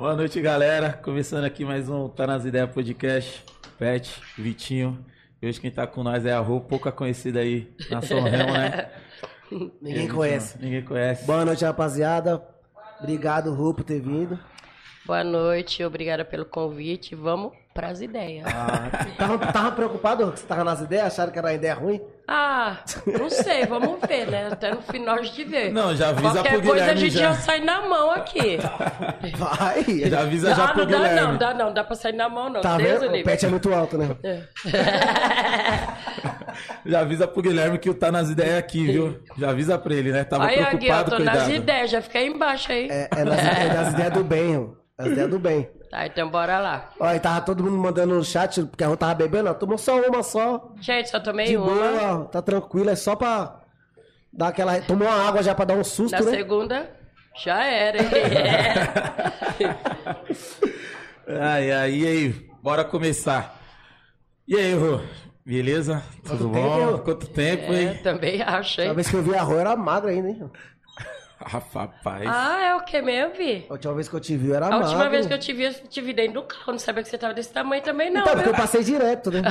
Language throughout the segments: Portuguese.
Boa noite, galera. Começando aqui mais um Tá Nas Ideias Podcast. Pet, Vitinho. E hoje quem tá com nós é a Rô, pouca conhecida aí na São Remo, né? Ninguém conhece. Ninguém conhece. Boa noite, rapaziada. Obrigado, Rô, por ter vindo. Boa noite, obrigada pelo convite. Vamos pras ideias. Ah, tava, tava preocupado que você tava nas ideias? Acharam que era uma ideia ruim? Ah, não sei, vamos ver, né? Até no final a gente vê. Não, já avisa Qualquer pro coisa a Guilherme gente já. já. sai na mão aqui. Vai. Já avisa já ah, pro não dá Guilherme. não, dá não, dá pra sair na mão não. Tá Deus vendo? o pet é muito alto, né? Já avisa pro Guilherme que Tá Nas Ideias aqui, viu? Já avisa pra ele, né? Tava Aí, Agui, eu preocupado, tô cuidado. nas ideias, já fica aí embaixo aí. É, é, nas, é das ideias do bem, Rô. As ideias do bem. Tá, então bora lá. Ó, e tava todo mundo mandando no chat, porque a Rô tava bebendo, ó. Tomou só uma só. Gente, só tomei De uma. boa, ó, tá tranquilo, é só pra dar aquela. Tomou uma água já pra dar um susto, Na né? segunda, já era. hein? Ai, ai, e aí? Bora começar. E aí, Rô? Beleza? Tudo Quanto bom? tempo? Quanto tempo, É, hein? também acho, hein? vez que eu vi a Rô era magra ainda, hein? Ah, rapaz. Ah, é o que mesmo, Vi? A última vez que eu te vi era A magra. última vez que eu te vi, eu te vi dentro do carro. Não sabia que você tava desse tamanho também, não. Então, porque eu passei direto, né?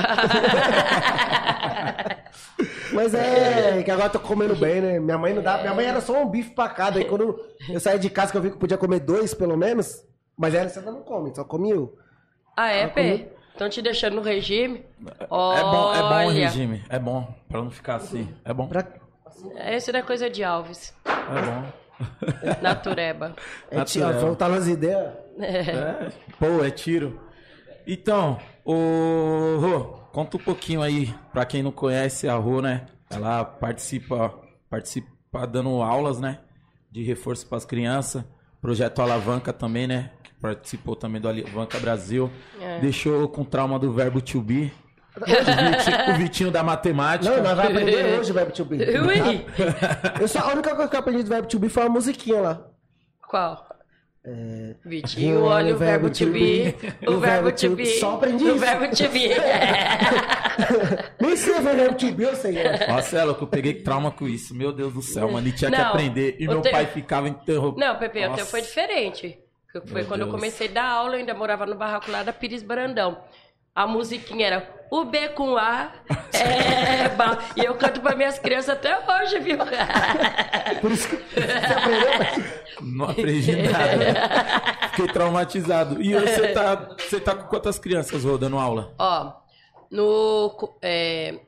Mas é, que agora eu tô comendo bem, né? Minha mãe não dá. Minha mãe era só um bife pra cada. Aí quando eu saí de casa que eu vi que eu podia comer dois, pelo menos. Mas ela você não come, só come eu. Ah, é, Pê? Estão te deixando no regime? É bom, é bom o regime. É bom, pra não ficar assim. É bom. Pra... Não é coisa de Alves. É bom. Natureba. É, tia, Natural. voltar nas ideias. É, pô, é tiro. Então, o Rô, conta um pouquinho aí, pra quem não conhece a Rô, né? Ela participa, participa dando aulas, né? De reforço pras crianças. Projeto Alavanca também, né? Que participou também do Alavanca Brasil. É. Deixou com trauma do verbo to be. O Vitinho, o Vitinho da matemática. Não, nós vamos aprender hoje o verbo to be. Ui! Eu só, a única coisa que eu aprendi do verbo to be foi uma musiquinha lá. Qual? É, Vitinho, olha o verbo to be. O verbo to be. Só aprendi O isso. verbo to be. Nem sei o verbo to be, eu sei. Nossa, é louco, eu peguei trauma com isso. Meu Deus do céu, mano. E tinha que Não, aprender. E o meu te- pai ficava interrompendo. Não, Pepe, o teu foi diferente. Foi Meu quando eu Deus. comecei a dar aula, eu ainda morava no barraco lá da Pires Brandão. A musiquinha era o B com A, é, ba- e eu canto para minhas crianças até hoje, viu? Por isso que você aprendeu. Não aprendi nada. Fiquei traumatizado. E você tá, você tá com quantas crianças rodando aula? Ó, no, é,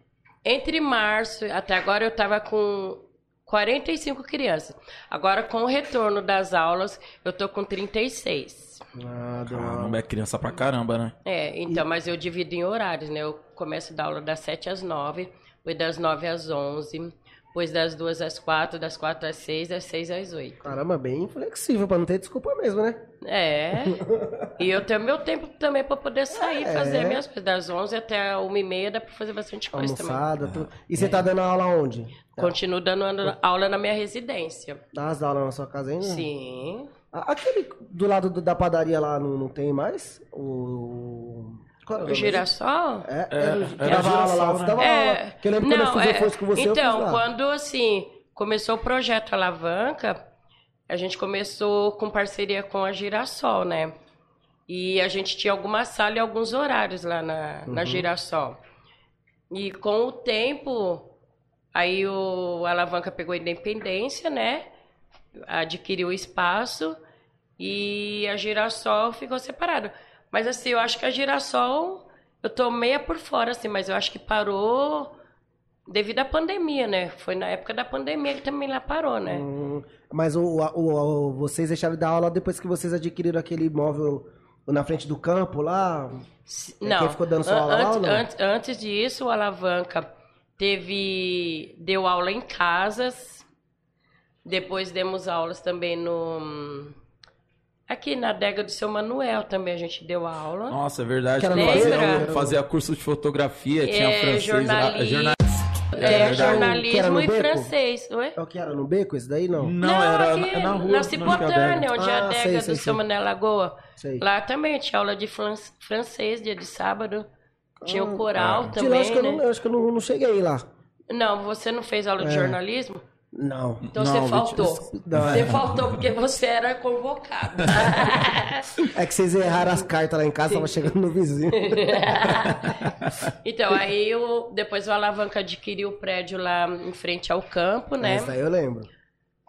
entre março até agora eu tava com 45 crianças. Agora, com o retorno das aulas, eu tô com 36. Nada, Caramba, é criança pra caramba, né? É, então, mas eu divido em horários, né? Eu começo da aula das 7 às 9, depois das 9 às 11, depois das 2 às 4, das 4 às 6, das 6 às 8. Caramba, bem flexível, pra não ter desculpa mesmo, né? É. E eu tenho meu tempo também pra poder sair, É. fazer minhas coisas. Das 11 até 1 e meia dá pra fazer bastante coisa também. Almoçada, tudo. E você tá dando aula onde? Continuo dando aula na minha residência. Dá as aulas na sua casa ainda? Sim. Aquele do lado do- da padaria lá não, não tem mais? O. Qual era O girassol? É, É, era, era dava aula lá, você né? dava É, aula. Que eu lembro quando eu fiz reforço com você, então, quando assim começou o projeto Alavanca, a gente começou com parceria com a Girassol, né? E a gente tinha alguma sala e alguns horários lá na, Uhum. na Girassol. E com o tempo, aí o Alavanca pegou a independência, né? Adquiriu o espaço e a Girassol ficou separada. Mas assim, eu acho que a Girassol, eu tô meia por fora, assim, mas eu acho que parou devido à pandemia, né? Foi na época da pandemia que também lá parou, né? Hum, mas o, o- o- vocês deixaram de dar aula depois que vocês adquiriram aquele imóvel na frente do campo lá? É Não. quem ficou dando só an- aula lá antes, não? antes, antes disso, o Alavanca teve deu aula em casas. Depois demos aulas também no aqui na adega do seu Manuel também a gente deu aula. Nossa, é verdade. Que fazia, fazia curso de fotografia, tinha É, francês. jornalismo. jornal- É, era jornalismo e Beco? francês, oi? É o que era no beco esse daí, não? Não, era aqui, na, na rua. na Adega. onde é a Ah, adega sei, do sei, seu sei. Manuel Lagoa. Sei. Lá também tinha aula de fran- francês, dia de sábado. Tinha o Ah, coral é. De lá, também, acho que eu, né? não, eu acho que eu não, não cheguei lá. Não, você não fez aula de É. jornalismo? Não. Então Não, você faltou. não, Você é. faltou porque você era convocado. É que vocês erraram as cartas lá em casa, tava chegando no vizinho. então, aí o, depois o Alavanca adquiriu o prédio lá em frente ao campo, né? Essa aí eu lembro.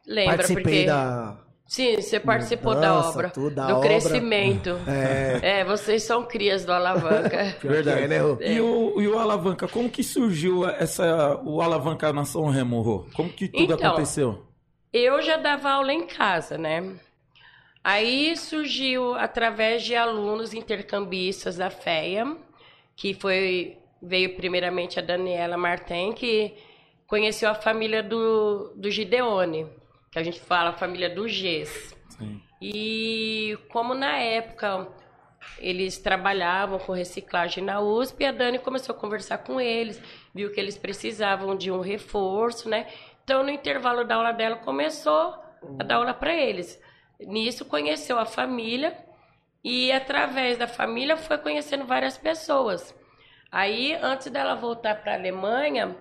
Lembra, Participei porque. da. Sim, você participou da Mudança, obra. tudo, da do obra. crescimento. É. É, vocês são crias do Alavanca. Verdade, né, Rô? E o, e o Alavanca, como que surgiu essa, o Alavanca na São Remo, Rô? Como que tudo Então, aconteceu? Eu já dava aula em casa, né? Aí surgiu através de alunos intercambistas da FEA, que foi veio primeiramente a Daniela Martin, que conheceu a família do, do Gideone, que a gente fala a família do Gs. Sim. E como na época eles trabalhavam com reciclagem na USP, a Dani começou a conversar com eles, viu que eles precisavam de um reforço, né? Então, no intervalo da aula dela, começou a dar aula para eles. Nisso, conheceu a família e, através da família, foi conhecendo várias pessoas. Aí, antes dela voltar para a Alemanha,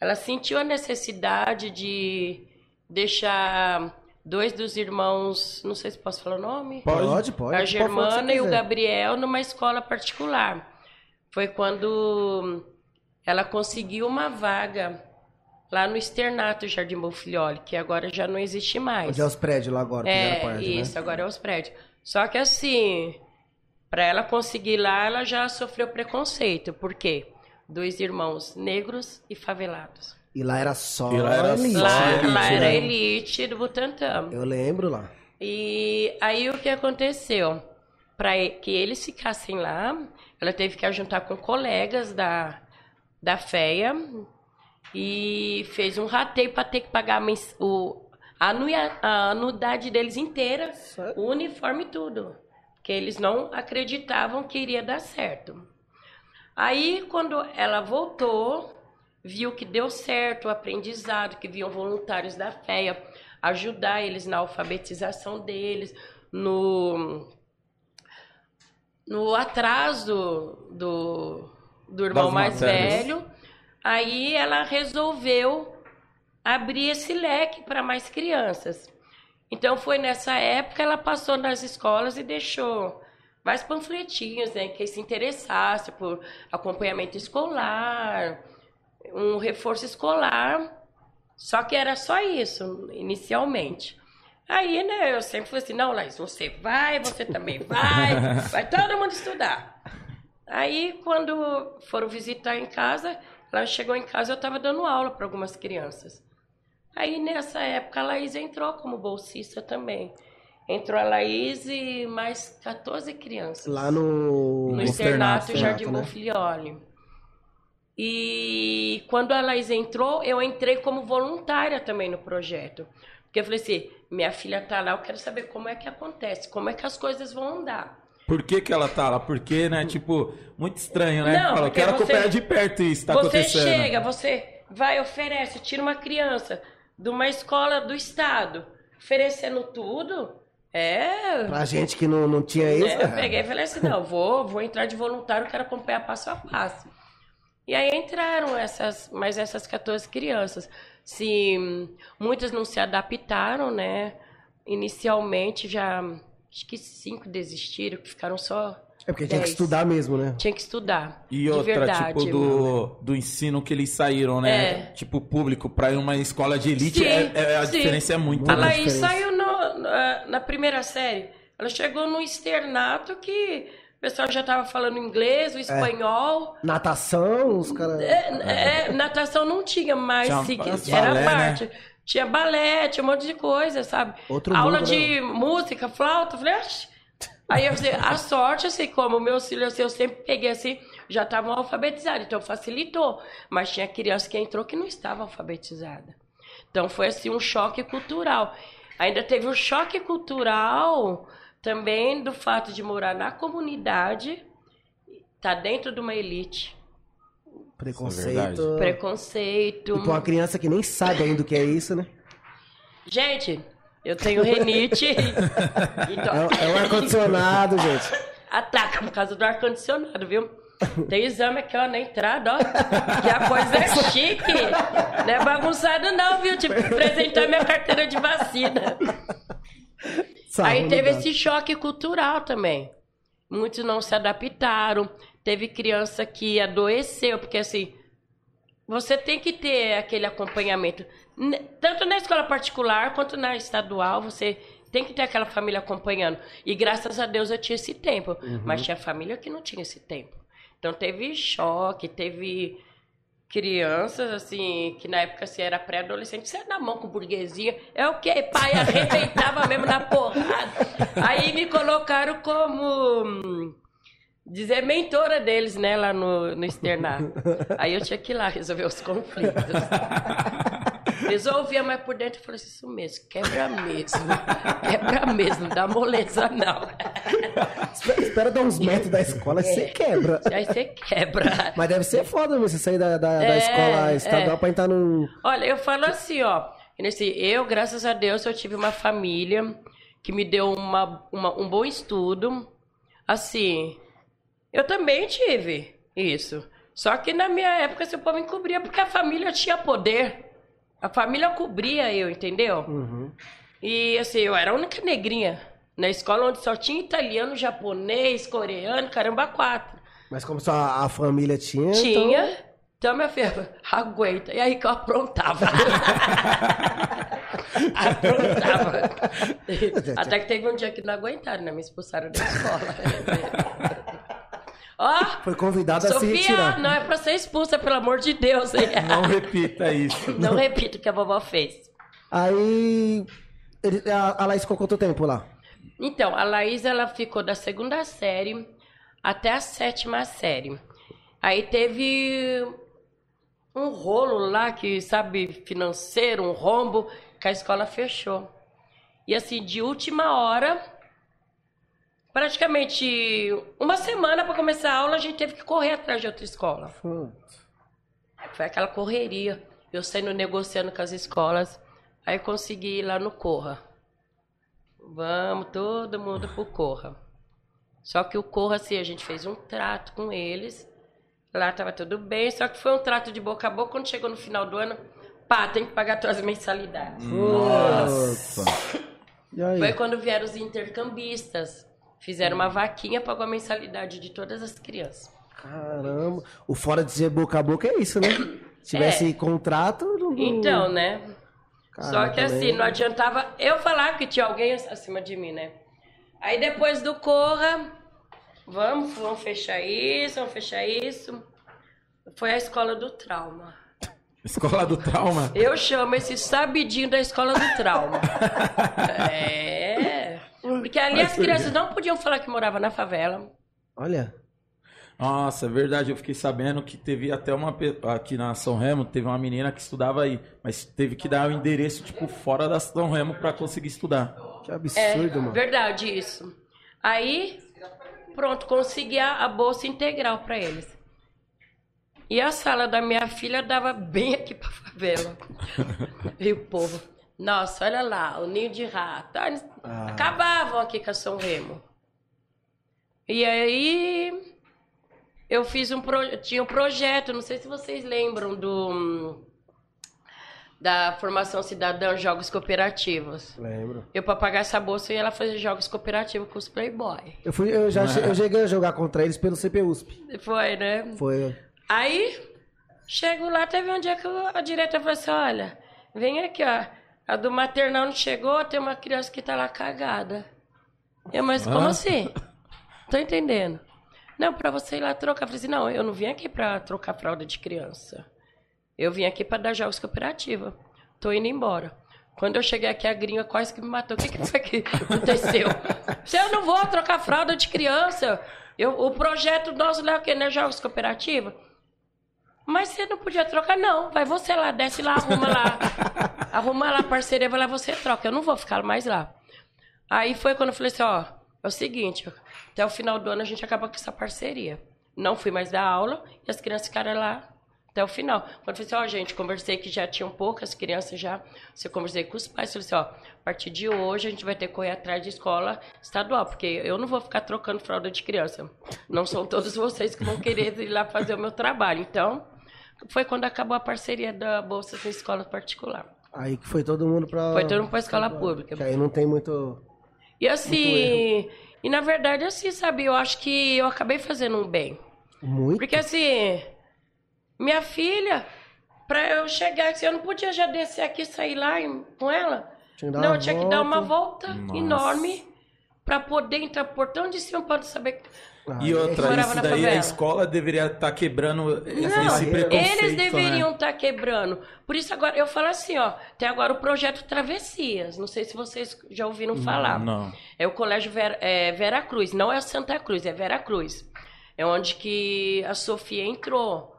ela sentiu a necessidade de deixar dois dos irmãos, não sei se posso falar o nome, Pode, pode. a pode Germana e o. Gabriel numa escola particular. Foi quando ela conseguiu uma vaga lá no externato Jardim Bonfilholi, que agora já não existe mais. Onde é os prédios lá agora, que era É, parte, isso, né? agora é os prédios. Só que assim, para ela conseguir lá, ela já sofreu preconceito. Por quê? Dois irmãos negros e favelados. E lá era só E lá era elite, só Lá, elite, lá era né? elite do Butantã. Eu lembro lá. E aí o que aconteceu? Para que eles ficassem lá, ela teve que juntar com colegas da, da FEA e fez um rateio para ter que pagar o, a, a anuidade deles inteira, o uniforme e tudo. Porque eles não acreditavam que iria dar certo. Aí, quando ela voltou, viu que deu certo o aprendizado, que viam voluntários da FEA ajudar eles na alfabetização deles, no, no atraso do, do irmão Das mais matérias. velho. Aí ela resolveu abrir esse leque para mais crianças. Então foi nessa época ela passou nas escolas e deixou vários panfletinhos, né, quem se interessasse por acompanhamento escolar, um reforço escolar. Só que era só isso, inicialmente. Aí, né, eu sempre falei assim, não, Laís, você vai, você também vai, vai todo mundo estudar. Aí, quando foram visitar em casa, ela chegou em casa, eu estava dando aula para algumas crianças. Aí, nessa época, a Laís entrou como bolsista também. Entrou a Laís e mais 14 crianças. Lá no... no externato, externato Jardim né? Bonfilioli. E quando a Laís entrou, eu entrei como voluntária também no projeto. Porque eu falei assim, minha filha tá lá, eu quero saber como é que acontece, como é que as coisas vão andar. Por que, que ela tá lá? Porque, né, tipo, muito estranho, né? Não, Fala, porque quero você- acompanhar de perto isso, tá você acontecendo. chega, você vai, oferece, tira uma criança de uma escola do estado, oferecendo tudo, é... Pra gente que não, não tinha isso. É, eu peguei e falei assim, não, vou, vou entrar de voluntário, quero acompanhar passo a passo. E aí entraram essas, mais essas 14 crianças. Se hum, muitas não se adaptaram, né? Inicialmente já acho que cinco desistiram, que ficaram só. É porque tinha que 10. estudar mesmo, né? Tinha que estudar. E de outra, verdade. tipo, do, do ensino que eles saíram, né? É. Tipo, público, pra ir numa escola de elite, Sim, é, é- a sim. diferença é muito Muito A grande. Laís saiu no- na, na primeira série. Ela chegou no externato que pessoal já estava falando inglês, o espanhol. Natação, os caras... É, é, natação não tinha mais, Tinha segui- balé, era né? parte. Tinha balé, tinha um monte de coisa, sabe? Outro Aula mundo, de música, flauta, falei. Aí eu falei, a sorte, assim, como meus filhos, assim, eu sempre peguei assim, já estavam alfabetizados, então facilitou. Mas tinha criança que entrou que não estava alfabetizada. Então foi assim um choque cultural. Ainda teve um choque cultural também do fato de morar na comunidade, tá dentro de uma elite. Isso é Preconceito. Preconceito. E pra uma criança que nem sabe ainda o que é isso, né? Gente, eu tenho renite. então, É, o- é o ar-condicionado, gente. Ataca por causa do ar-condicionado, viu? Tem exame aqui, ó, na entrada, ó. Que a coisa é chique. Não é bagunçado, não, viu? Tive que apresentar minha carteira de vacina. Aí teve esse choque cultural também. Muitos não se adaptaram. Teve criança que adoeceu, porque assim, você tem que ter aquele acompanhamento. Tanto na escola particular quanto na estadual, você tem que ter aquela família acompanhando. E graças a Deus eu tinha esse tempo. Uhum. Mas tinha família que não tinha esse tempo. Então teve choque, teve crianças, assim, que na época assim, era pré-adolescente, você na mão com burguesia. É o quê? Pai arrebentava mesmo na porrada. Aí me colocaram como dizer mentora deles, né, lá no, no externato. Aí eu tinha que ir lá resolver os conflitos. Resolvia, mas por dentro eu falei assim, isso mesmo, quebra mesmo. Quebra mesmo, não dá moleza não. Espera, espera dar uns metros da escola e é, você quebra. Aí você quebra. Mas deve ser foda você sair da, da, é, da escola estadual é. pra entrar num... Olha, eu falo assim, ó, nesse, eu, graças a Deus, eu tive uma família que me deu uma, uma um bom estudo, assim, eu também tive isso. Só que na minha época esse povo encobria porque a família tinha poder. A família cobria eu, entendeu? Uhum. E assim, eu era a única negrinha na escola onde só tinha italiano, japonês, coreano, caramba, quatro. Mas como só a família tinha. Tinha. Então... Então, minha filha, aguenta. E aí que eu aprontava. aprontava. Até que teve um dia que não aguentaram, né? Me expulsaram da escola. Ó, Foi convidada a se retirar. não é pra ser expulsa, pelo amor de Deus. Hein? Não repita isso. Não repita o que a vovó fez. Aí, a, a Laís ficou quanto tempo lá? Então, a Laís, ela ficou da segunda série até a sétima série. Aí teve um rolo lá que, sabe, financeiro, um rombo, que a escola fechou. E assim, de última hora, praticamente uma semana para começar a aula, a gente teve que correr atrás de outra escola. Foi aquela correria. Eu saindo negociando com as escolas, aí consegui ir lá no Corra. Vamos, todo mundo pro Corra. Só que o Corra, assim, a gente fez um trato com eles. Lá tava tudo bem, só que foi um trato de boca a boca. Quando chegou no final do ano, pá, tem que pagar tuas mensalidades. Nossa! Foi quando vieram os intercambistas. Fizeram uma vaquinha, pagou a mensalidade de todas as crianças. Caramba. O fora de ser boca a boca é isso, né? Se tivesse é. contrato. Não... Então, né? Só que assim, não adiantava eu falar que tinha alguém acima de mim, né? Aí depois do Corra, vamos, vamos fechar isso, vamos fechar isso. Foi a escola do trauma. Escola do trauma? Eu chamo esse sabidinho da escola do trauma. é. Porque ali as crianças não podiam falar que morava na favela. Olha. Nossa, é verdade. Eu fiquei sabendo que teve até uma. Aqui na São Remo, teve uma menina que estudava aí. Mas teve que dar o um endereço, tipo, fora da São Remo para conseguir estudar. Que absurdo, é, mano. Verdade, isso. Aí, pronto, consegui a, a bolsa integral para eles. E a sala da minha filha dava bem aqui pra favela. e o povo. Nossa, olha lá, o ninho de rato. Ah. Acabavam aqui com a São Remo. E aí eu fiz um pro... tinha um projeto, não sei se vocês lembram do da formação cidadã jogos cooperativos. Lembro. Eu para pagar essa bolsa ia ela fazer jogos cooperativos com os Playboy. Eu fui eu já eu cheguei a jogar contra eles pelo CPUSP. Foi, né? Foi. Aí chego lá, teve um dia que a direita falou assim: "Olha, vem aqui, ó. A do maternal não chegou, tem uma criança que tá lá cagada. Eu, mas como ah. assim? Tô entendendo. Não, pra você ir lá trocar. Eu falei assim, não, eu não vim aqui pra trocar fralda de criança. Eu vim aqui pra dar jogos cooperativa. Tô indo embora. Quando eu cheguei aqui, a gringa quase que me matou. O que, que foi que aconteceu? Se eu não vou trocar fralda de criança, eu, o projeto nosso lá é o quê? Não é jogos cooperativa? Mas você não podia trocar, não. Vai você lá, desce lá, arruma lá. arruma lá a parceria, vai lá, você troca. Eu não vou ficar mais lá. Aí foi quando eu falei assim, ó, é o seguinte, até o final do ano a gente acaba com essa parceria. Não fui mais dar aula e as crianças ficaram lá até o final. Quando eu falei assim, ó, gente, conversei que já tinham poucas crianças já. Você conversei com os pais, falei assim, ó, a partir de hoje a gente vai ter que correr atrás de escola estadual, porque eu não vou ficar trocando fralda de criança. Não são todos vocês que vão querer ir lá fazer o meu trabalho. Então, foi quando acabou a parceria da Bolsa com escola particular. Aí que foi todo mundo pra. Foi todo mundo pra escola pública. Que aí não tem muito. E assim, e na verdade, assim, sabe, eu acho que eu acabei fazendo um bem. Muito. Porque assim, minha filha, pra eu chegar aqui, eu não podia já descer aqui e sair lá com ela. Não, eu tinha que dar uma volta. volta Nossa. enorme pra poder entrar pro portão de cima para saber. E Aí- outra, isso daí a escola deveria estar quebrando esse, Não, esse preconceito. Eles deveriam né? estar quebrando. Por isso agora eu falo assim, ó, tem agora o projeto Travessias. Não sei se vocês já ouviram falar. Não. É o Colégio Vera, é, Vera Cruz, não é Santa Cruz, é Vera Cruz. É onde que a Sofia entrou.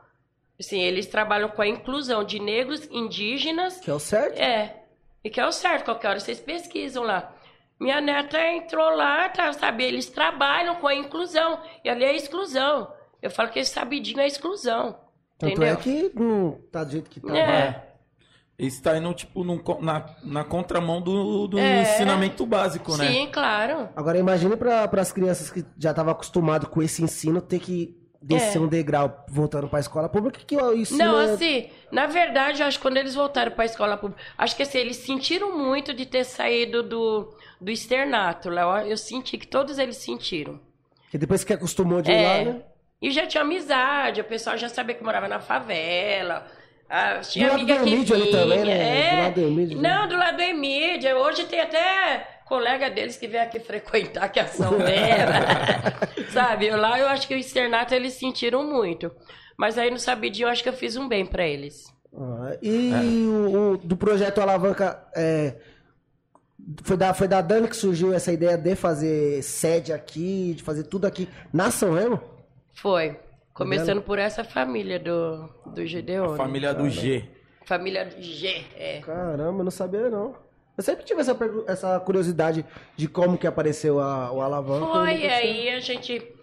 Assim, eles trabalham com a inclusão de negros, indígenas. Que é o certo? É. E que é o certo, qualquer hora vocês pesquisam lá. Minha neta entrou lá, tá, sabe? Eles trabalham com a inclusão. E ali é exclusão. Eu falo que esse sabidinho é exclusão. Tanto entendeu? é que não tá do jeito que tá. É. Isso tá indo, tipo, num na, na contramão do, do É. ensinamento básico, né? Sim, claro. Agora imagine para as crianças que já estavam acostumadas com esse ensino ter que descer É. um degrau voltando para a escola pública que o ensino Não, é- assim, na verdade, eu acho que quando eles voltaram para a escola pública, acho que assim, eles sentiram muito de ter saído do, do externato. lá. Eu, senti que todos eles sentiram. que depois que acostumou de ir É. lá, né? E já tinha amizade, o pessoal já sabia que morava na favela. Ah, tinha Do lado amiga do que Emílio ali vinha. também, né? É. Do lado do Emílio, né? Não, do lado do Emílio. Hoje tem até colega deles que vem aqui frequentar que é a ação dela. Sabe? Lá eu acho que o externato eles sentiram muito. Mas aí no Sabidinho eu acho que eu fiz um bem pra eles. Ah, e o, o- do projeto Alavanca, é, foi, da, foi da Dani que surgiu essa ideia de fazer sede aqui, de fazer tudo aqui na São Remo? Foi. Começando por essa família do, do Gideone. Família do G. Família do G, é. Caramba, eu não sabia não. Eu sempre tive essa, essa curiosidade de como que apareceu a, o Alavanca. Foi, e aí a gente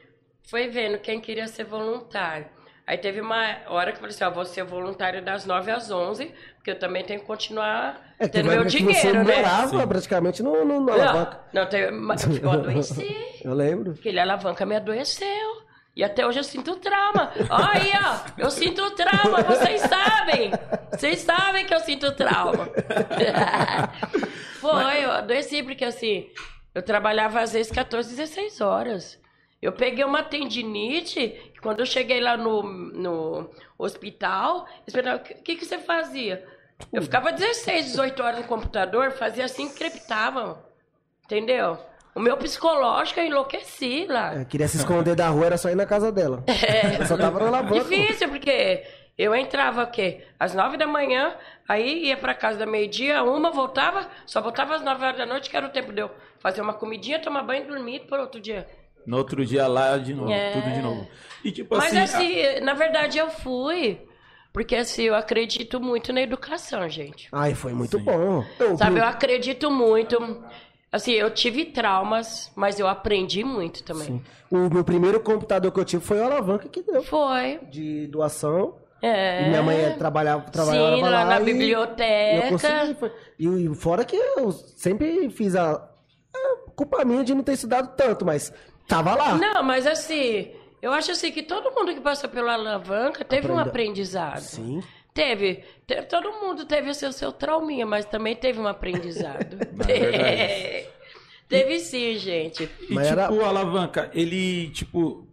foi vendo quem queria ser voluntário. Aí teve uma hora que eu falei assim, ó, vou ser voluntário das 9 às 11, porque eu também tenho que continuar É, tendo meu que você dinheiro, né? morava praticamente no, no, no Alavanca. Não, não teve, mas eu adoeci. Eu lembro. Aquele alavanca me adoeceu. E até hoje eu sinto trauma. Ó, eu sinto trauma, vocês sabem. Vocês sabem que eu sinto trauma. Foi, eu adoeci, porque assim, eu trabalhava às vezes 14, 16 horas. Eu peguei uma tendinite, quando eu cheguei lá no, no hospital, o que, que você fazia? Eu ficava 16, 18 horas no computador, fazia assim, crepitava. Entendeu? O meu psicológico eu enlouqueci lá. É, queria se esconder da rua, era só ir na casa dela. É. Eu só tava no Alavanca. Difícil, porque eu entrava o quê? Às nove da manhã, aí ia pra casa da meio-dia, uma, voltava, só voltava às nove horas da noite, que era o tempo de eu fazer uma comidinha, tomar banho e dormir por outro dia. No outro dia lá de novo, É. tudo de novo. E tipo Mas assim, assim, na verdade eu fui, porque assim, eu acredito muito na educação, gente. Ai, foi muito bom. Eu, Sabe, eu acredito muito. Assim, eu tive traumas, mas eu aprendi muito também. O meu primeiro computador que eu tive foi o Alavanca que deu. Foi. De doação. É. E minha mãe trabalhava, trabalhava Sim, lá, lá na e- biblioteca. E eu consegui. Foi. E, fora que eu sempre fiz a, a culpa minha de não ter estudado tanto, mas tava lá. Não, mas assim, eu acho assim que todo mundo que passou pela alavanca teve um Aprendeu. aprendizado. Sim. Teve, te- Todo mundo teve o seu, seu trauminha, mas também teve um aprendizado. verdade. teve sim, gente. e Mas tipo, era- o Alavanca, ele, tipo,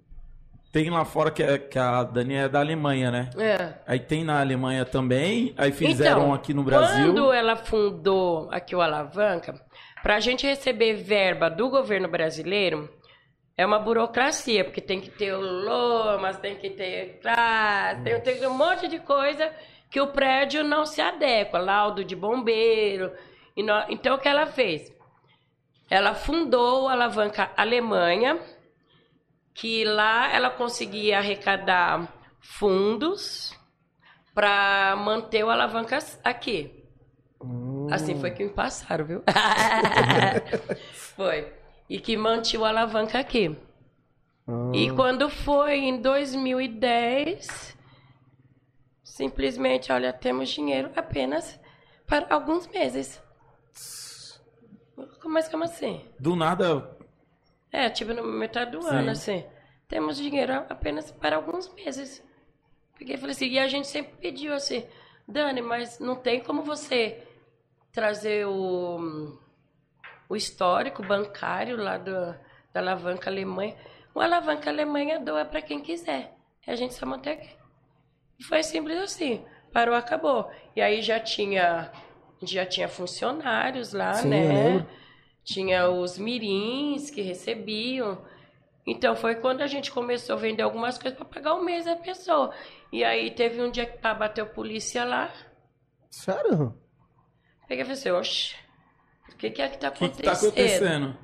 tem lá fora que, é, que a Dani é da Alemanha, né? É. Aí tem na Alemanha também, aí fizeram Então, aqui no Brasil. Quando ela fundou aqui o Alavanca, para a gente receber verba do governo brasileiro, é uma burocracia, porque tem que ter o lomas, tem que ter classe, tem, tem um monte de coisa que o prédio não se adequa, laudo de bombeiro. Então, o que ela fez? Ela fundou o Alavanca Alemanha, que lá ela conseguia arrecadar fundos para manter o alavanca aqui. Assim foi que me passaram, viu? foi. E que mantinha o alavanca aqui. E quando foi em 2010, simplesmente, olha, temos dinheiro apenas para alguns meses. Mas como assim? Do nada. É, tipo, no metade do Sim. ano, assim. Temos dinheiro apenas para alguns meses. Peguei e falei assim, e a gente sempre pediu assim, Dani, mas não tem como você trazer o, o histórico bancário lá do, da alavanca Alemanha. O alavanca Alemanha doa para quem quiser. E a gente só mantém aqui. E foi simples assim. Parou, acabou. E aí já tinha, já tinha funcionários lá, Sim, né? Tinha os mirins que recebiam. Então foi quando a gente começou a vender algumas coisas para pagar o mês da pessoa. E aí teve um dia que bateu polícia lá. Sério? Peguei e falei assim, oxe, o que, que é que tá O que, que acontecendo? tá acontecendo?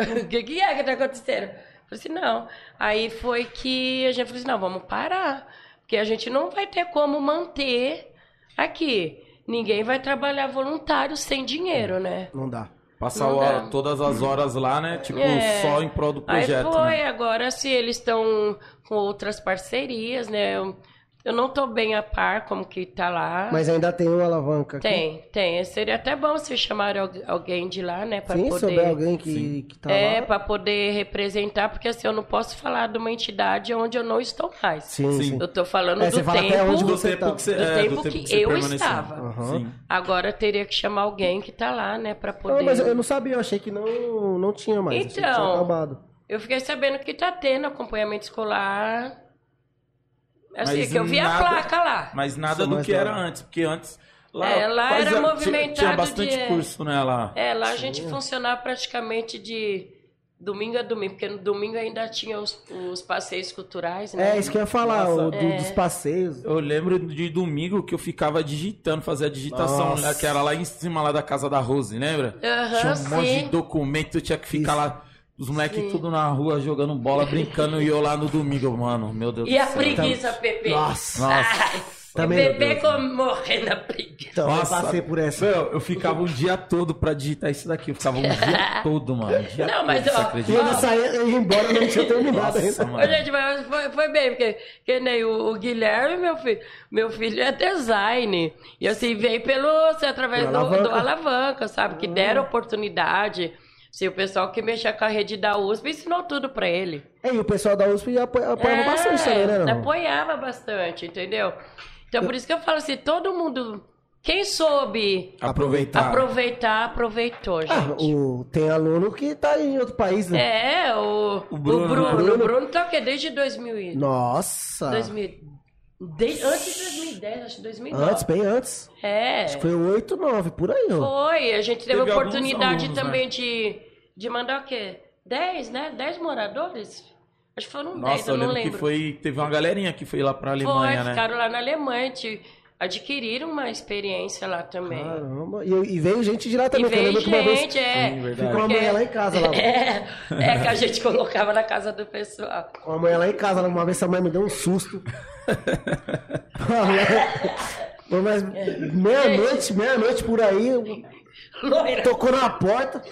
O que, que é que tá acontecendo? Eu Falei assim, não. Aí foi que a gente falou assim, não, vamos parar. Porque a gente não vai ter como manter aqui. Ninguém vai trabalhar voluntário sem dinheiro, né? Não dá. Passar Não o- dá. todas as horas lá, né? Tipo, É. só em prol do projeto. Aí foi, né? agora se eles estão com outras parcerias, né? Eu, eu não tô bem a par como que tá lá. Mas ainda tem uma alavanca aqui. Tem, tem. Seria até bom se chamar al- alguém de lá, né? Pra Sim, se poder... souber alguém que, que tá É, lá. para poder representar, porque assim, eu não posso falar de uma entidade onde eu não estou mais. Sim, Sim. Eu tô falando É, do você fala tempo, até onde Do você tempo tá. que você, do é, tempo do tempo que você eu estava. Sim. Agora teria que chamar alguém que tá lá, né, para poder. Não, mas eu não sabia, eu achei que não, não tinha mais. que Então. acabado. Eu fiquei sabendo que tá tendo acompanhamento escolar. Assim, Mas que eu vi a nada- placa lá. Mas nada do que era antes, porque antes. Lá, É, lá era tinha- movimentado Tinha bastante de- curso, né? Lá. É, lá a gente funcionava praticamente de domingo a domingo, porque no domingo ainda tinha os, os passeios culturais, né? É, isso que eu ia falar, Nossa. o do- É. dos passeios. Eu lembro de domingo que eu ficava digitando, fazia a digitação, Nossa. né, que era lá em cima lá da casa da Rose, lembra? Aham, tinha um monte sim. de documento, eu tinha que ficar Isso. lá, os moleques tudo na rua jogando bola, brincando, e eu lá no domingo, mano, meu Deus E a do céu. preguiça, Pepe? Nossa. Nossa. Também, Bebê meu Deus. como morrendo na preguiça. Então, Nossa. eu passei por essa. Meu, eu ficava um dia todo pra digitar isso daqui, eu ficava um dia todo, mano, um dia Não, todo, mas, ó, E acredita? ainda saía, eu ia embora, eu não tinha terminado Nossa, ainda. Ô, gente, mas foi, foi bem, porque que nem o, o Guilherme, meu filho, meu filho é design. E assim, veio pelo, assim, através do, alavanca. do alavanca, sabe? Que deram oportunidade. Se o pessoal que mexia com a rede da USP ensinou tudo pra ele. É, e o pessoal da USP apo- apoiava É, bastante também, né? Não? Apoiava bastante, entendeu? Então, por isso que eu falo assim, todo mundo, quem soube Aproveitar. aproveitar, aproveitou, gente. Ah, o, tem aluno que tá em outro país, né? É, o, O o Bruno, Bruno. O Bruno. Bruno, tá o quê? Desde 2000 e- Nossa. 2000 de- antes de 2010, acho que 2009. Antes, bem antes. É, Acho que foi 8, 9, por aí, ó. foi. A gente teve, Teve a oportunidade alunos, também de, de mandar o quê? 10, né? 10 moradores? Acho que foram 10, Nossa, eu eu não lembro que foi, teve uma galerinha que foi lá pra Foi, Alemanha, né? ficaram lá na Alemanha, te- adquiriram uma experiência lá também. Caramba. E, e veio gente de lá e também, que eu veio lembro que uma vez gente, é. Sim, verdade. ficou uma porque- mulher lá em casa. Lá. É, é que a gente colocava na casa do pessoal. Uma mulher lá em casa, uma vez a mãe me deu um susto. Mas meia-noite, meia-noite por aí, Loira. tocou na porta,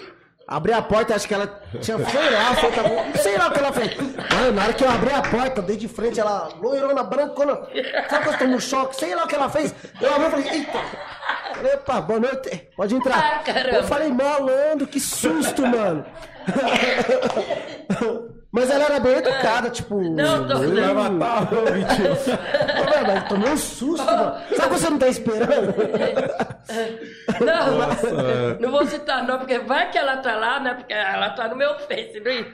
abri a porta, acho que ela tinha foi lá, foi, tá sei lá o que ela fez. Mano, na hora que eu abri a porta, dei de frente, ela loirona, brancona, sabe quando eu tô no choque, sei lá o que ela fez. Eu abri e falei, eita. Epa, boa noite, pode entrar. Ah, eu falei, malandro, que susto, mano. Mas ela era bem educada, tipo. Não, tô- eu- Vai matar, ô, mentira. Mas tomei um susto, mano. Sabe quando você não tá esperando? Não, Nossa, é. não vou citar não, porque vai que ela tá lá, né? Porque ela tá no meu Face, Luiz.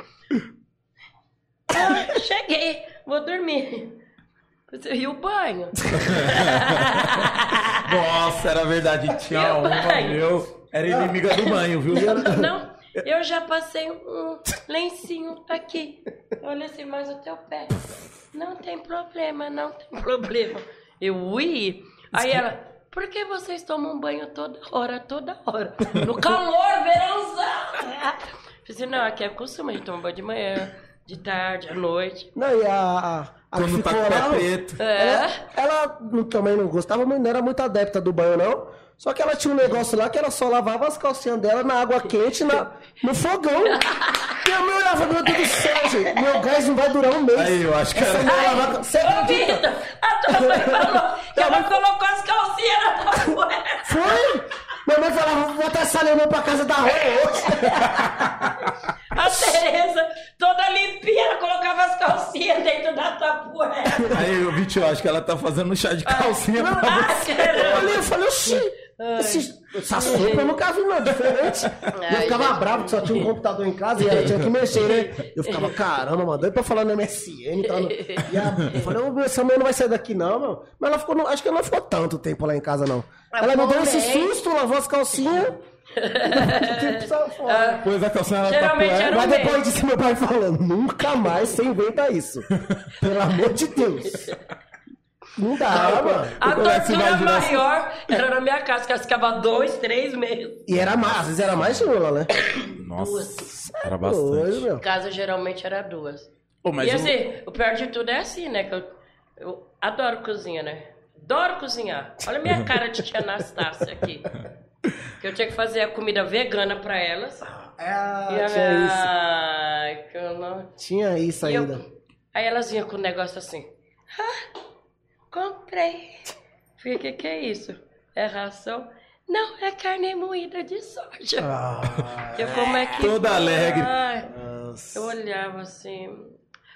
Ah, cheguei, vou dormir. E o banho? Nossa, era verdade. Tinha Meu uma, meu. Era inimiga do banho, viu? Não, eu já passei um lencinho aqui. Olha assim, mais o teu pé. Não tem problema, não tem problema. Eu, ui. Aí ela, por que vocês tomam banho toda hora, toda hora? No calor, verãozão. Eu disse, não, aqui é costume, a gente toma banho de manhã, de tarde, à noite. Não, e a. a, Quando tá com o pé preto. É. Ela, ela não- também não gostava, mas não era muito adepta do banho, não. Só que ela tinha um negócio lá que ela só lavava as calcinhas dela na água quente, na, no fogão. E a mulher olhava, meu Deus do céu, gente. Meu gás não vai durar um mês. Aí, eu acho que Essa era. lavava- Você Ô, acredita? Vitor, a A mãe falou que ela colocou as calcinhas na tabuela. Foi? Minha mãe falava, vou botar essa lemão pra casa da rua hoje. A Tereza, toda limpinha, ela colocava as calcinhas dentro da tabuela. Aí, o Vitinho, acho que ela tá fazendo um chá de calcinha pra Ah, você. Eu caramba. olhei e falei, oxi, esse- essa sopa eu nunca vi, não, diferente. E eu Ai, ficava gente. bravo que só tinha um computador em casa e ela tinha que mexer, né? Eu ficava, caramba, mano, doido pra falar no MSN e tal. no- E a, eu falei, ô, essa mãe não vai sair daqui não, meu. Mas ela ficou, no- acho que ela não ficou tanto tempo lá em casa, não. Ah, Ela me deu esse susto, lavou as calcinhas. Pôs a calcinha na Geralmente era Mas depois mês. disso, meu pai falando, nunca mais você inventa isso. Pelo amor de Deus. Não dá, mano. A tortura assim. maior era na minha casa, que ela ficava dois, três meses. E era mais, às vezes era mais de uma, né? Nossa, era Hoje, bastante. meu. Casa geralmente era duas. Pô, mas e o- assim, o pior de tudo é assim, né? Que eu, eu adoro cozinha, né? Adoro cozinhar. Olha a minha cara de tia Anastácia aqui. Que eu tinha que fazer a comida vegana pra elas. Ah, e a tinha minha... isso. Ai, que eu não... Tinha isso E eu- ainda. Aí elas vinham com um negócio assim. Ah, comprei. Falei, o que, que é isso? É ração? Não, é carne moída de soja. Ah, Eu como é que. Toda alegre. Ai, eu olhava assim.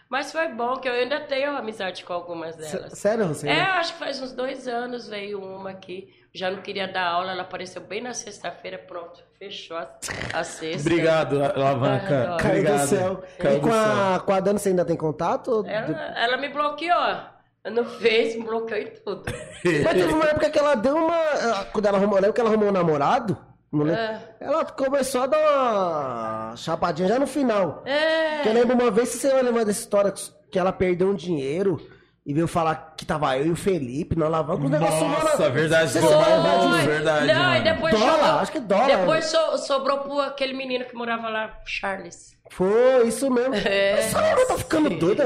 Mas foi bom que eu ainda tenho amizade com algumas delas. S- Sério, você? É, acho que faz uns dois anos veio uma aqui. Já não queria dar aula, ela apareceu bem na sexta-feira, pronto. Fechou a, a sexta. Obrigado, Alavanca. Ai, Caiu do céu. Caiu e do com céu. a, com a Dani você ainda tem contato? Ela, ela me bloqueou. No Face, me bloqueou em tudo. Mas teve uma época que ela deu uma. ela- Quando ela arrumou, lembra que ela arrumou um namorado? Não lembro. É. Ela começou a dar uma chapadinha já no final. É. Que eu lembro uma vez, se você vai lembrar dessa história, que ela perdeu um dinheiro e veio falar que tava eu e o Felipe na alavanca. O negócio Nossa, verdade. Lembra disso? Verdade, Não, mano. e depois Dólar, sobrou- acho que dólar. Depois so- sobrou pro aquele menino que morava lá, Charles. Foi, isso mesmo. É. Essa mulher tá ficando doida.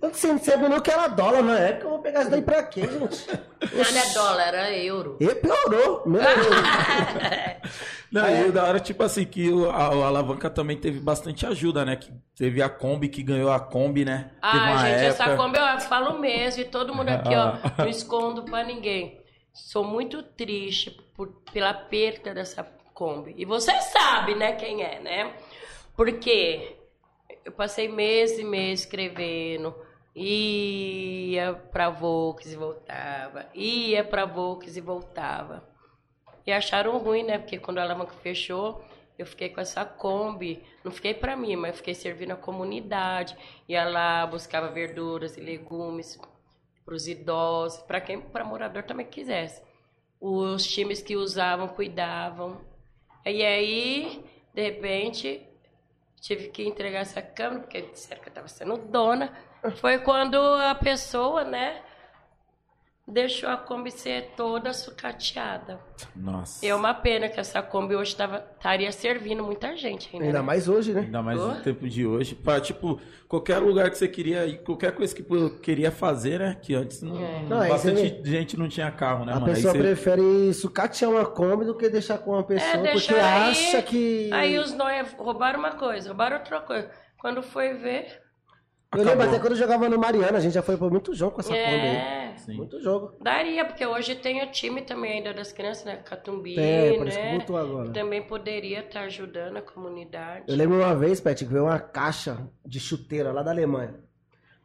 Eu não sei, não sabia nem o que era dólar na época. Eu vou pegar isso daí pra quê, gente? Não, não é dólar, era euro. E piorou. Melhorou. Não, e o da hora, tipo assim, que o, a, o Alavanca também teve bastante ajuda, né? Que teve a Kombi, que ganhou a Kombi, né? Ah, gente, época... essa Kombi eu falo mesmo e todo mundo aqui, ó, não escondo pra ninguém. Sou muito triste por, pela perda dessa Kombi. E você sabe, né, quem é, né? Porque eu passei meses e meses escrevendo, ia pra Volks e voltava, ia pra Volks e voltava. E acharam ruim, né? Porque quando a alavanca fechou, eu fiquei com essa Kombi. Não fiquei pra mim, mas fiquei servindo a comunidade. Ia lá, buscava verduras e legumes pros idosos, para quem, para morador também quisesse. Os times que usavam, cuidavam. E aí, de repente, tive que entregar essa câmera, porque disseram que eu estava sendo dona. Foi quando a pessoa, né, deixou a Kombi ser toda sucateada. Nossa. É uma pena que essa Kombi hoje tava, estaria servindo muita gente ainda. Ainda né? mais hoje, né? Ainda mais Oh. no tempo de hoje. Pra, tipo, qualquer lugar que você queria ir, qualquer coisa que eu queria fazer, né? Que antes não, É. Não, bastante você gente não tinha carro, né, A mano? Pessoa você- prefere sucatear uma Kombi do que deixar com uma pessoa, porque deixar É, aí- acha que. Aí os noia roubaram uma coisa, roubaram outra coisa. Quando foi ver. Eu lembro Acabou. até quando eu jogava no Mariana, a gente já foi por muito jogo com essa Kombi aí. É. Sim. Muito jogo. Daria, porque hoje tem o time também ainda das crianças, né? Catumbi, Tem, por isso que né? voltou agora. Que também poderia estar ajudando a comunidade. Eu lembro uma vez, Pet, que veio uma caixa de chuteira lá da Alemanha.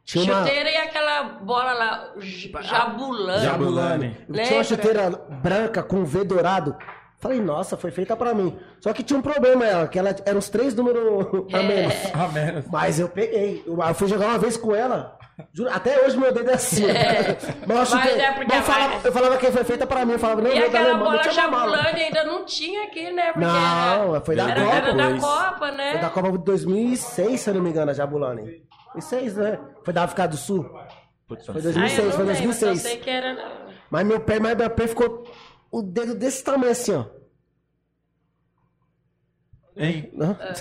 Tinha uma. Chuteira e aquela bola lá, j- jabulando. Jabulani. Tinha uma chuteira branca com V dourado. Falei, nossa, foi feita pra mim. Só que tinha um problema, ela, que ela era uns três números a menos. Ah, merda. Mas eu peguei. Eu eu fui jogar uma vez com ela. Juro, até hoje meu dedo é assim. Mas, eu, chutei- é porque mas eu, falava, eu falava que foi feita pra mim. Eu falava, não, E da aquela Alemanha, não bola jabulando ainda não tinha aqui, né? Porque Não, era, foi da era, Copa, era da. Copa, né? Foi da Copa de 2006, se eu não me engano, a Jabulani. 2006, né? Foi da África do Sul. Putz, Foi Ah, eu 2006, não foi lembro, só 2006. sei que era... Mas meu pé, mas meu pé ficou o dedo desse tamanho assim, ó. Hein? Não? É.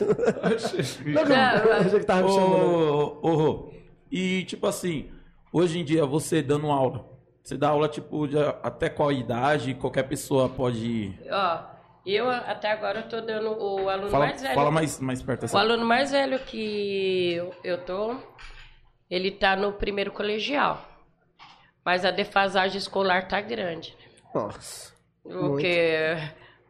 Não, não, eu achei que tava me chamando. Ô, ô, e tipo assim, hoje em dia você dando aula, você dá aula tipo de até qual idade, qualquer pessoa pode ir. Ó, eu até agora eu tô dando o aluno Fala, mais velho. fala mais, mais perto O assim. aluno mais velho que eu- eu tô, ele tá no primeiro colegial. Mas a defasagem escolar tá grande. Nossa. O que,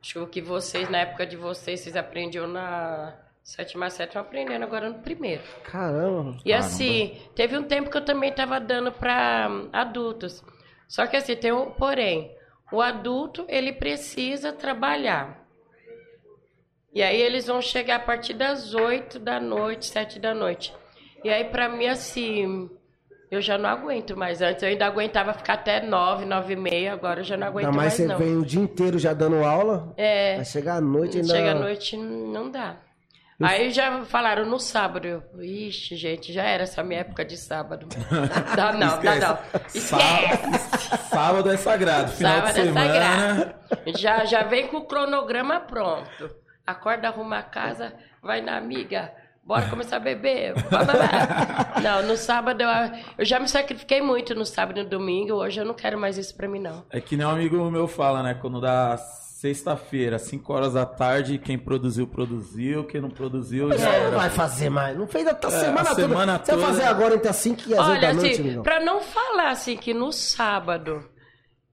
acho que o que vocês, na época de vocês, vocês aprendiam na sétima estão aprendendo agora no primeiro. Caramba. E assim, teve um tempo que eu também estava dando para adultos. Só que assim, tem um porém. O adulto, ele precisa trabalhar. E aí eles vão chegar a partir das 8 da noite, 7 da noite. E aí para mim assim, eu já não aguento mais. Antes eu ainda aguentava ficar até 9, 9 e meia, agora eu já não aguento Ainda mais mais você não. vem o dia inteiro já dando aula. É. Vai chegar à noite ainda. Chega à noite, não dá. Aí já falaram no sábado. Eu, Ixi, gente, já era essa minha época de sábado. Dá não, dá não. Esquece. Sá- Sábado é sagrado. Final Sábado de é semana. sagrado. Já, já vem com o cronograma pronto. Acorda, arruma a casa, vai na amiga. Bora começar a beber. Blá, blá, blá. Não, no sábado eu, eu já me sacrifiquei muito no sábado e no domingo. Hoje eu não quero mais isso pra mim, não. É que nem um amigo meu fala, né? Quando dá sexta-feira, 5 horas da tarde, quem produziu, produziu. Quem não produziu, já Você não era. vai fazer mais. Não fez até a semana a toda. semana Você vai toda. fazer agora entre as 5 e as 8 Olha, da noite, assim, amigão. pra não falar assim que no sábado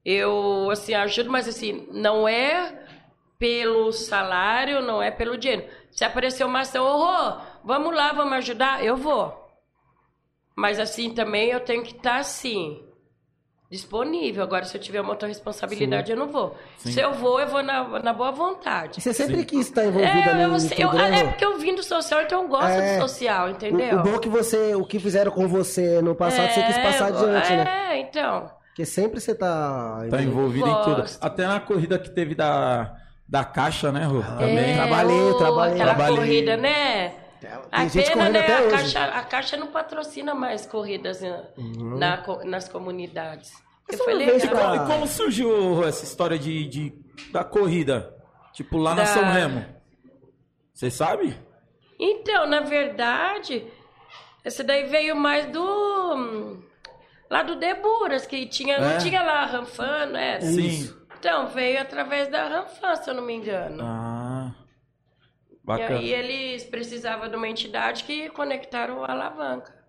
eu assim ajudo, mas assim, não é pelo salário, não é pelo dinheiro. Se aparecer uma ação, ô, Rô, vamos lá, vamos ajudar, eu vou. Mas assim também eu tenho que estar assim disponível. Agora se eu tiver uma outra responsabilidade, eu não vou. Se eu vou, eu vou na, na boa vontade. Você sempre quis estar envolvida É, no, eu, no eu- né, é porque eu vim do social, então eu gosto É. do social, O, entendeu? o bom é que você, o que fizeram com você no passado, você quis passar eu- adiante, né? É, então. Porque sempre você tá. Tá envolvido em tudo. Até na corrida que teve da, da caixa, né, Rô? Também. É, trabalhei, trabalhei. Aquela Trabalhei. corrida, né? A Tem gente pena, correndo né? até A hoje. caixa, a caixa não patrocina mais corridas né, Uhum. na nas comunidades. Eu falei, vez E legal. como, pra- e como surgiu essa história de, de- da corrida? Tipo, lá na Da- São Remo. Você sabe? Então, na verdade, esse daí veio mais do. Lá do Deburas, que tinha, É? não tinha lá a Ranfan, né? Sim. Então, veio através da Ranfan, se eu não me engano. Ah. E Bacana. aí eles precisavam de uma entidade que conectaram a alavanca.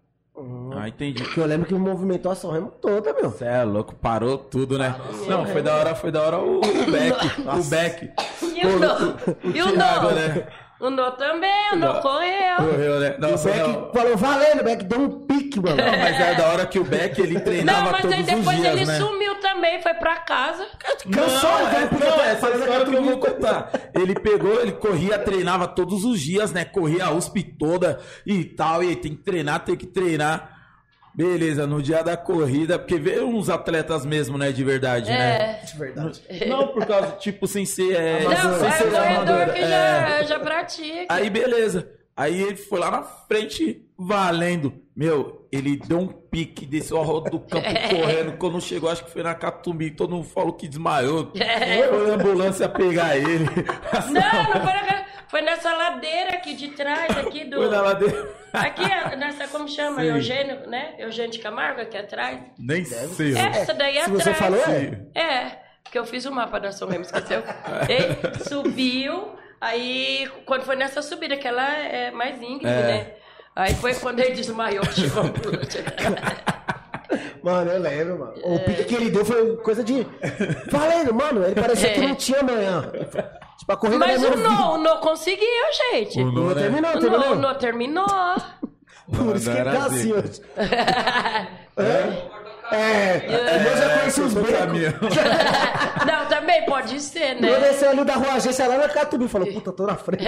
Ah, entendi. Porque eu lembro que movimentou a São Remo toda, meu. Você é louco, parou tudo, né? Não, foi da hora, foi da hora o, o Beck. o Beck. E o No? E o No? né? O No também, o No No. correu. Correu, né? O Nossa, Beck não. falou, valendo, o Beck deu um pique, mano. Não, mas é da hora que o Beck, ele treinava Não, mas todos aí os depois dias, ele né? sumiu também, foi pra casa. Cansou, não, então, é, porque não, tá essa história que eu vou contar. Ele pegou, ele corria, treinava todos os dias, né? Corria a USP toda e tal. E aí tem que treinar, tem que treinar. Beleza, no dia da corrida, porque veio uns atletas mesmo, né? De verdade, né? É. De verdade. Não, por causa, tipo, sem ser. É, Não, sem é ser o corredor amador, que é. já, já pratica. Aí beleza. Aí ele foi lá na frente, valendo. Meu, ele deu um pique, desceu a roda do campo correndo. Quando chegou, acho que foi na Catumbi, todo mundo falou que desmaiou. Foi a ambulância pegar ele. Não, não foi, na, foi nessa ladeira aqui de trás, aqui do. Foi na ladeira. Aqui, nessa, como chama? Sei. Eugênio, né? Eugênio de Camargo, aqui atrás. Nem sei. Essa daí Se atrás. você falou, é. É, porque eu fiz o mapa da São Remo, esqueceu? Ele subiu, aí quando foi nessa subida, que ela é mais íngreme, É. né? Aí foi quando ele desmaiou que chegou a ambulância. Mano, eu lembro, mano. O pique que ele deu foi coisa de. Valendo, mano. Ele parecia que É. não tinha amanhã. Tipo, a corrida Mas o. No, o No conseguiu, gente. O O No, Não né? terminou, No, terminou. o No terminou. Por isso que ele tá assim hoje. É. É. Eu já conheci os becos. Não, também pode ser, Eu né? desci ali da rua agência lá na Catubi. Falou, puta, tô na frente.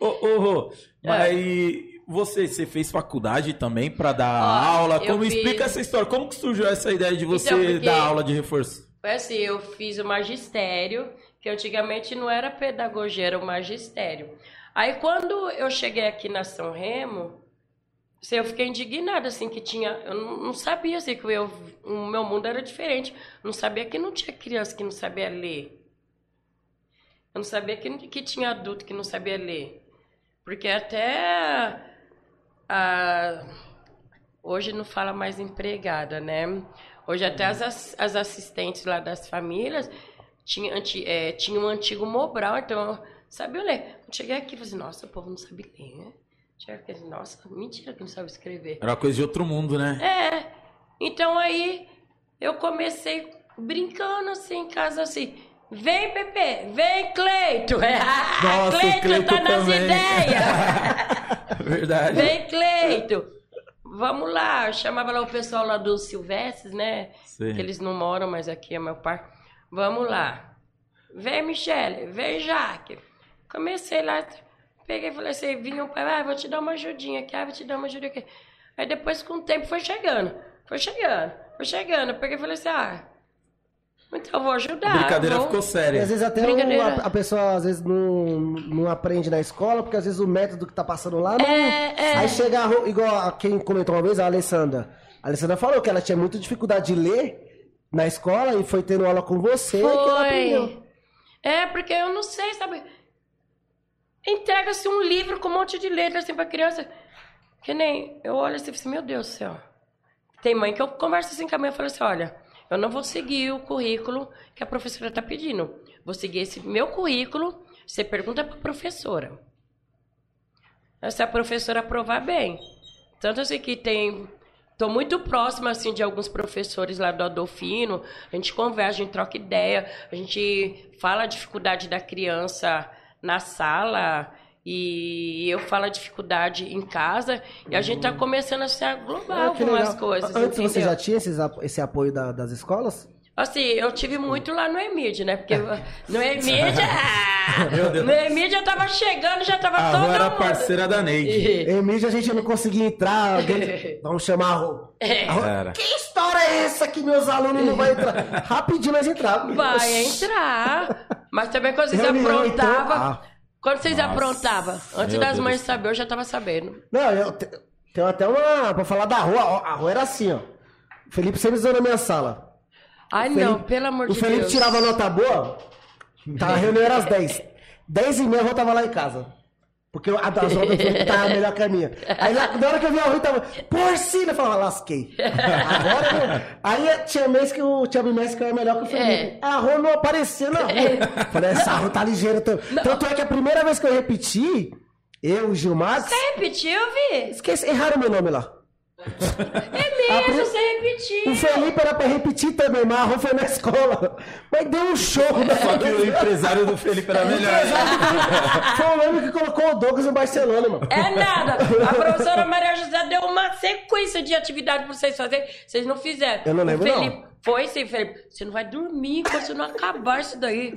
Ô, ô, Rô, mas você, você fez faculdade também pra dar Ó, aula? eu Como fiz- explica essa história? Como que surgiu essa ideia de você Então, porque- dar aula de reforço? Foi assim, eu fiz o magistério, que antigamente não era pedagogia, era o magistério. Aí quando eu cheguei aqui na São Remo, assim, eu fiquei indignada, assim, que tinha... Eu não, sabia, assim, que eu, o meu mundo era diferente. Não sabia que não tinha criança que não sabia ler. Eu não sabia que, que tinha adulto que não sabia ler. Porque até... a- hoje não fala mais empregada, né? Hoje até as, as assistentes lá das famílias tinham anti, é, tinha um antigo Mobral, então sabia ler. Eu cheguei aqui e falei assim, nossa, o povo não sabe ler, né? Cheguei aqui, assim, nossa, mentira que não sabe escrever. Era coisa de outro mundo, né? É, Então aí eu comecei brincando assim em casa assim. Vem, Pepe, vem, Cleito. Nossa, Cleito, Cleito tá nas também. ideias. Verdade. Vem, Cleito. Vamos lá. Eu chamava lá o pessoal lá dos Silvestres, né? Sim. Que eles não moram mais aqui, é meu pai. Vamos lá. Vem, Michele. Vem, Jaque. Comecei lá. Peguei e falei assim, vinha o pai, ah, vou te dar uma ajudinha aqui, ah, vou te dar uma ajudinha aqui. Aí depois, com o tempo, foi chegando. Foi chegando, foi chegando. Eu peguei e falei assim, ah, então eu vou ajudar. A brincadeira vou... ficou E séria. às vezes até Brincadeira. o- a, a pessoa às vezes não, não aprende na escola, porque às vezes o método que tá passando lá não. É, é. Aí chega a igual a quem comentou uma vez, a Alessandra. A Alessandra falou que ela tinha muita dificuldade de ler na escola e foi tendo aula com você que ela aprendeu. Foi. É, porque eu não sei, sabe? Entrega-se um livro com um monte de letras assim pra criança. Que nem eu olho assim e falo assim, meu Deus do céu. Tem mãe que eu converso assim com a mãe e falo assim, olha, eu não vou seguir o currículo que a professora tá pedindo. Vou seguir esse meu currículo, você pergunta pra professora. Se a professora aprovar bem. Tanto assim que tem. Tô muito próxima assim de alguns professores lá do Adolfino. A gente conversa, a gente troca ideia, a gente fala a dificuldade da criança na sala e eu falo a dificuldade em casa e a gente tá começando assim, a englobar Ah, que algumas coisas. Antes você entendeu? já tinha esses esse apoio da- das escolas? Assim, eu tive muito lá no Emídia, né? Porque no Emídia. Meu Deus. no Emídia eu tava chegando, já tava A todo Rô era mundo. parceira da Neide. Em mídia a gente não conseguia entrar. alguém- Vamos chamar a Rô. É. A. Que história é essa que meus alunos não vão entrar? Rapidinho nós entrávamos. Vai entrar. Mas também quando vocês Reunião, então. aprontavam. Ah. Quando vocês Nossa, aprontavam, antes meu das Deus mães saber, eu já tava sabendo. Não, eu te- tenho até uma. Pra falar da rua, ó, a rua era assim, ó. O Felipe sempre usou na minha sala. Ai, O Felipe- não, pelo amor O de Felipe Deus. tirava nota boa, tá, a reunião era às 10. 10 e meia eu tava lá em casa. Porque a das do Felipe tava melhor que a minha. Aí lá, na hora que eu vi a Rui, tava. Porcina! Eu falava, lasquei. Agora, aí tinha mês que o que eu era melhor que o Felipe. É. A Rô não aparecia na rua. Falei, essa Rô tá ligeira. Tanto, tanto é que a primeira vez que eu repeti, eu, o Gilmar, Você repetiu, Vi? esqueci, erraram meu nome lá. É mesmo, você repetiu. O Felipe era pra repetir também, mas a Rô foi na escola. Mas deu um show, Só que o empresário do Felipe era melhor. Foi o homem que colocou o Douglas no Barcelona, mano. É nada. A professora Maria José deu uma sequência de atividade pra vocês fazerem. Vocês não fizeram. Eu não lembro, o Felipe, Foi sim, Felipe. Você não vai dormir enquanto você não acabar isso daí.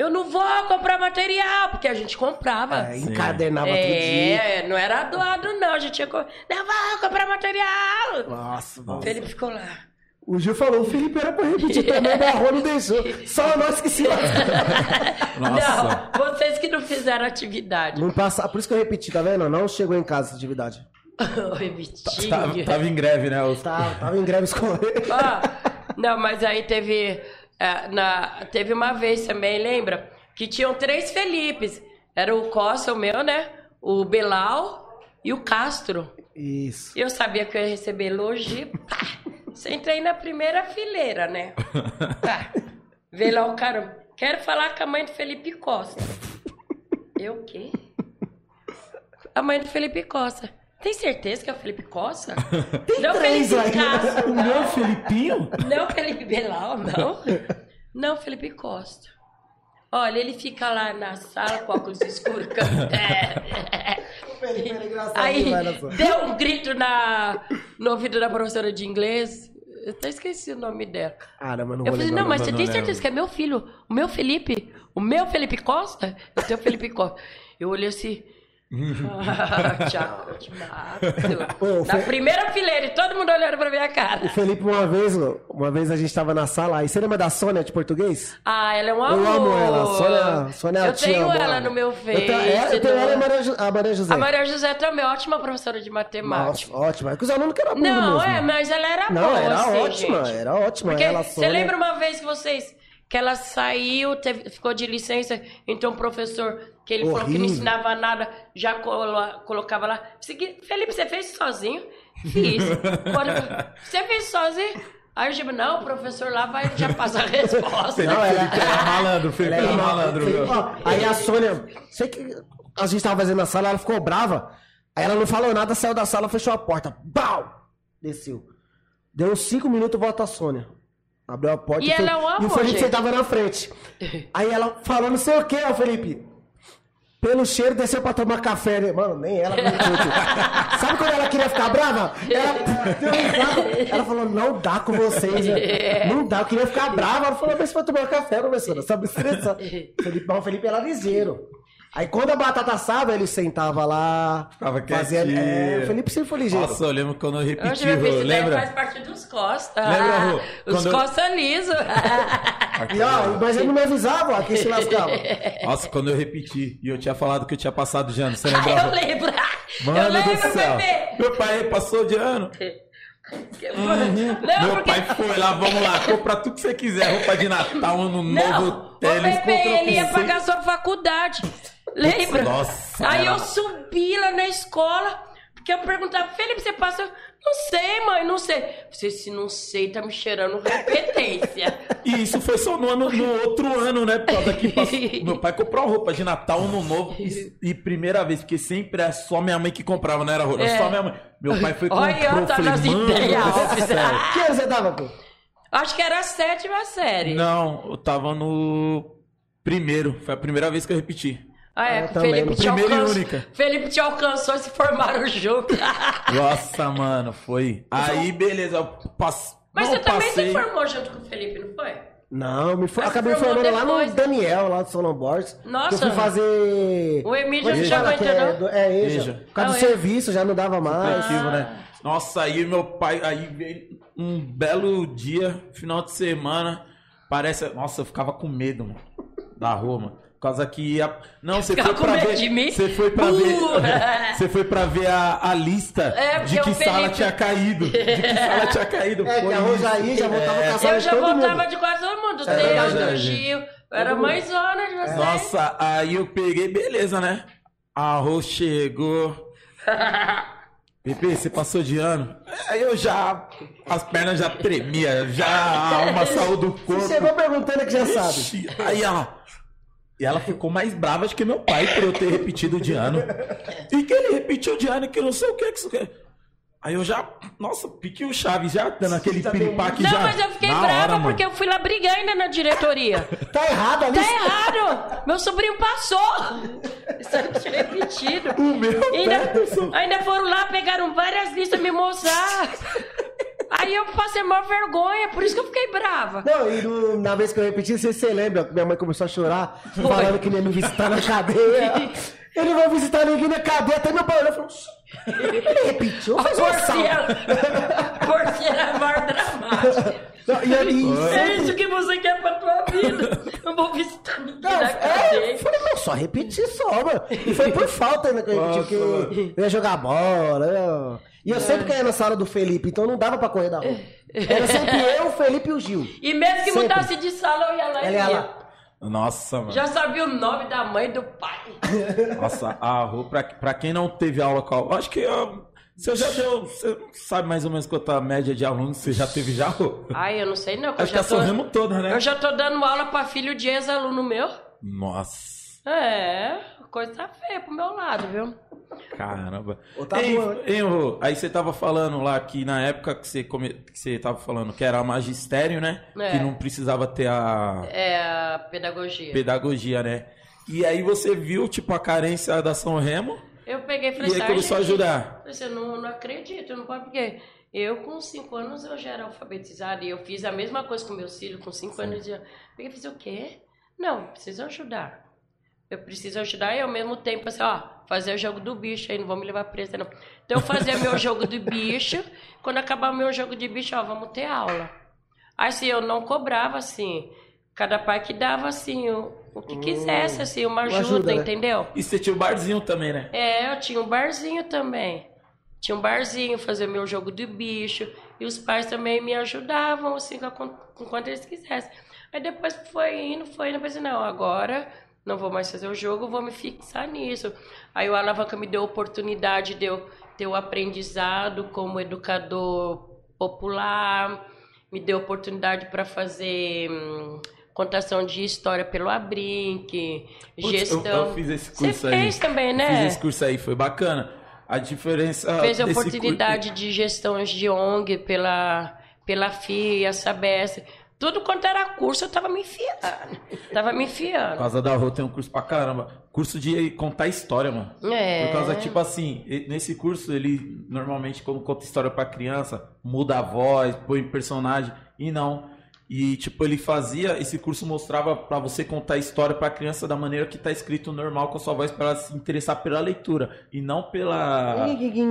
Eu não vou comprar material, porque a gente comprava. É, encadernava todo dia. É, não era doado, não. A gente tinha. co- Não vou comprar material. Nossa, O mano. Felipe ficou lá. O Gil falou, o Felipe era pra repetir também, mas a Rô não deixou. Só nós que se Nossa. Não, vocês que não fizeram atividade. Não passa, por isso que eu repeti, tá vendo? Não chegou em casa essa atividade. Oi, Vitinho. Tava, tava em greve, né? Os- Tá, tava em greve escolar. Ó, não, mas aí teve. É, na, teve uma vez também, lembra? Que tinham três Felipes. Era o Costa, o meu, né? O Belal e o Castro. Isso. Eu sabia que eu ia receber elogio. Pá! Você entrei na primeira fileira, né? Tá. Veio lá o cara. Quero falar com a mãe do Felipe Costa. Eu o quê? A mãe do Felipe Costa. Tem certeza que é o Felipe Costa? Tem não três Felipe aí. Castro, O não. meu Felipinho? Não Felipe Belal, não. Não Felipe Costa. Olha, ele fica lá na sala com óculos escuros. É. O Felipe era engraçado Aí só. deu um grito na, no ouvido da professora de inglês. Eu até esqueci o nome dela. Caramba, não Eu vou falei, lembrar. não, mas não você não tem lembro. certeza que é meu filho? O meu Felipe? O meu Felipe Costa? Eu tenho o Felipe Costa. Eu olhei assim. tchau, eu te mato. Ô, Na Fe- primeira fileira, e todo mundo olhando pra minha O cara. Felipe, uma vez, uma vez a gente tava na sala, aí você lembra da Sônia de português? Ah, ela é um amor. Eu amo ela, Sônia, Sônia Eu te tenho ela no meu Face. Eu tenho, é, eu tenho no- ela e a Maria, a Maria José. A Maria José também, ótima professora de matemática. Nossa, ótima. É que os alunos que eram Não, mesmo. é, mas ela era Não, boa, era assim, ótima, gente. era ótima. Porque ela, você Sônia- lembra uma vez que vocês que ela saiu, teve- ficou de licença, então o professor que ele falou que não Horrível. ensinava nada, já colo- colocava lá. Segui- Felipe, você fez sozinho? Fiz. Quando- Você fez sozinho? Aí eu digo, não, o professor lá vai já passar a resposta. Não, ela- Felipe era malandro, Felipe Ela era era malandro, Felipe, viu? ó, Aí a Sônia, sei que a gente tava fazendo na sala, ela ficou brava. Aí ela não falou nada, saiu da sala, fechou a porta. Bau! Desceu. Deu uns 5 minutos, volta a Sônia. Abriu a porta E Fe- ela é um e o Felipe sentava na frente. Aí ela falou não sei o que, ó, Felipe. Pelo cheiro, desceu pra tomar café. né? Mano, nem ela. Sabe quando ela queria ficar brava? Ela, ela falou, não dá com vocês. né? Não dá, eu queria ficar brava. Ela falou, mas você vai tomar café, professora. Sabe estressar. Felipe, o Felipe era ligeiro. Aí quando a batata assava, ele sentava lá. Ficava fazia. quietinho. É, o Felipe sempre foi ligeiro. Nossa, eu lembro quando eu Eu repeti, vi Rô, daí faz lembra? parte dos costas. Lembra, Rô? Os Quando eu- costas lisos. E ó, mas ele não me avisava, ó, quem se lascava. Nossa, quando eu repeti e eu tinha falado que eu tinha passado de ano, você eu lembra? lembro. Mano eu lembro, do céu. bebê. Meu pai passou de ano. Não, Meu porque... pai foi lá, vamos lá, compra tudo que você quiser, roupa de Natal, ano Não, novo, o tênis, Pepe, encontrou ele ia pagar sua faculdade. Lembra? Nossa, Aí eu subi lá na escola, porque eu perguntava, Felipe, você passa? Não sei, mãe, não sei. Você, se não sei, tá me cheirando repetência. E isso foi só no, ano, no outro ano, né? Por causa que passou- meu pai comprou roupa de Natal, ano novo e, e primeira vez, porque sempre é só minha mãe que comprava, não era roupa, É. só minha mãe. Meu pai foi comprou, Olha, eu falei, nas ideias. Que ano você tava, pô? Acho que era a sétima série. Não, eu tava no primeiro, foi a primeira vez que eu repeti. Ah, é, Eu que também, Felipe te e alcançou. única. Felipe te alcançou e se formaram juntos. Nossa, mano, foi. Aí, beleza, eu. Mas não, você também passei. se formou junto com o Felipe, não foi? Não, me for... Mas acabei formou formando lá no né? Daniel, lá do Solon Borges. Nossa. Eu fui fazer. O Emílio é não aguenta, que é não? do- É, Eja. Eja. Por causa Não, do é. serviço, já não dava mais. Ativo, né? Nossa, aí meu pai, aí veio um belo dia, final de semana, parece, nossa, eu ficava com medo, mano, da rua, mano. Por causa que ia... Não, você foi medo ver. Você foi pra Uh! ver. Você foi pra ver a, a lista É, de que o sala tinha caído. De que sala tinha caído. É, que Foi a. Rosaí já voltava com a sala Eu já voltava de quase todo mundo. É Deus, verdade. do Gil. Eu era mãezona de vocês. Nossa, aí eu peguei, beleza, né? A Rô chegou. Pepe, você passou de ano? Aí eu já. As pernas já tremia, já a alma saiu do corpo. Você chegou perguntando que já sabe. Ixi, Aí ela. E ela ficou mais brava acho que meu pai por eu ter repetido de ano. E que ele repetiu de ano que não sei o que que. Aí eu já. Nossa, piquei o chave já, dando aquele Tá piripaque Não, já. mas eu fiquei brava hora, porque eu fui lá brigar ainda na diretoria. Tá errado ali. Tá errado! Meu sobrinho passou! Isso tinha repetido. O meu Ainda, ainda foram lá, pegaram várias listas me mostrar. Aí eu passei maior vergonha, por isso que eu fiquei brava. Não, e no- na vez que eu repeti, você, você lembra? Minha mãe começou a chorar, falando que ele ia me visitar na cadeia. Ele não vai visitar ninguém na cadeia. Até meu pai olhou e falou: "Oxi, ele repetiu, A fez um assalto." porceira, porceira é mais dramática. Não, E, e, É isso que você quer pra tua vida. Eu vou visitar ninguém Não, na é, cadeia. eu falei, não, só repetir só, mano. E foi por falta ainda que eu repeti, porque eu ia jogar bola. eu- E eu sempre caía na sala do Felipe, então não dava pra correr da rua. Era sempre eu, o Felipe e o Gil. E mesmo que Sempre. mudasse de sala, eu ia lá e Ela ia ia. lá. Nossa, mano. Já sabia o nome da mãe do pai. Nossa, a Rô, pra, pra quem não teve aula com a acho que ó, você já deu. Você sabe mais ou menos quanto a média de alunos você já teve já, Rô? Ai, eu não sei não. Acho eu que já a sorremos toda, né? Eu já tô dando aula pra filho de ex-aluno meu. Nossa, É, coisa tá feia pro meu lado, viu? Caramba. Ô, tá Hein, boa, hein, Rô, aí você tava falando lá que na época que você, come... que você tava falando que era magistério, né? É. Que não precisava ter a É a pedagogia. pedagogia, né? E aí você viu, tipo, a carência da São Remo Eu peguei e falei e aí assim, começou a "Ai, gente, ajudar. Eu falei, não, não acredito, não pode, porque eu com 5 anos eu já era alfabetizada e eu fiz a mesma coisa com meus filhos com 5 anos. Eu peguei e fiz o quê? Não, preciso ajudar. Eu preciso ajudar e ao mesmo tempo, assim, ó, fazer o jogo do bicho aí, não vou me levar presa, não. Então eu fazia meu jogo do bicho, quando acabar o meu jogo de bicho, ó, vamos ter aula. Aí assim, eu não cobrava assim, cada pai que dava assim, o, o que quisesse, assim, uma ajuda, ajuda, né? entendeu? E você tinha o barzinho também, né? É, eu tinha um barzinho também. Tinha um barzinho, fazer meu jogo de bicho. E os pais também me ajudavam, assim, com, com quanto eles quisessem. Aí depois foi indo, foi indo, eu pensei, não, agora não vou mais fazer o jogo, vou me fixar nisso. Aí o Alavanca me deu a oportunidade de eu ter o aprendizado como educador popular, me deu oportunidade para fazer hum, contação de história pelo Abrinq, gestão. Eu, eu fiz esse Você curso aí. fez também, Eu né? Fiz esse curso aí, foi bacana. A diferença. Fez a oportunidade de gestões de ONG pela pela FIA, Sabesp. Tudo quanto era curso, eu tava me enfiando. Tava me Por enfiando. causa da rua tem um curso pra caramba. Curso de contar história, mano. É. Por causa, tipo assim, nesse curso, ele normalmente, quando conta história pra criança, muda a voz, põe personagem, e não. E, tipo, ele fazia, esse curso mostrava pra você contar a história pra criança da maneira que tá escrito normal com a sua voz, pra ela se interessar pela leitura, e não pela.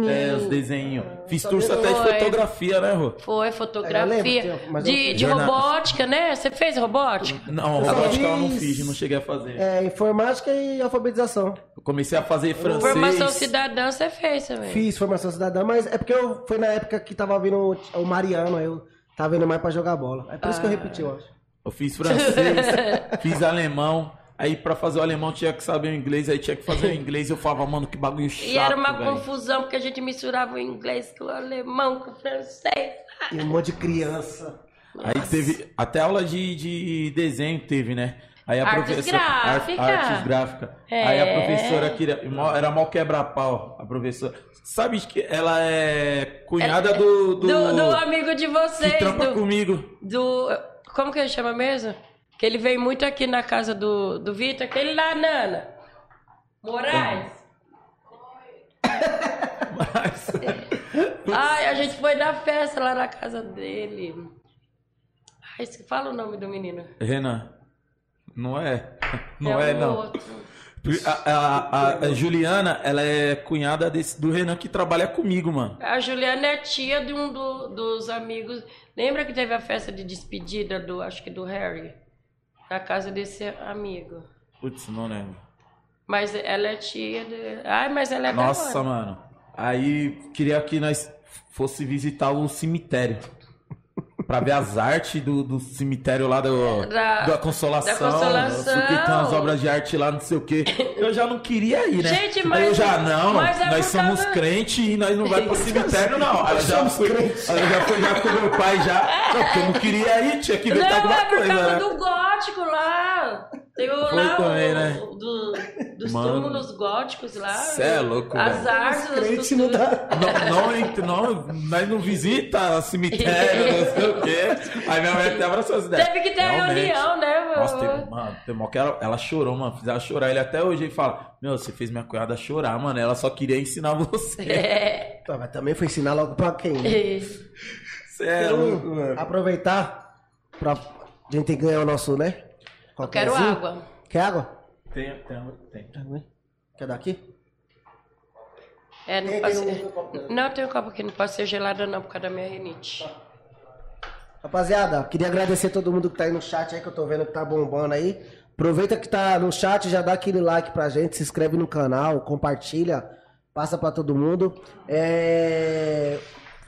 É, os desenhos. Fiz curso até de fotografia, né, Rô? Foi É, fotografia. lembro, mas eu de de robótica, né? Você fez robótica? Não, robótica eu não fiz- não cheguei a fazer. É, informática e alfabetização. Eu comecei a fazer francês. Formação cidadã você fez também. Fiz formação cidadã, mas é porque eu, foi na época que tava vindo o, o Mariano, aí eu tava vindo mais pra jogar bola. É por isso que eu repeti, eu acho. Eu fiz francês, fiz alemão. Aí pra fazer o alemão tinha que saber o inglês, aí tinha que fazer o inglês. Eu falava, mano, que bagulho chato. E era uma velho. confusão, porque a gente misturava o inglês com o alemão, com o francês. E um monte de criança. Aí teve até aula de, de desenho teve, né? Aí a Artes professora gráfica. Ar- artes gráfica. É. Aí a professora queria, era mal quebra-pau, a professora. Sabe que ela é cunhada do do, Do, do amigo de que vocês, trampa do, comigo. do. Como que ele chama mesmo? Que ele veio muito aqui na casa do, do Vitor, aquele lá, Nana. Moraes. Mas, Ai, a gente foi na festa lá na casa dele. Ai, fala o nome do menino. Renan, não é? Não é, o não. outro. A, a- a- a Juliana, ela é cunhada desse, do Renan que trabalha comigo, mano. A Juliana é tia de um do- dos amigos. Lembra que teve a festa de despedida do, acho que do Harry? Na casa desse amigo. Putz, não lembro. Mas ela é tia de. Ai, mas ela é Nossa, mano. Aí queria que nós fosse visitar o cemitério. Pra ver as artes do, do cemitério lá do, Da- da Consolação. da Consolação. tem umas obras de arte lá, não sei o que. Eu já não queria ir, né? Gente, Aí mas- eu já, não, é nós por somos crentes e nós não vai pro cemitério, não. Aí eu já somos fui, crentes. aí eu já fui já com meu pai já. Não, porque eu não queria ir, tinha que inventar Não, alguma é por coisa, causa né? do gótico lá. Tem o, Foi lá também, o, né? do- dos Mano. túmulos góticos lá. Cê é louco, As velho. Os dos- não dá. Não, não, não, nós não visita cemitério, não sei o quê. Aí minha mãe até abraçou as ideias. Teve que ter Realmente. reunião, né, meu? Nossa, teve, mano, teve uma que ela, ela chorou, mano. Fiz ela chorar. Ele até hoje ele fala: Meu, você fez minha cunhada chorar, mano. Ela só queria ensinar você. É. Tá, mas também foi ensinar logo pra quem? né? Você é louco, mano. Aproveitar pra gente ganhar o nosso, né? Eu quero Qualquerzinho. água. Quer água? Tem, tem, tem. Quer daqui? É, não Tem- pode tem ser. um copo dela. Não, tem um copo aqui, não pode ser gelada não, por causa da minha rinite. Rapaziada, queria agradecer todo mundo que tá aí no chat aí, que eu tô vendo que tá bombando aí. Aproveita que tá no chat, já dá aquele like pra gente, se inscreve no canal, compartilha, passa pra todo mundo. É,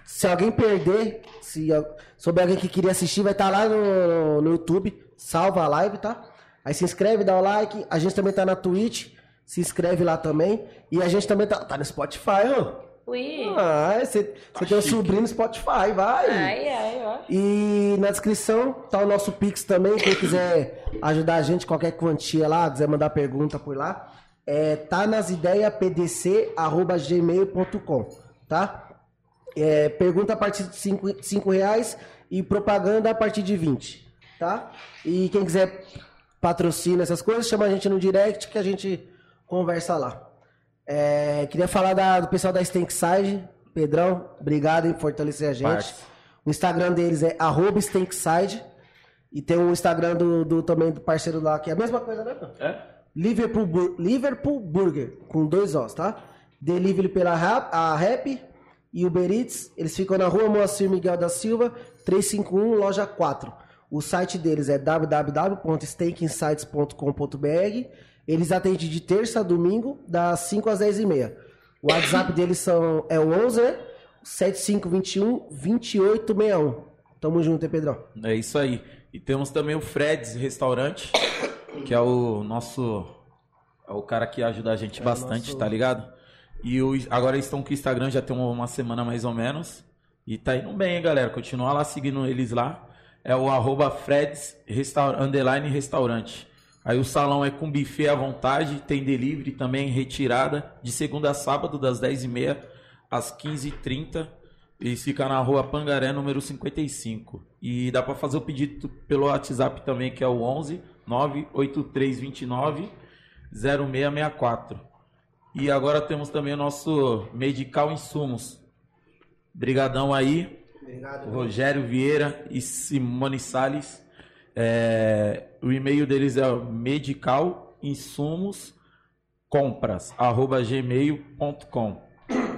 Se alguém perder, se souber alguém que queria assistir, vai estar lá no, no YouTube, salva a live, tá? Aí se inscreve, dá o like. A gente também tá na Twitch, se inscreve lá também. E a gente também tá, tá no Spotify, ó. Ui. Ah, você você tem um sobrinho no Spotify, vai. Ai, ai, ó. E na descrição tá o nosso Pix também. Quem quiser ajudar a gente, qualquer quantia lá, quiser mandar pergunta por lá, é, tá nas ideias pdc.gmail.com, tá? É, pergunta a partir de 5 reais e propaganda a partir de 20, tá? E quem quiser patrocina essas coisas, chama a gente no direct que a gente conversa lá. É, queria falar da- do pessoal da Stankside. Pedrão, obrigado em fortalecer a gente. Parça. O Instagram deles é Stankside. E tem o Instagram do, do- também do parceiro lá, que é a mesma coisa, né? É? Liverpool, Bur- Liverpool Burger, com dois Os, tá? Delivery pela Rap, a Rap e Uber Eats. Eles ficam na rua Moacir Miguel da Silva, 351, loja 4. O site deles é www.steakinsights.com.br. Eles atendem de terça a domingo, das 5 às 10 e meia. O WhatsApp deles são, é o 11, né? 7521 2861. Tamo junto, hein, Pedrão? É isso aí. E temos também o Fred's Restaurante, que é o nosso. É o cara que ajuda a gente bastante, nosso- tá ligado? E o, agora eles estão com o Instagram já tem uma semana mais ou menos. E tá indo bem, hein, galera. Continua lá seguindo eles lá. É o arroba Fred's Restaur, underline restaurante. Aí o salão é com buffet à vontade, tem delivery também, retirada, de segunda a sábado, das 10h30 às 15h30. E fica na rua Pangaré, número 55. E dá pra fazer o pedido pelo WhatsApp também, que é o 11 98329 0664. E agora temos também o nosso Medical Insumos. Brigadão aí, Obrigado. Rogério Vieira e Simone Salles. É, o e-mail deles é medicalinsumoscompras@gmail.com.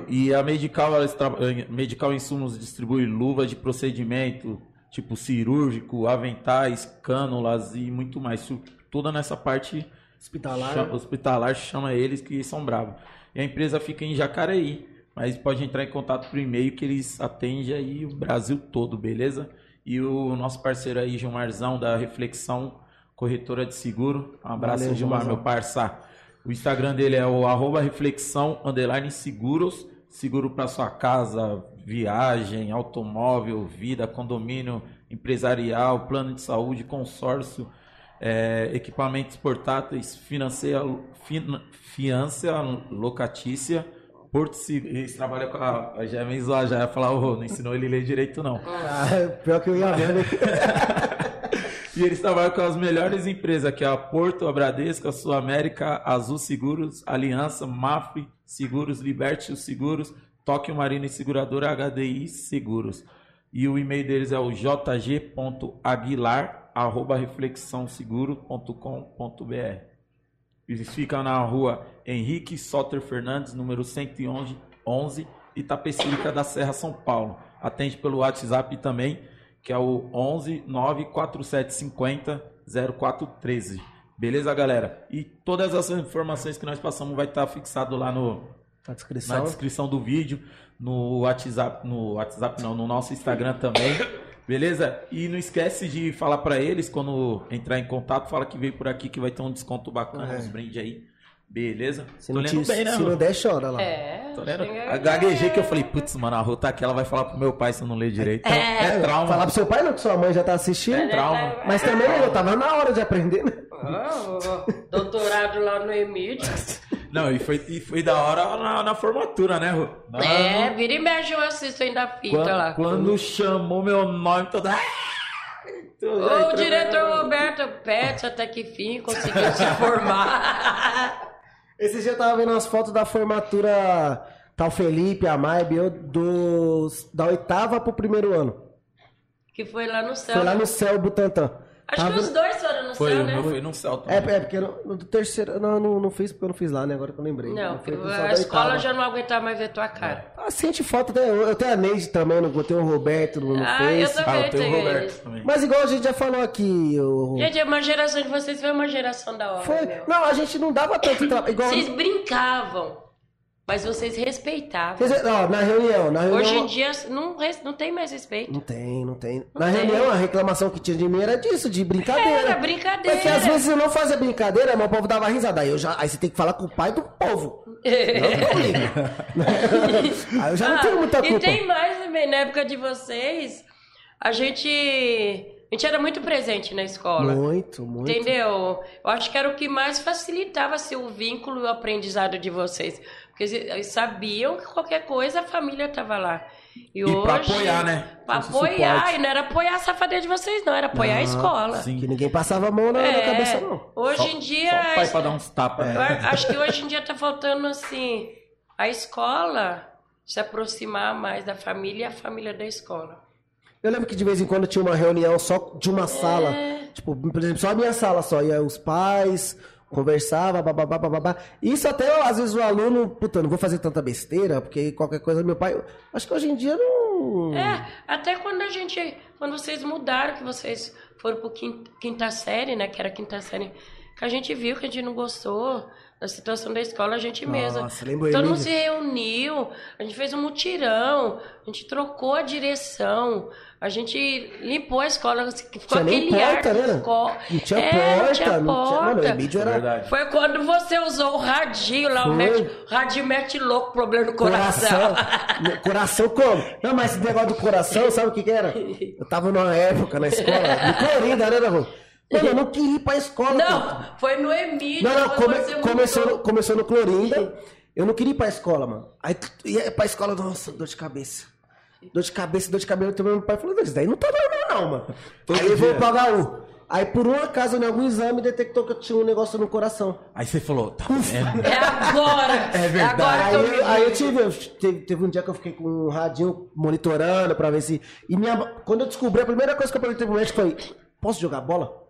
E a Medical, ela extra- eh, Medical Insumos distribui luva de procedimento, tipo cirúrgico, aventais, cânulas e muito mais. Toda nessa parte Hospitalar. chama- hospitalar chama eles que são bravos. E a empresa fica em Jacareí, mas pode entrar em contato por e-mail que eles atendem aí o Brasil todo, beleza? E o nosso parceiro aí, Gilmarzão, da Reflexão Corretora de Seguro. Um abraço, Valeu, Gilmar, Gilmarzão. meu parça. O Instagram dele é o arroba reflexão underline seguros. Seguro para sua casa, viagem, automóvel, vida, condomínio empresarial, plano de saúde, consórcio, é, equipamentos portáteis, financia, fin, fiança locatícia, Porto Seguro. Eles trabalham com a. Já ia me zoar, já ia falar, ô, não ensinou ele a ler direito, não. Ah, pior que eu ia ver, né? E eles trabalham com as melhores empresas, que é a Porto, a Bradesco, a Sul América, Azul Seguros, Aliança, Mafre Seguros, Liberty Seguros, Tóquio Marina e Seguradora HDI Seguros. E o e-mail deles é o jg.aguilar@reflexãoseguro.com.br. Eles ficam na rua Henrique Soter Fernandes, número 111, 11, Itapecerica da Serra, São Paulo. Atende pelo WhatsApp também, que é o 11 94750 0413. Beleza, galera? E todas essas informações que nós passamos vai estar fixado lá no, Na na descrição. descrição do vídeo, no WhatsApp, no WhatsApp não, no nosso Instagram também. Beleza? E não esquece de falar pra eles quando entrar em contato, fala que veio por aqui que vai ter um desconto bacana, É. uns brindes aí. Beleza? Se Tô não, lendo te, bem, né? se Rô? não der, chora lá. É. Tô lendo. A gaguejei que eu falei, putz, mano, a Rô tá aqui, ela vai falar pro meu pai se eu não ler direito. Então, é, trauma. Falar pro seu pai não, que sua mãe já tá assistindo. É trauma. Mas também eu tava na hora de aprender, né? Ah, doutorado lá no Emílio. Não, e foi, e foi da hora na, na formatura, né, Rô? É, vira e mexe eu assisto ainda a fita quando, lá. quando chamou meu nome, toda. Ah! O diretor Roberto Pet até que fim conseguiu se formar. Esse dia eu tava vendo umas fotos da formatura tal Felipe, a Maib, eu dos, da oitava pro primeiro ano. que foi lá no céu. Foi lá no céu Butantã. Acho Tava que os dois foram no Foi, céu, né? foi num céu É, também. é porque no, no terceiro. Não, não, não fiz porque eu não fiz lá, né? Agora que eu lembrei. Não, Eu a escola já não aguentava mais ver tua cara. Ah, sente foto até eu. Eu tenho a Neide também, não botei o Roberto no, no Ah, eu também. Ah, eu tenho o Roberto também. Mas igual a gente já falou aqui, o... Gente, uma geração de vocês foi uma geração da hora, foi. meu. Não, a gente não dava tanto trabalho. Igual. Vocês brincavam, mas vocês respeitavam. Vocês- ó, na reunião, na reunião. Hoje em dia não, não tem mais respeito. Não tem, não tem. Não na tem. reunião, a reclamação que tinha de mim era disso, de brincadeira. Era brincadeira. É que às vezes eu não fazia brincadeira, mas o povo dava risada. Aí, eu já, aí você tem que falar com o pai do povo. Não comigo. aí eu já não Ah, tenho muita E culpa. tem mais também, na época de vocês, a gente, a gente era muito presente na escola. Muito, muito. Entendeu? Eu acho que era o que mais facilitava assim, o vínculo e o aprendizado de vocês. Porque eles sabiam que qualquer coisa a família estava lá. E, E hoje, pra apoiar, né? Pra Esse apoiar, suporte. e não era apoiar a safadeza de vocês, não, era apoiar a escola. sim. Que ninguém passava a mão na, na É, cabeça, não. Hoje Só- em dia. Só o pai pra dar uns tapas. A- acho que hoje em dia tá faltando assim a escola se aproximar mais da família e a família da escola. Eu lembro que de vez em quando tinha uma reunião só de uma sala. É. Tipo, por exemplo, só a minha sala só. Ia os pais, conversava, bababá, bababá. Isso até, às vezes, o aluno, puta, não vou fazer tanta besteira, porque qualquer coisa meu pai. Acho que hoje em dia não. É, até quando a gente. Quando vocês mudaram, que vocês foram pro quinta, quinta série, né? Que era a quinta série, que a gente viu que a gente não gostou da situação da escola, a gente mesma. Nossa, lembro Todo mundo se reuniu, a gente fez um mutirão, a gente trocou a direção, a gente limpou a escola, ficou Tinha nem aquele ar porta, da né? escola. Não tinha É, porta, não tinha não tinha. Mano, o porta. Emílio era. Verdade. Foi quando você usou o radinho lá, o, Foi. mete, o radinho mete louco, problema no coração. Coração. coração como? Não, mas esse negócio do coração, sabe o que que era? Eu tava numa época na escola, no Clorinda, né, Dabu? Mano, eu não queria ir pra escola. Não, foi no Emílio. Não, não, come- começou, no, começou no Clorinda. Eu não queria ir pra escola, mano. Aí ia pra escola, nossa, dor de cabeça. dor de cabeça, dor de cabelo. Também meu pai falou, isso daí não tá normal não, mano. Todo Aí veio pro HU. Aí por um acaso, em algum exame, detectou que eu tinha um negócio no coração. Aí você falou, tá vendo? É agora! É verdade. Agora Aí, eu- aí eu tive, eu teve, teve um dia que eu fiquei com um radinho monitorando pra ver se. E minha, quando eu descobri, a primeira coisa que eu perguntei pro médico foi: posso jogar bola?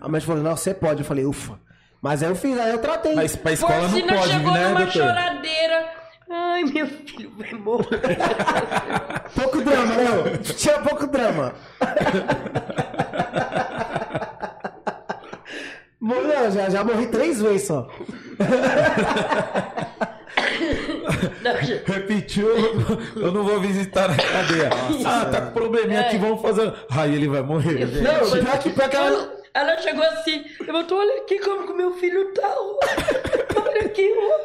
A médica falou: não, você pode. Eu falei: ufa. Mas aí eu fiz, aí eu tratei. Mas pra escola não pode, chegou né, numa doutor? choradeira. Ai, meu filho vai morrer. Pouco drama, né? Tinha pouco drama. Morreu, já, já morri três vezes só. Não. Repetiu, eu não vou visitar na cadeia. ah, tá com probleminha aqui, vamos fazer. Aí ele vai morrer. Não, pior que, pior que ela. Ela, chegou assim, levantou, olha aqui como que meu filho tá. Olha aqui, ó.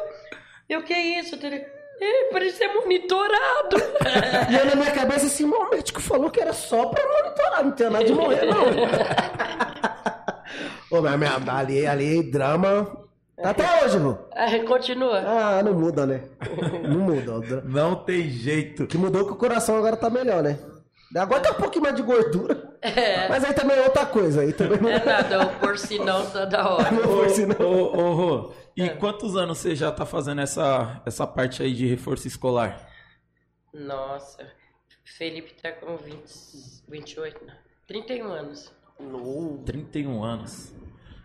Eu, que é isso? Ele, "É, parece ser monitorado. E eu na minha cabeça assim, "Mas o médico falou que era só pra monitorar, não tem nada de morrer, não. Ô, mas minha, ali, ali, drama. Até hoje, vô. Aí, continua. Ah, não muda, né? Não muda. Não tem jeito. Que mudou é que o coração agora tá melhor, né? Agora tá um pouquinho mais de gordura. Mas aí também é outra coisa. Aí também não É nada, o porcinão toda hora. não foi assim, não. Ô, ô, Rô, e quantos anos você já tá fazendo essa, essa parte aí de reforço escolar? Nossa, Felipe tá com 20, 28, não, 31 anos. 31 anos.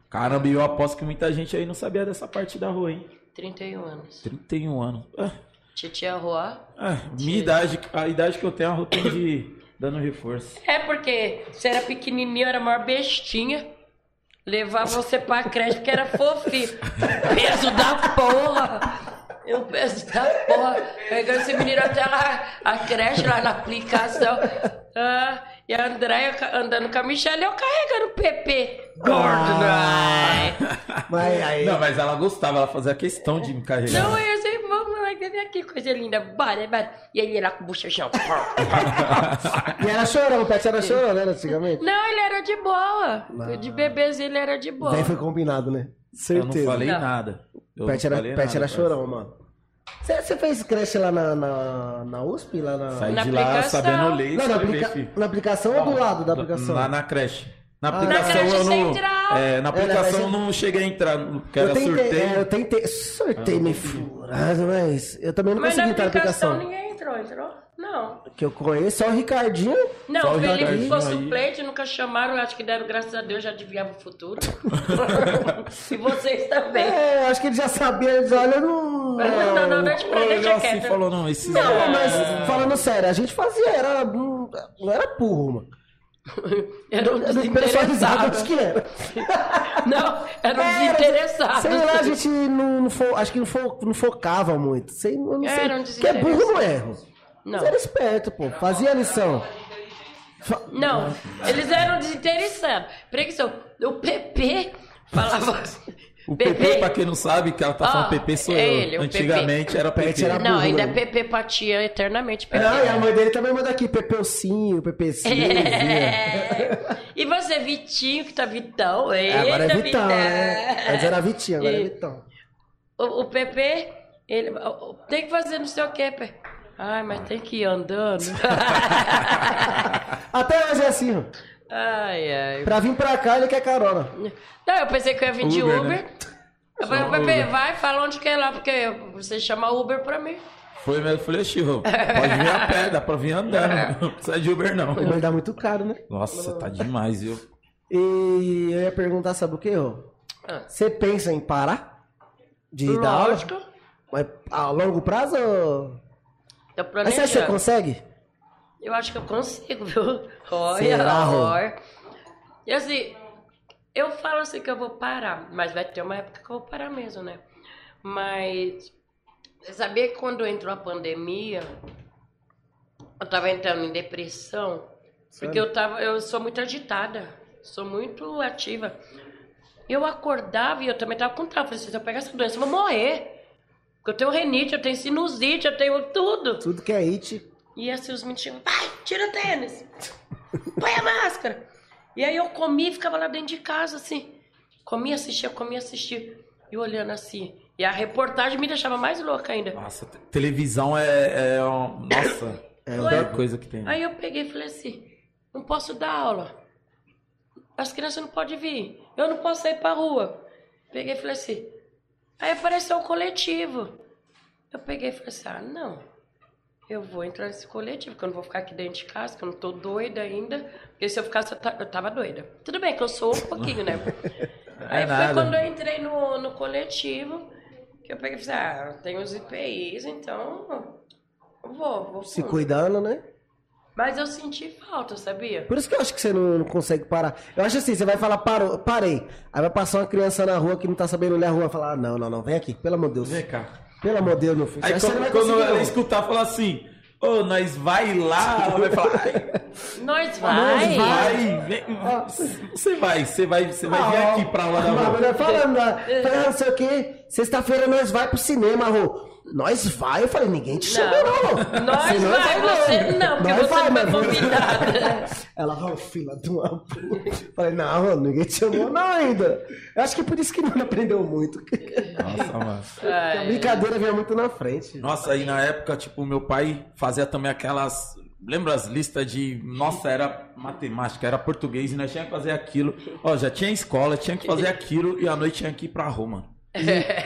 Caramba, eu aposto que muita gente aí não sabia dessa parte da rua, hein? 31 anos. 31 anos. É, Titia Rua. é, minha idade, a idade que eu tenho, a Rô tem de dando reforço. É porque você era pequenininho, era a maior bestinha. Levava você pra creche porque era fofinho. Peso da porra! Eu peso da porra. Pegando esse menino até lá, a creche lá na aplicação. Ah, e a Andréia andando com a Michelle, eu carregando o PP. Gordo, ai. Mas aí. Não, mas ela gostava, ela fazia questão de me carregar. Não, eu vem aqui, coisa linda. Bora, bora. E ele lá com o bochechão. E era chorão, o Pet era chorão, né, antigamente? Não, ele era de boa. De bebezinho ele era de boa. Daí foi combinado, né? Eu não Certeza. falei Não. nada. Eu Pet não era, Pet nada, era chorão, mano. Você você fez creche lá na, na, na USP? Lá na... Saí Na de lá aplicação. sabendo ler Não, na, aplica... na aplicação ou do lado da aplicação? Lá na creche. Na Ah. aplicação Na creche eu não. central. É, na É, aplicação eu não cheguei a entrar, porque eu era tentei, sorteio. é, eu tentei. Sorteio meio furado, mas eu também não Mas na consegui entrar na aplicação aplicação. ninguém entrou, entrou? Não. Que eu conheço só o Ricardinho. Só Não, o o Felipe Ricardinho ficou suplente, nunca chamaram, acho que deram graças a Deus, já adivinhava o futuro. e vocês também. É, eu acho que ele já sabia, ele já olha no. Não, não, não, deixa pra Olhou deixa assim quieto. falou, não, esses Não, mas falando sério, a gente fazia, era. Não não era burro, mano. Era um desinteressado. que era. Não, era um Era, desinteressado. Sei lá, a gente não, não fo- acho que não, fo- não focava muito. Sei, não sei. Era um Porque é burro não erra. Não. Mas era esperto, pô. Fazia a lição. Não, eles eram desinteressados. Preguiçoso. O PP falava. O PP, pra quem não sabe, que ela tá falando Ah, PP sou é eu. ele, Antigamente era Pet PP. era- Não, burro, ainda é? PP pra tia eternamente. PP. Não, e a mãe dele também manda aqui, Pepeucinho, Pepecinho. É. E você, Vitinho, que tá Vitão. Eita, Agora é Vitão, né? Antes era Vitinho, agora é E- Vitão. O, o PP, ele tem que fazer não sei o quê, Pé. Ai, mas tem que ir andando. Até hoje é assim, ó. Ai, ai. Pra vir pra cá, ele quer carona. Não, eu pensei que eu ia vir de Uber, Uber. né? Eu falei, Uber. vai, fala onde que é lá, porque você chama Uber pra mim. Foi mesmo, falei, Chico, pode vir a pé, dá pra vir andando. Não precisa de Uber, não. Vai dar muito caro, né? Nossa, tá demais, viu? E eu ia perguntar, sabe o que, ô? Ah. Você pensa em parar de dar aula? Lógico. Mas a longo prazo? Mas você acha que você consegue? Eu acho que eu consigo, viu? Olha, olha. E assim, eu falo assim que eu vou parar, mas vai ter uma época que eu vou parar mesmo, né? Mas você sabia que quando entrou a pandemia, eu tava entrando em depressão, porque eu tava, eu sou muito agitada, sou muito ativa. Eu acordava e eu também tava com trauma. Falei assim, se eu pegar essa doença, eu vou morrer. Porque eu tenho renite, eu tenho sinusite, eu tenho tudo. Tudo que é it. E assim os meninos chegam, pai, tira o tênis, põe a máscara. E aí eu comia e ficava lá dentro de casa, assim. Comia, assistia, comia, assistia. E olhando assim. E a reportagem me deixava mais louca ainda. Nossa, te- televisão é. é um- Nossa, É, É o a Ué, pior coisa que tem. Aí eu peguei e falei assim, não posso dar aula. As crianças não podem vir. Eu não posso sair pra rua. Peguei e falei assim. Aí apareceu o coletivo. Eu peguei e falei assim, ah, não. Eu vou entrar nesse coletivo, que eu não vou ficar aqui dentro de casa, que eu não tô doida ainda. Porque se eu ficasse, eu ta- eu tava doida. Tudo bem que eu sou um pouquinho, né? Aí foi nada. quando eu entrei no, no coletivo, que eu peguei e falei, ah, tem os IPIs, então eu vou, vou Se fundo. cuidando, né? Mas eu senti falta, sabia? Por isso que eu acho que você não, não consegue parar. Eu acho assim, você vai falar, parou, parei. Aí vai passar uma criança na rua que não tá sabendo ler a rua e falar, ah, não, não, não, vem aqui, pelo amor de Deus. Vem cá. Pelo amor de Deus, meu filho. Aí quando, vai quando ela não. escutar, falar assim, ô, nós vai lá, ela vai falar, Nós nós vai. vai, vem, você vai, você vai, você vai vir Ah, aqui pra lá da né? Falei, ah, não sei o quê. Sexta-feira nós vai pro cinema, Rô. Nós vai? Eu falei, ninguém te chamou, não. Rô. Nós não vai, você não, porque Nós você não vai, foi mas- convidada. Ela vai, filha de uma puta. Falei, não, Rô, ninguém te chamou, não ainda. Eu acho que é por isso que não aprendeu muito. Nossa, mano. A brincadeira veio muito na frente. Nossa, aí na época, tipo, meu pai fazia também aquelas. Lembra as listas de. Nossa, era matemática, era português e nós tínhamos que fazer aquilo. Ó, já tinha escola, tinha que fazer aquilo e à noite tinha que ir pra Roma.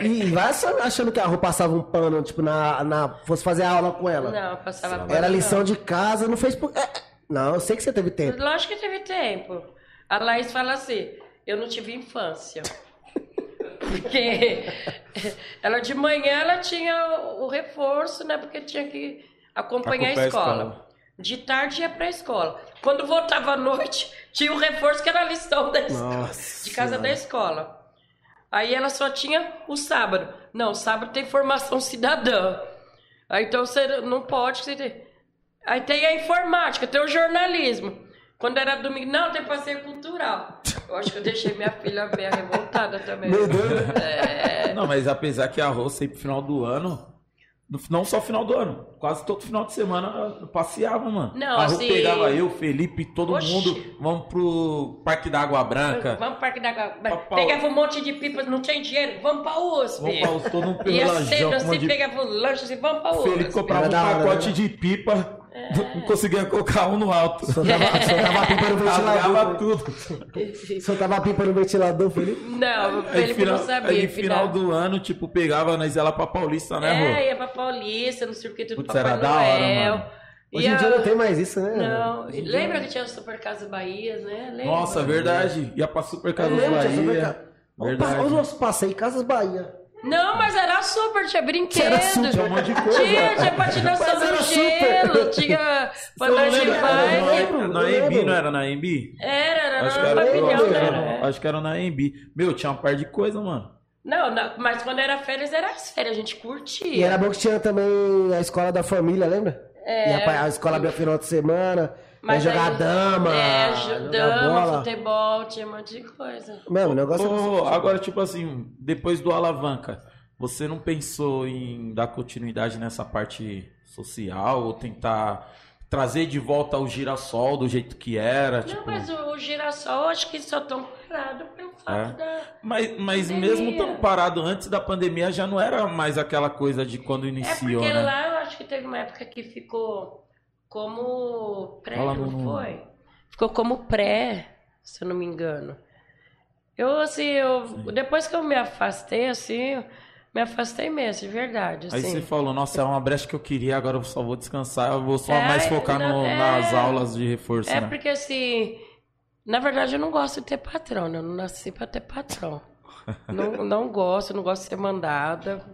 E, e vai achando- achando que a Rô passava um pano, tipo, na, na, fosse fazer aula com ela. Não, passava pano, Era não. lição de casa, não fez por... é, é. Não, eu sei que você teve tempo. Lógico que teve tempo. A Laís fala assim, eu não tive infância. Porque ela de manhã ela tinha o reforço, né? Porque tinha que acompanhar a a escola. escola. De tarde ia pra escola. Quando voltava à noite, tinha o reforço que era a lição da escola. Nossa de casa Senhora. da escola. Aí ela só tinha o sábado. Não, sábado tem formação cidadã. Aí então você não pode. Você tem... Aí tem a informática, tem o jornalismo. Quando era domingo, não, tem passeio cultural. Eu acho que eu deixei minha filha meio revoltada também. Meu Deus. É, Não, mas apesar que a Rô sempre final do ano. Não só final do ano, quase todo final de semana eu passeava, mano. Não, a assim- pegava eu, Felipe, todo Oxi. mundo. Vamos pro Parque da Água Branca. Vamos pro Parque da Água. Papai. Pegava um monte de pipas, não tinha dinheiro, vamos pra USP. Vamos pra todo mundo sempre com um assim, de- pegava o lanche assim, vamos pra O Felipe USP. comprava um pacote né? de pipa, É. não conseguia colocar um no alto. Soltava, soltava a pipa no ventilador. tudo. Soltava a pipa no ventilador, Felipe. Não, Aí, Felipe final, não sabia. aí, final do ano, tipo, pegava nós ia lá pra Paulista, né, Rô? É, ia pra Paulista, no circuito do Putz, Papai era da hora, Noel. mano. Hoje em Ia- dia não tem mais isso, né? Não, lembra que tinha o Super Casa Bahias, né? Lembra? Nossa, verdade. Ia pra Super super Bahia. o Verdade. Olha o nosso passeio, Casas Bahia. Não, mas era super, tinha brinquedo. Era super, Tinha um monte de coisa. Tinha, tinha patinação no super. gelo, tinha andar de lembra? bike. Na- eu Na EMB, lembro. não era na EMB? Era, era Acho que no era, pavilhão, acho que né? era, acho que era na EMB. Meu, tinha uma par de coisa, mano. Não, não, mas quando era férias, era as férias, a gente E curtia. era bom que tinha também a escola da família, lembra? É. E a, a escola abria final de semana, ia jogar aí- dama, É, jogar jo- dama, bola. futebol, tinha um monte de coisa. Mano, o negócio Ô, agora, tipo assim, depois do Alavanca, você não pensou em dar continuidade nessa parte social ou tentar trazer de volta o girassol do jeito que era? Não, tipo... mas o, o girassol, acho que só tão parado pelo fato É. da... Mas, mas Pandemia. mesmo tão parado antes da pandemia, já não era mais aquela coisa de quando É iniciou, porque né? lá eu acho que teve uma época que ficou como pré, Fala não foi? Ficou como pré, se eu não me engano. Eu, assim, eu, depois que eu me afastei, assim, me afastei mesmo, de verdade, Aí assim. você falou, nossa, é uma brecha que eu queria, agora eu só vou descansar, eu vou só É, mais focar no- é. nas aulas de reforço, É né? porque, assim, na verdade eu não gosto de ter patrão, né? Eu não nasci pra ter patrão. não, não gosto, não gosto de ser mandada.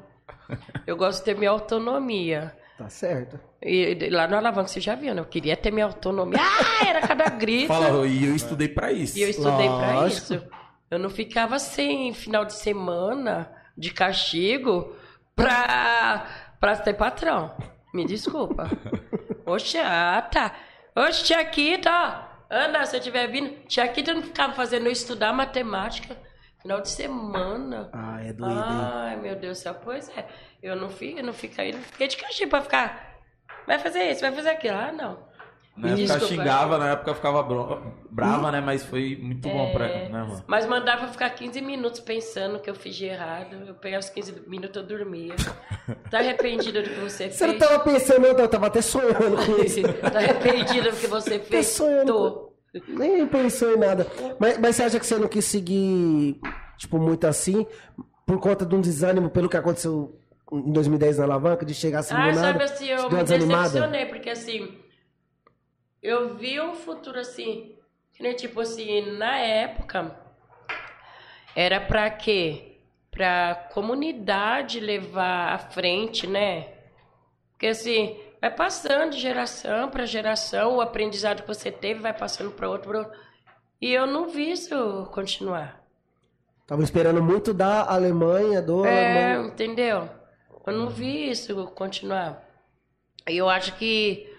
Eu gosto de ter minha autonomia. Tá certo. E e lá no Alavanca você já viu, né? Eu queria ter minha autonomia. Ah, era cada grito. Fala, e eu estudei pra isso. E eu estudei pra isso. Eu não ficava assim, final de semana, de castigo, pra, pra ter patrão. Me desculpa. Oxe, ah, tá. Oxe, tia Kita, ó. Ana, se eu estiver vindo, tia Kita não ficava fazendo eu estudar matemática final de semana. Ah, é doido, hein? Ai, meu Deus do céu, pois é. Eu não fiquei, eu não fiquei, não fiquei de castigo pra ficar. Vai fazer isso, vai fazer aquilo. Ah, não. Na época Desculpa. xingava, na época ficava brava, né? Mas foi muito bom pra É, né, mano? Mas mandava ficar 15 minutos pensando que eu fiz de errado. Eu pegava os 15 minutos eu dormia. Tá arrependida do que você Você não fez? tava pensando, não, eu tava até sonhando com isso. tá arrependida do que você fez? sonhando. Tô. Nem pensou em nada. Mas, mas você acha que você não quis seguir, tipo, muito assim, por conta de um desânimo pelo que aconteceu em 2010 na alavanca, de chegar assim Ah, do nada? sabe assim, eu me decepcionei, porque assim, eu vi um futuro assim, que nem tipo assim, na época, era pra quê? Pra comunidade levar à frente, né? Porque assim, vai passando de geração pra geração, o aprendizado que você teve vai passando pra outro, pra outro. E eu não vi isso continuar. Tava esperando muito da Alemanha, do É, Alemanha. entendeu? Eu não vi isso continuar. E eu acho que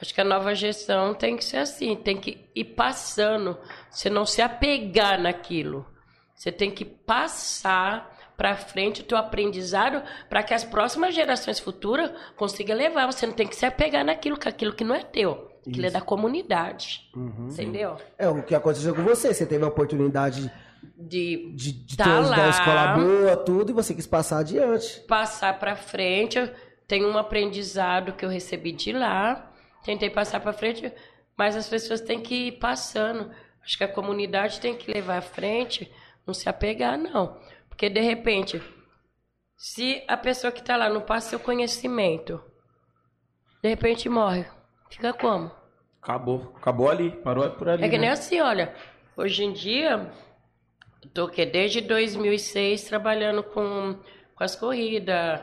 acho que a nova gestão tem que ser assim, tem que ir passando, você não se apegar naquilo. Você tem que passar para frente o teu aprendizado para que as próximas gerações futuras consigam levar. Você não tem que se apegar naquilo, que aquilo que não é teu, aquilo é da comunidade. Uhum. Entendeu? É o que aconteceu com você. Você teve a oportunidade De de, de Tá ter uma lá. escola boa, tudo, e você quis passar adiante. passar para frente. Eu tenho um aprendizado que eu recebi de lá. Tentei passar para frente, mas as pessoas têm que ir passando. Acho que a comunidade tem que levar à frente, não se apegar, não. Porque, de repente, se a pessoa que está lá não passa seu conhecimento, de repente morre, fica como? Acabou. Acabou ali. Parou por ali. É que nem né? assim, olha, hoje em dia, eu tô que desde 2006 trabalhando com, com as corridas,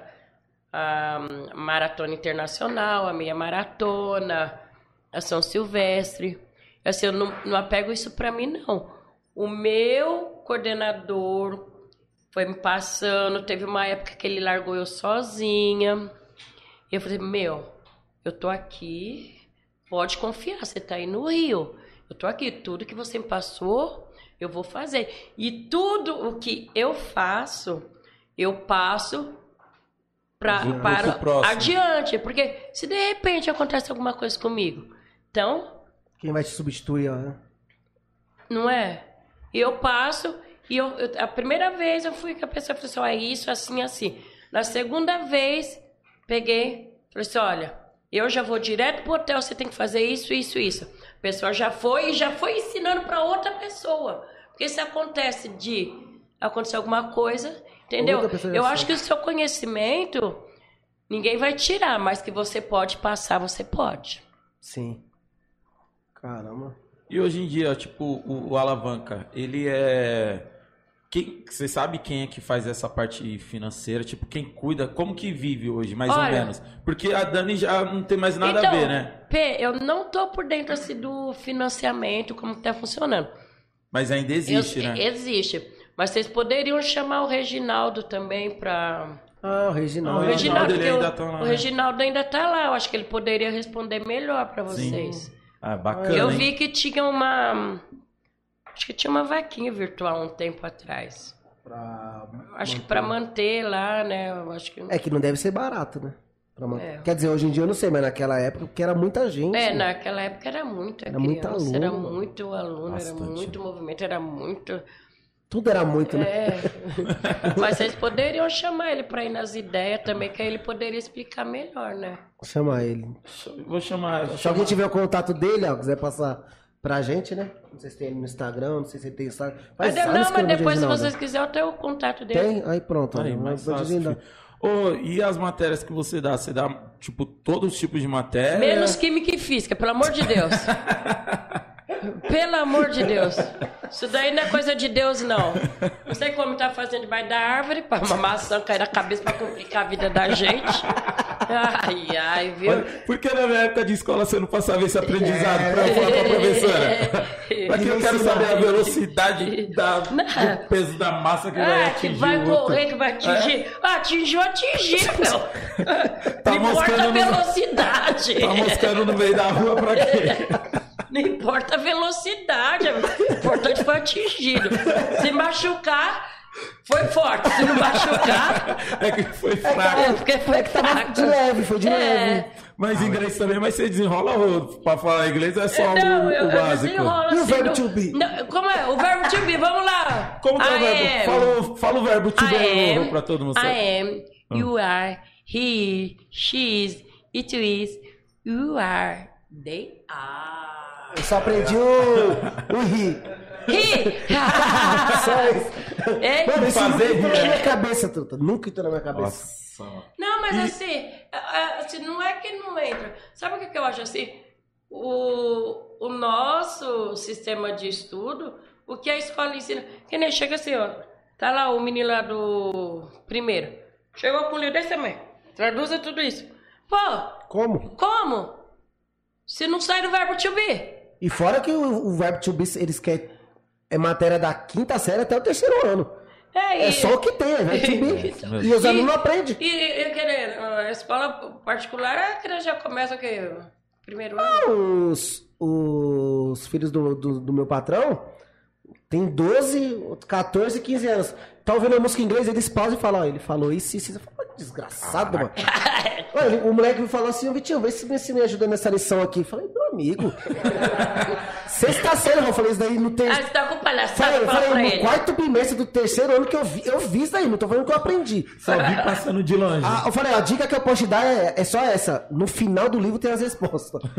a maratona internacional, a meia maratona, a São Silvestre. Assim, eu não, não apego isso pra mim, não. O meu coordenador foi me passando, teve uma época que ele largou eu sozinha. E eu falei, meu, eu tô aqui, pode confiar, você tá aí no Rio. Eu tô aqui, tudo que você me passou, eu vou fazer. E tudo o que eu faço, eu passo pra, para adiante. Porque se de repente acontece alguma coisa comigo, então, Quem vai te substituir, né? não é? Eu passo, e eu, eu- a primeira vez eu fui que a pessoa falou assim, ó, é isso, assim, assim. Na segunda vez, peguei, falei assim, olha, eu já vou direto pro hotel, você tem que fazer isso, isso, isso. A pessoa já foi e já foi ensinando para outra pessoa. Porque se acontece de acontecer alguma coisa, entendeu? Já Eu sabe. acho que o seu conhecimento, ninguém vai tirar, mas que você pode passar, você pode. Sim. Caramba. E hoje em dia, tipo, o, o alavanca, ele é. Quem, você sabe quem é que faz essa parte financeira? Tipo, quem cuida? Como que vive hoje, mais ou Olha- menos? Porque a Dani já não tem mais nada então, a ver, né? P, eu não tô por dentro assim do financiamento, como que tá funcionando. Mas ainda existe, Eu- né? Existe. Mas vocês poderiam chamar o Reginaldo também para. Ah, o O Reginaldo. Ah, Reginaldo, eu- ainda tá lá, o né? Reginaldo ainda tá lá. Eu acho que ele poderia responder melhor para vocês. Ah, bacana. Eu hein? vi que tinha uma. Acho que tinha uma vaquinha virtual um tempo atrás. Pra Acho que manter. para manter lá, né? Eu acho que. É que não deve ser barato, né? É. Quer dizer, hoje em dia eu não sei, mas naquela época, porque era muita gente. É, né? naquela época era muito Era muito criança, era aluno. muito aluno, Bastante. era muito movimento, era muito. Tudo era muito, né? É. Mas vocês poderiam chamar ele pra ir nas ideias também, que aí ele poderia explicar melhor, né? Chama ele. Vou chamar. Se alguém tiver o contato dele, ó, quiser passar pra gente, né? Não sei se tem ele no Instagram, não sei se ele tem Instagram. Mas, Faz- não, mas escreva de depois, se vocês quiserem, eu tenho o contato dele. Tem? Aí pronto. Aí, mais fácil. Ô, e as matérias que você dá? Você dá, tipo, todos os tipos de matéria? Menos química e física, pelo amor de Deus. pelo amor de Deus. Isso daí não é coisa de Deus, não. Não sei como tá fazendo debaixo da árvore, pra uma maçã cair na cabeça pra complicar a vida da gente. Ai, ai, viu? Olha, Por que na minha época de escola você não passava esse aprendizado pra eu falar pra professora? Aqui eu quero saber a velocidade da, do peso da massa que vai Ah, que atingir vai o outro. correr, que vai atingir. Ah, atingiu, atingiu, meu. Tá não importa a moscando no- velocidade. Tá moscando no meio da rua pra quê? Não importa a velocidade. O importante foi atingido. Se machucar, Foi forte, se não machucar. É que foi É fraco. É porque foi é que tava de leve, foi de É. leve. Mas inglês também, mas você desenrola o- pra falar inglês é só Não, o, eu, o eu básico. desenrolo E o assim, verbo to be? Não, como é? O verbo to be, vamos lá. Como que é o verbo? Fala, o- fala o verbo to I be am, pra todo mundo. I am, you are, he, she, it is, you are, they are. Eu só aprendi o, o ri. He! Só isso. É? Mano, isso Fazer nunca entrou na minha cabeça, truta. Nunca entrou na minha cabeça. Nossa. Não, mas assim, é, é, assim, não é que não entra. Sabe o que, que eu acho assim? O, o nosso sistema de estudo, o que a escola ensina, que nem chega assim, ó. Tá lá o menino lá do primeiro. Chegou com o livro desse tamanho. Traduza tudo isso. Pô, Como? como? Se não sai do verbo to be. E fora que o, o verbo to be, eles querem. É matéria da quinta série até o terceiro ano. É, É e- só o que tem, é verbo to be. Então, E os alunos não aprendem. E, e, e querendo, a escola particular é que já começa o quê? Primeiro ano? Os, os filhos do, do, do meu patrão tem 12, 14, 15 anos. Tá ouvindo a música em inglês, eles pausam e falam, ó, ele falou isso, isso, isso. Eu falo, desgraçado, mano. Olha, o moleque me falou assim, ô Vitinho, vê se me, se me ajuda nessa lição aqui. Eu falei, meu amigo. Sexta série, eu falei isso daí no Ah, terceiro. você tá com palhaçada, Falei, fala pra falei, no ele. quarto bimestre do terceiro ano que eu vi, eu vi isso daí, não tô falando que eu aprendi. Só vi passando de longe. Ah, eu falei, ó, a dica que eu posso te dar é, é só essa. No final do livro tem as respostas.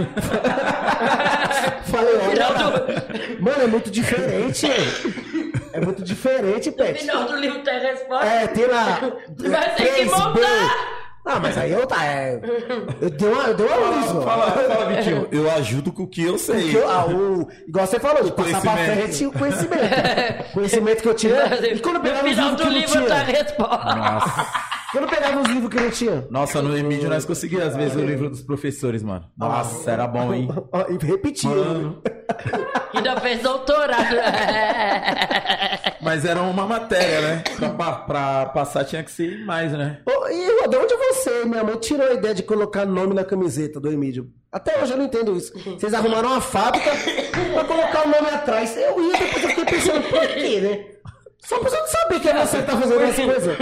falei, olha, cara, do, mano, é muito diferente. É muito diferente, Pet. final do livro tem a resposta. É, tem lá. Vai ter que 3B. montar. Ah, mas aí eu tá. É, eu dei uma, eu dei uma luz, ó. Fala, fala, Vitinho. Eu ajudo com o que eu sei. Eu- ah, o, igual você falou, de passar pra Conhecimento. frente o conhecimento. conhecimento que eu tinha. E quando eu no pegava os final do livro tá a resposta. Nossa. Quando eu pegava os livros que não tinha? Nossa, no Emílio nós conseguíamos às vezes o livro dos professores, mano. Nossa, era bom, hein? E repetia. Mano. Ainda fez doutorado. Mas era uma matéria, né? Pra, pra passar tinha que ser mais, né? Ô, E de onde você, minha mãe, tirou a ideia de colocar nome na camiseta do Emílio? Até hoje eu não entendo isso. Vocês arrumaram uma fábrica pra colocar o nome atrás. Eu ia, depois eu fiquei pensando, por quê, né? Só pra você saber que é você que tá fazendo essa coisa.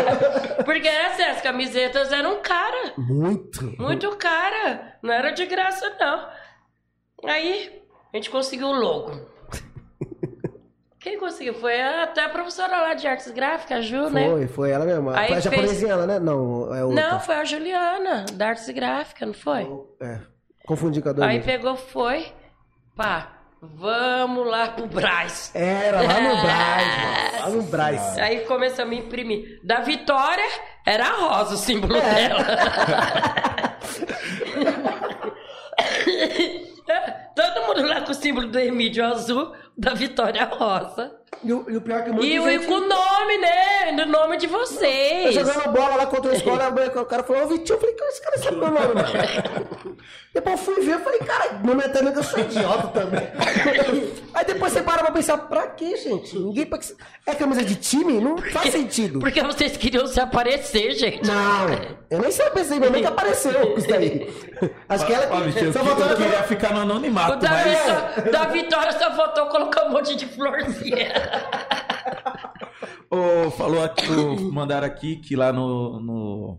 Porque assim, as camisetas eram cara. Muito. Muito cara. Não era de graça, não. Aí, a gente conseguiu o logo. Quem conseguiu? Foi até a professora lá de artes gráficas, a Ju, né? Foi, foi ela mesma. Aí foi a fez- japonesinha, ela, né? Não, é outra. Não, foi a Juliana, da artes gráficas, não foi? É, confundi com a. Aí pegou, foi. Pá, vamos lá pro Braz. Era lá no Braz, mano. Lá no Braz. Aí começamos a imprimir. Da Vitória, era a rosa o símbolo É. dela. Todo mundo lá com o símbolo do Emílio azul, da Vitória rosa. E o, e o pior é que muita E, o- gente... e com o nome, né? No nome de Eu vocês. jogando bola lá contra a escola, o cara falou, ô Vitinho, eu falei, cara, esse cara sabe meu nome, mano. depois eu fui ver, eu falei, cara, momentaneamente eu sou idiota também. Aí depois você para pra pensar, pra quê, gente? Ninguém pra que... É camisa de time? Não faz sentido. Porque vocês queriam se aparecer, gente. Não, eu nem sei pensei, mãe que apareceu com isso daí. Acho que ela Ó, Vitinho, eu, só que- faltou eu ela queria ficar no O anonimato, da, mas... Vitó- da Vitória só faltou colocar um monte de florzinha. Ô, falou aqui, mandaram aqui que lá no, no,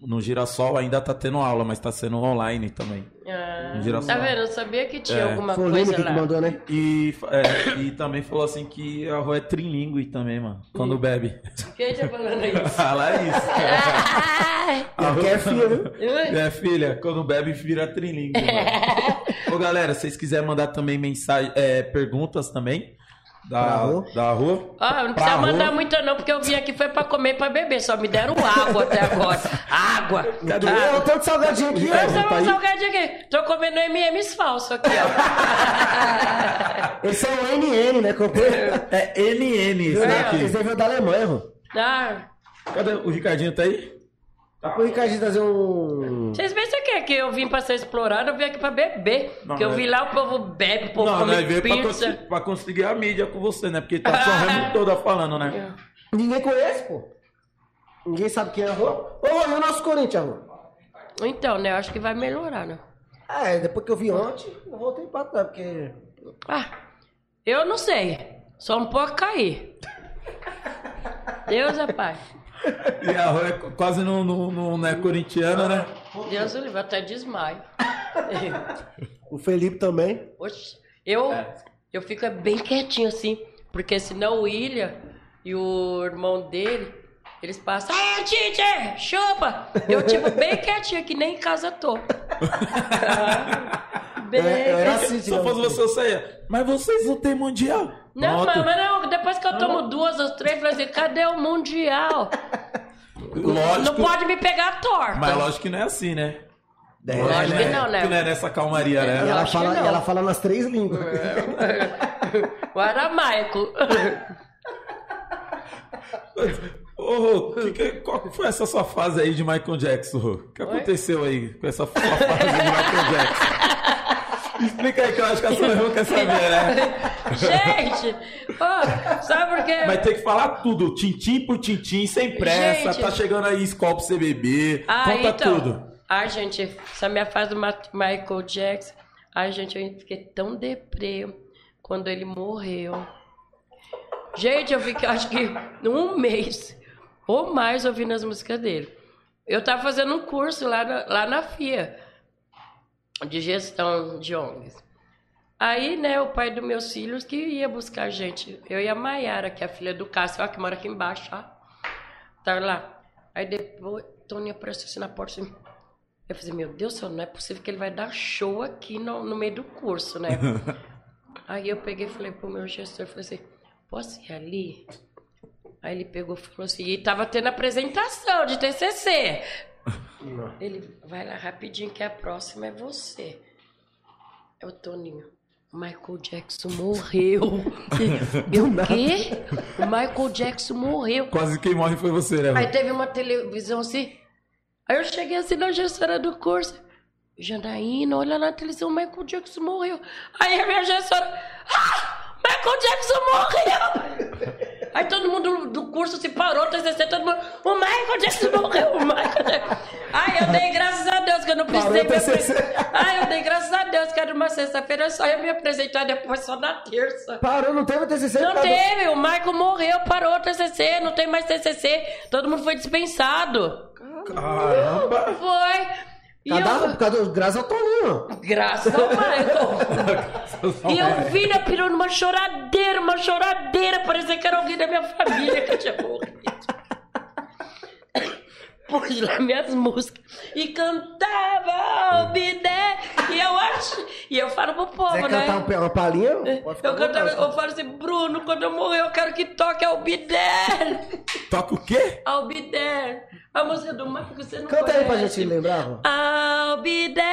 no Girassol ainda tá tendo aula, mas tá sendo online também. Ah, No Girassol. tá vendo? Eu sabia que tinha É. alguma Foi o coisa Lene que lá. mandou, né? E, é, e também falou assim que a rua é trilingue também, mano, quando bebe. Quem tá falando isso? Fala isso. Ai, A Que é filha, viu? É, filha, quando bebe vira trilingue. mano. Ô, galera, se vocês quiserem mandar também mensagem, é, perguntas também da rua? da rua. Ó, não precisa rua. mandar muita não, porque eu vim aqui foi pra comer e pra beber. Só me deram água até agora. Água. Cadê? Eu Água. tanto salgadinho aqui, Eu ó. sou tá salgadinho aqui. Tô comendo M&M's falso aqui, ó. Esse é o NN, né? Comprei. É NN esse Esse daqui. daí veio da Alemanha, irmão. Ah, Cadê o Ricardinho? Tá aí? O Ricardinho trazer um. vocês pensam que, que eu vim pra ser explorado? Eu vim aqui pra beber. Não, que eu é- vi lá, o povo bebe, o povo Não, come nós veio pra, pizza. conseguir, pra conseguir a mídia com você, né? Porque tá só remo toda falando, né? Ninguém conhece, pô. Ninguém sabe quem é a rua. Ô, e o nosso Corinthians, rua? Então, né? Eu acho que vai melhorar, né? É, depois que eu vi ontem, eu voltei pra trás, porque. Ah, eu não sei. Só um pouco cair. Deus é pai. E a Rô é quase não, não, não, não é corintiana, né? Deus o livre, até desmaio. O Felipe também. Oxe, eu, É. eu fico bem quietinho assim, porque senão o William e o irmão dele, eles passam, ah, Tite, chupa! Eu, tipo, bem quietinho, que nem em casa tô. bem É, é assim, Se eu fosse você, eu saía. Mas vocês não tem mundial. Não, mas, mas não, depois que eu tomo duas ou três, eu falo assim, cadê o Mundial? Lógico. Não pode me pegar torta. Mas lógico que não é assim, né? É, Lógico que não, né? Que não é nessa calmaria, E né? ela, acho que fala, e ela fala nas três línguas. O aramaico. Ô, Rô, que que- qual foi essa sua fase aí de Michael Jackson, Rô? O que aconteceu aí com essa sua fase de Michael Jackson? Explica aí que eu acho que a sua irmã quer saber, né? Gente, ó, sabe por quê? Vai ter que falar tudo, tintim por tintim, sem pressa. Gente. Tá chegando aí você beber. Ah, Conta então. tudo. Ai, gente, essa minha fase do Michael Jackson. Ai, gente, eu fiquei tão deprê quando ele morreu. Gente, eu fiquei, acho que um mês ou mais ouvindo as músicas dele. Eu tava fazendo um curso lá na, lá na FIA, de gestão de ONGs. Aí, né, o pai dos meus filhos que ia buscar a gente. Eu e a Maiara, que é a filha do Cássio, ó, que mora aqui embaixo, ó. Tava lá. Aí depois, Tony apareceu assim na porta assim. Eu falei, meu Deus do céu, não é possível que ele vai dar show aqui no, no meio do curso, né? Aí eu peguei e falei pro meu gestor, falei assim, posso ir ali? Aí ele pegou e falou assim, e tava tendo apresentação de TCC. Ele, vai lá rapidinho que a próxima é você. É o Toninho. Michael Jackson morreu. Eu, o quê? O Michael Jackson morreu. Quase quem morre foi você, né? Aí teve uma televisão assim. Aí eu cheguei assim na gestora do curso. Janaína, olha na televisão, Michael Jackson morreu. Aí a minha gestora. Ah! Michael Jackson morreu! Aí todo mundo do curso se parou, TCC, todo mundo. O Michael Jackson morreu! O Michael Jackson. Aí eu dei graças a Deus que eu não precisei Parou me apresentar. Aí eu dei graças a Deus que era uma sexta-feira, só ia me apresentar depois só na terça. Parou, não teve TCC? Não do- teve, o Michael morreu, parou o TCC, não tem mais TCC, todo mundo foi dispensado. Caramba! Foi. Cada, eu, por causa do, graças ao Toninho. graças ao Michael. E eu vi na pirou numa choradeira, uma choradeira, parecia que era alguém da minha família que tinha morrido. Pus lá minhas músicas e cantava bidé. E eu acho. E eu falo pro povo, Quer né? cantar uma, palhinha? Eu, cantava, vontade. eu falo assim, Bruno, quando eu morrer, eu quero que toque Albider. Toca o quê? Albider. A música do Marco, você não Canta aí pra conhece. gente lembrar. Rô. Albider.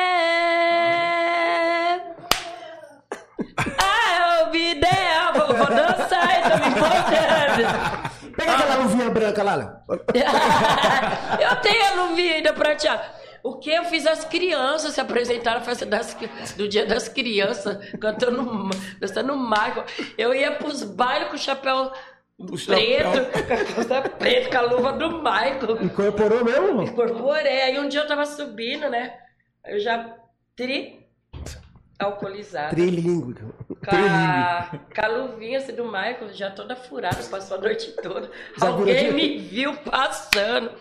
Albider. Vou, vou dançar, eu tô me empolgando. Pega aquela luvinha branca lá, Léo. eu tenho a luvinha ainda prateada. O que eu fiz as crianças se apresentaram na festa das, do dia das crianças, cantando, dançando Michael. Eu ia pros bailes com o chapéu O chapéu. preto, com a calça preta, com a luva do Michael. Incorporou mesmo? Incorporei. Aí um dia eu tava subindo, né? Eu já tri alcoolizada. Trilingue. Com a, com a luvinha assim, do Michael, já toda furada, passou a noite toda. Já Alguém me viu passando.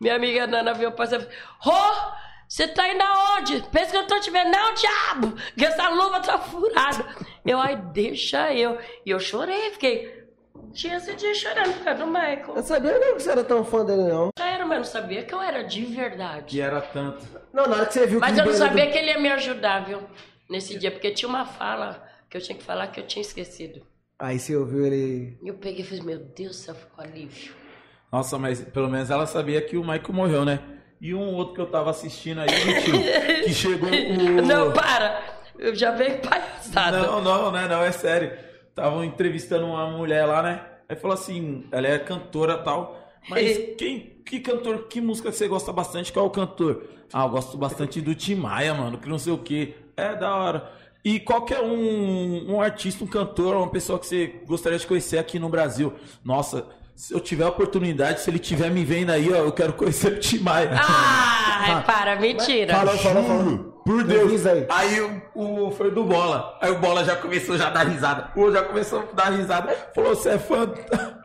Minha amiga Nana viu passando. Rô, você tá indo aonde? Pensa que eu tô te vendo. Não, diabo! Que essa luva tá furada. Eu, ai, deixa eu. E eu chorei, fiquei dia esse dia chorando por causa do Michael. Eu sabia não que você era tão fã dele, não. Já era, mas eu não sabia que eu era de verdade. Que era tanto. Não, na hora que você viu Mas que eu não sabia do- que ele ia me ajudar, viu? Nesse dia, porque tinha uma fala que eu tinha que falar que eu tinha esquecido. Aí você ouviu ele... E eu peguei e falei, meu Deus do céu, ficou alívio. Nossa, mas pelo menos ela sabia que o Michael morreu, né? E um outro que eu tava assistindo aí, tio, que chegou o. Não, para! Eu já veio palhaçada. Não, não, né? Não, é sério. Estavam entrevistando uma mulher lá, né? Aí falou assim, ela é cantora e tal. Mas quem, que cantor, que música você gosta bastante? Qual é o cantor? Ah, eu gosto bastante do Tim Maia, mano, que não sei o que. É da hora. E qual que é um, um artista, um cantor, uma pessoa que você gostaria de conhecer aqui no Brasil? Nossa, se eu tiver a oportunidade, se ele tiver me vendo aí, ó, eu quero conhecer o Tim Maia. Ai, para, mentira. Falou, falou, falou. Por Eu Deus. aí. Aí o, o foi do Bola. Aí o Bola já começou já a dar risada. O já começou a dar risada. Falou, você é fã.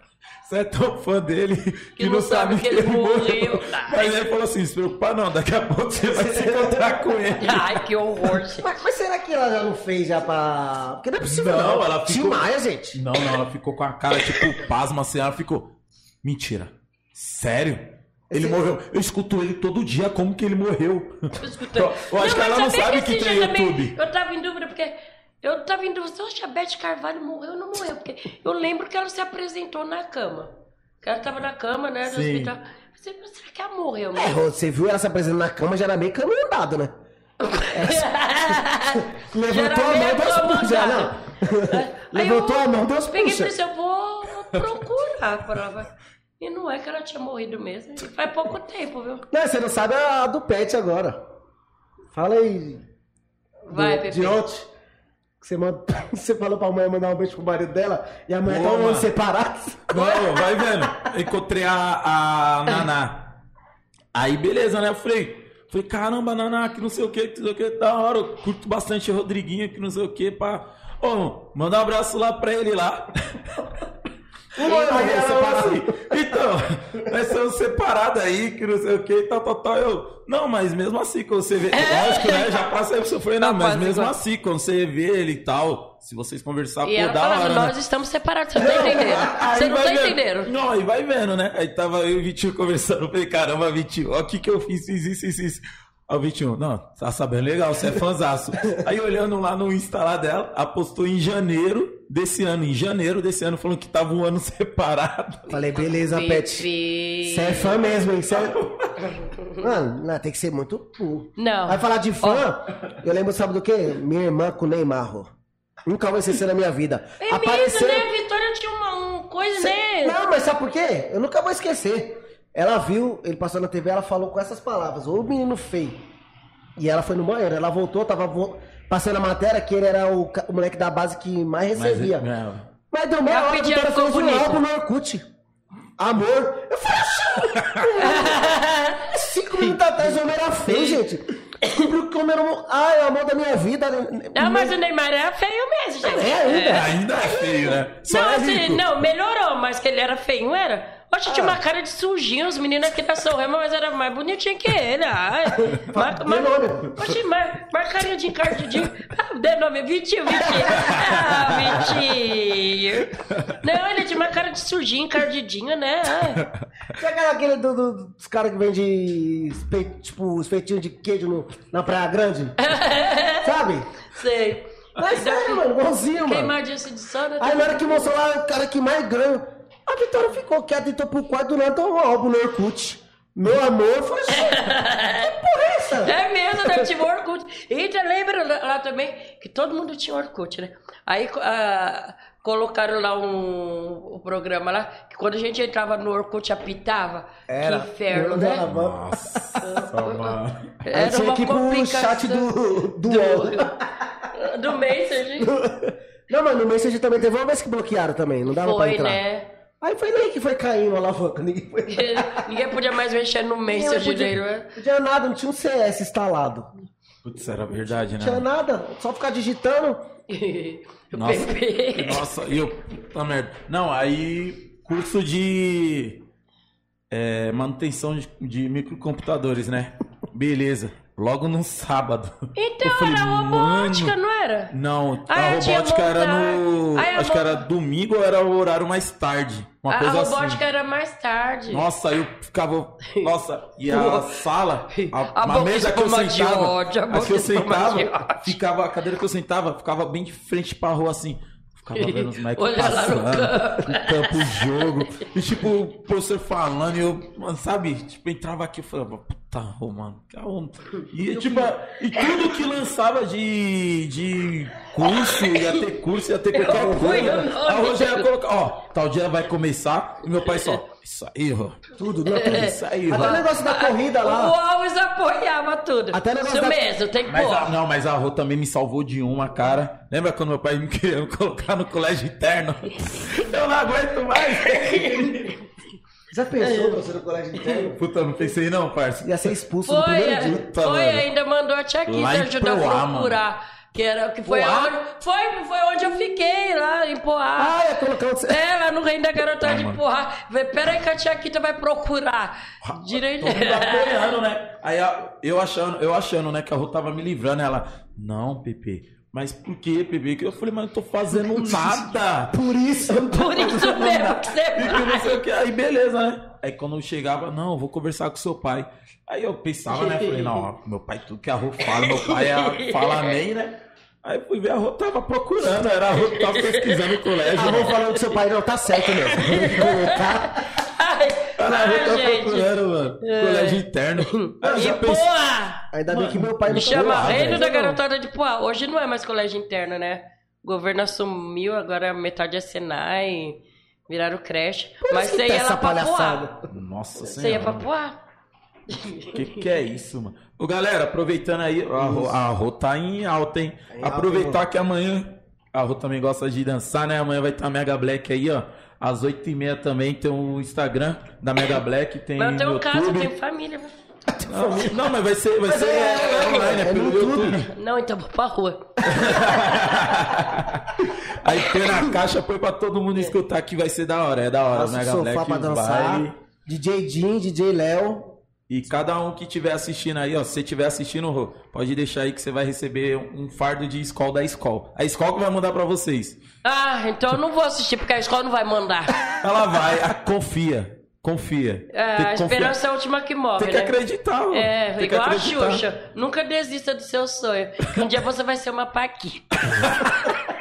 Você é tão fã dele que, não sabe que ele morreu. Mas ele falou assim: se preocupa não, daqui a pouco você vai se encontrar com ele. Ai, que horror. Mas, mas será que ela já não fez já pra. Porque não é possível, Não, não. ela ficou- Maia, gente. Não, não, ela ficou com a cara tipo pasma assim, ela ficou. Mentira. Sério? Ele Esse- morreu. Eu escuto ele todo dia, como que ele morreu? Tô escutando. Eu acho que ela não sabe que esse tem dia também YouTube. Eu tava em dúvida, porque eu tava em dúvida, se a Beth Carvalho morreu ou não morreu. Porque eu lembro que ela se apresentou na cama. Que ela tava na cama, né, no Sim. hospital. Eu falei, mas será que ela morreu É, você viu ela se apresentando na cama, já era meio caminho andado, né? Levantou a mão, Deus puxa. Não. Levantou eu a mão, Deus Peguei e puxa. pensei, eu vou procurar a prova. E não é que ela tinha morrido mesmo. Faz pouco tempo, viu? Não, você não sabe a do Pet agora. Fala aí. Vai, do- Pepe. De ontem. Você, manda- você falou pra mulher mandar um beijo pro marido dela e a mulher Boa, tá um ano mano. separados. Não, vai vendo. Encontrei a, a Naná. Aí, beleza, né? Eu falei, falei, caramba, Naná, que não sei o que, que não sei o que, da hora. Eu curto bastante o Rodriguinho, que não sei o que, pá. Ô, manda um abraço lá pra ele lá. Ela falou assim, então, nós somos separados aí, que não sei o que, tal, tal, tal. Eu, não, mas mesmo assim, quando você vê, lógico, né? Já passa aí falei, não, mas mesmo igual. assim, quando você vê ele e tal, se vocês conversar, E pô, ela da falava, hora, né? nós estamos separados, você não tá entendendo. Aí Você não vendo. entendendo. Não, aí vai vendo, né? Aí tava eu e o Vitinho conversando. Eu falei, caramba, Vitinho, ó o que que eu fiz, fiz isso, isso, isso. Aí o Vitinho, não, tá sabendo legal, você é fãzaço. aí olhando lá no Insta lá dela, apostou em janeiro desse ano, em janeiro desse ano, falando que tava um ano separado. Falei, beleza, Pet. Você é fã mesmo, hein? Você é... Mano, não, tem que ser muito burro. Não. Vai falar de fã, eu lembro, sabe do quê? Minha irmã com o Neymar. Nunca vai esquecer na minha vida. É mesmo, né? A Vitória tinha uma, uma coisa, né? Não, mas sabe por quê? Eu nunca vou esquecer. Ela viu, ele passou na TV, ela falou com essas palavras, ô menino feio. E ela foi no banheiro, ela voltou, tava vo- passando a matéria que ele era o, o moleque da base que mais recebia. Mas, é, deu meia Ela hora, ficou fez um bonito. álbum no Orkut. Amor. Eu falei, "Oxi, cinco minutos atrás o homem era feio, gente. Descobriu que o homem era. Ah, é o amor da minha vida. Não, mas o Neymar era feio mesmo, gente. É ainda. Ainda é feio, né? Só Não, é assim, não, melhorou, mas que ele era feio, não era? Oxe, tinha uma cara de sujinho, os meninos aqui da São Remo, mas era mais bonitinho que ele. Ai, mas, nome. oxe, mas, mas carinha de encardidinho. Ah, dê nome, Vitinho, Vitinho. Ah, Vitinho. Não, ele tinha uma cara de sujinho, encardidinho, né? Ai. Aquela- aquele do- do- dos caras que vende tipo, espetinho de queijo no- na Praia Grande? Sabe? Sei. Mas sério, mano, igualzinho, mano. Queimadinha assim de sono. Aí na hora que mostrou lá o cara que mais ganha, a Vitória ficou quieta, entrou pro quarto do nada, um álbum no Orkut. Meu amor, falei assim, que porra é essa? É mesmo, né? Tinha Orkut. Eita, lembra lá lá também que todo mundo tinha Orkut, né? Aí ah, colocaram lá um, um programa lá, que quando a gente entrava no Orkut apitava. Era. Que inferno, né? Deus, Nossa, mano. Aí Era tinha uma que ir pro complicação chat do, do UOL. do Messenger. Não, mas no Messenger também teve uma vez que bloquearam também, não dava pra Foi, entrar. né? Aí foi nem que foi caindo a alavanca, ninguém foi... Ninguém podia mais mexer no Não Messenger dele, podia, né? podia nada, não tinha um CS instalado. Putz, era verdade, Não tinha né? nada, só ficar digitando. Nossa, nossa, e eu. Puta merda. Não, aí. Curso de. é, manutenção de, de microcomputadores, né? Beleza. Logo no sábado. Então falei, era robótica, "Mano, não era? Não, a robótica era no. acho que era domingo ou era o horário mais tarde. Uma A, a coisa robótica assim. era mais tarde. Nossa, eu ficava. Nossa, e a sala, a, A mesa que eu sentava, ódio, a a que eu sentava, ficava, a cadeira que eu sentava, ficava bem de frente pra rua assim. Ficava vendo os moleques passando, o campo, o jogo. E tipo, o professor falando, e eu, mano, sabe, tipo, entrava aqui e falava, ô, mano, que onda. E tipo, e tudo que lançava de, de curso, ia ter curso, ia ter qualquer Eu coisa. o. A Rogéria ia colocar, ó, tal dia vai começar, e meu pai só, isso aí, ó. Tudo, não, tudo. Isso aí, Até o negócio da corrida O lá. Alves apoiava tudo. Até negócio Isso da- mesmo, tem que Mas pôr. a, não, mas a Rô também me salvou de uma, cara. Lembra quando meu pai me queria colocar no colégio interno? Eu não aguento mais. Já pensou você no colégio interno? Puta, não pensei não, parça. Ia ser expulso no Foi, primeiro é, dia. Puta, foi mano. ainda mandou a tia Kita Lá em ajudar Poá, a procurar. Que, era, que foi, Poá? onde, foi, foi onde eu fiquei, lá em Poá. Ah, ia colocar outro... É, lá no reino da garotada de porra. Vê, Pera aí que a tia Kita vai procurar. Direito. Todo mundo apoiando, né? Aí a- eu achando, eu achando, né, que a Rô tava me livrando. Ela, não, Pepe, mas por que, Pepe? Que Eu falei, mas eu tô fazendo nada. Por isso. Por isso mesmo que você E que não sei o que. Aí beleza, né? Aí quando eu chegava, não, eu vou conversar com seu pai. Aí eu pensava, né? Falei, não, meu pai, tudo que a Rô fala, meu pai é, fala amém, né? Aí fui ver, a Rô tava procurando, era a Rô que tava pesquisando o colégio. Ah, vou falando que seu pai não tá certo mesmo. Tá? Ai, tava gente. procurando, mano. Colégio interno. Eu E já pensei, porra! Ainda bem que meu pai Me não chama Ah, Reino velho. da Garotada de Poá. Hoje não é mais colégio interno, né? O governo assumiu, agora metade é Senai, viraram creche. Mas que você tá ia essa lá pra Poá. Nossa Você ia pra senhora. Poá. Que que é isso, mano? Ô, galera, aproveitando aí, a Rô, a Rô tá em alta, hein? Em alta, Aproveitar que amanhã a Rô também gosta de dançar, né? Amanhã vai estar Mega Black aí, ó. Às 8h30 também tem o Instagram da Mega Black, tem Mas eu tenho casa, eu YouTube. tenho família. Não, não, mas vai ser, vai ser é, online, é, é pelo YouTube. YouTube. Não, então vou pra rua. Aí põe na caixa, põe pra todo mundo escutar que vai ser da hora. É da hora. Nossa, Mega sofá Black pra os dançar. baile. DJ Jim, DJ Léo. E cada um que estiver assistindo aí, ó, se você estiver assistindo, pode deixar aí que você vai receber um fardo de escola da escola. A escola que vai mandar pra vocês. Ah, então eu não vou assistir, porque a escola não vai mandar. Ela vai, confia, confia. É, a esperança é a última que morre, Tem que né? acreditar, Rô. É, Tem igual a. Xuxa. Nunca desista do seu sonho. Um dia você vai ser uma Paquita.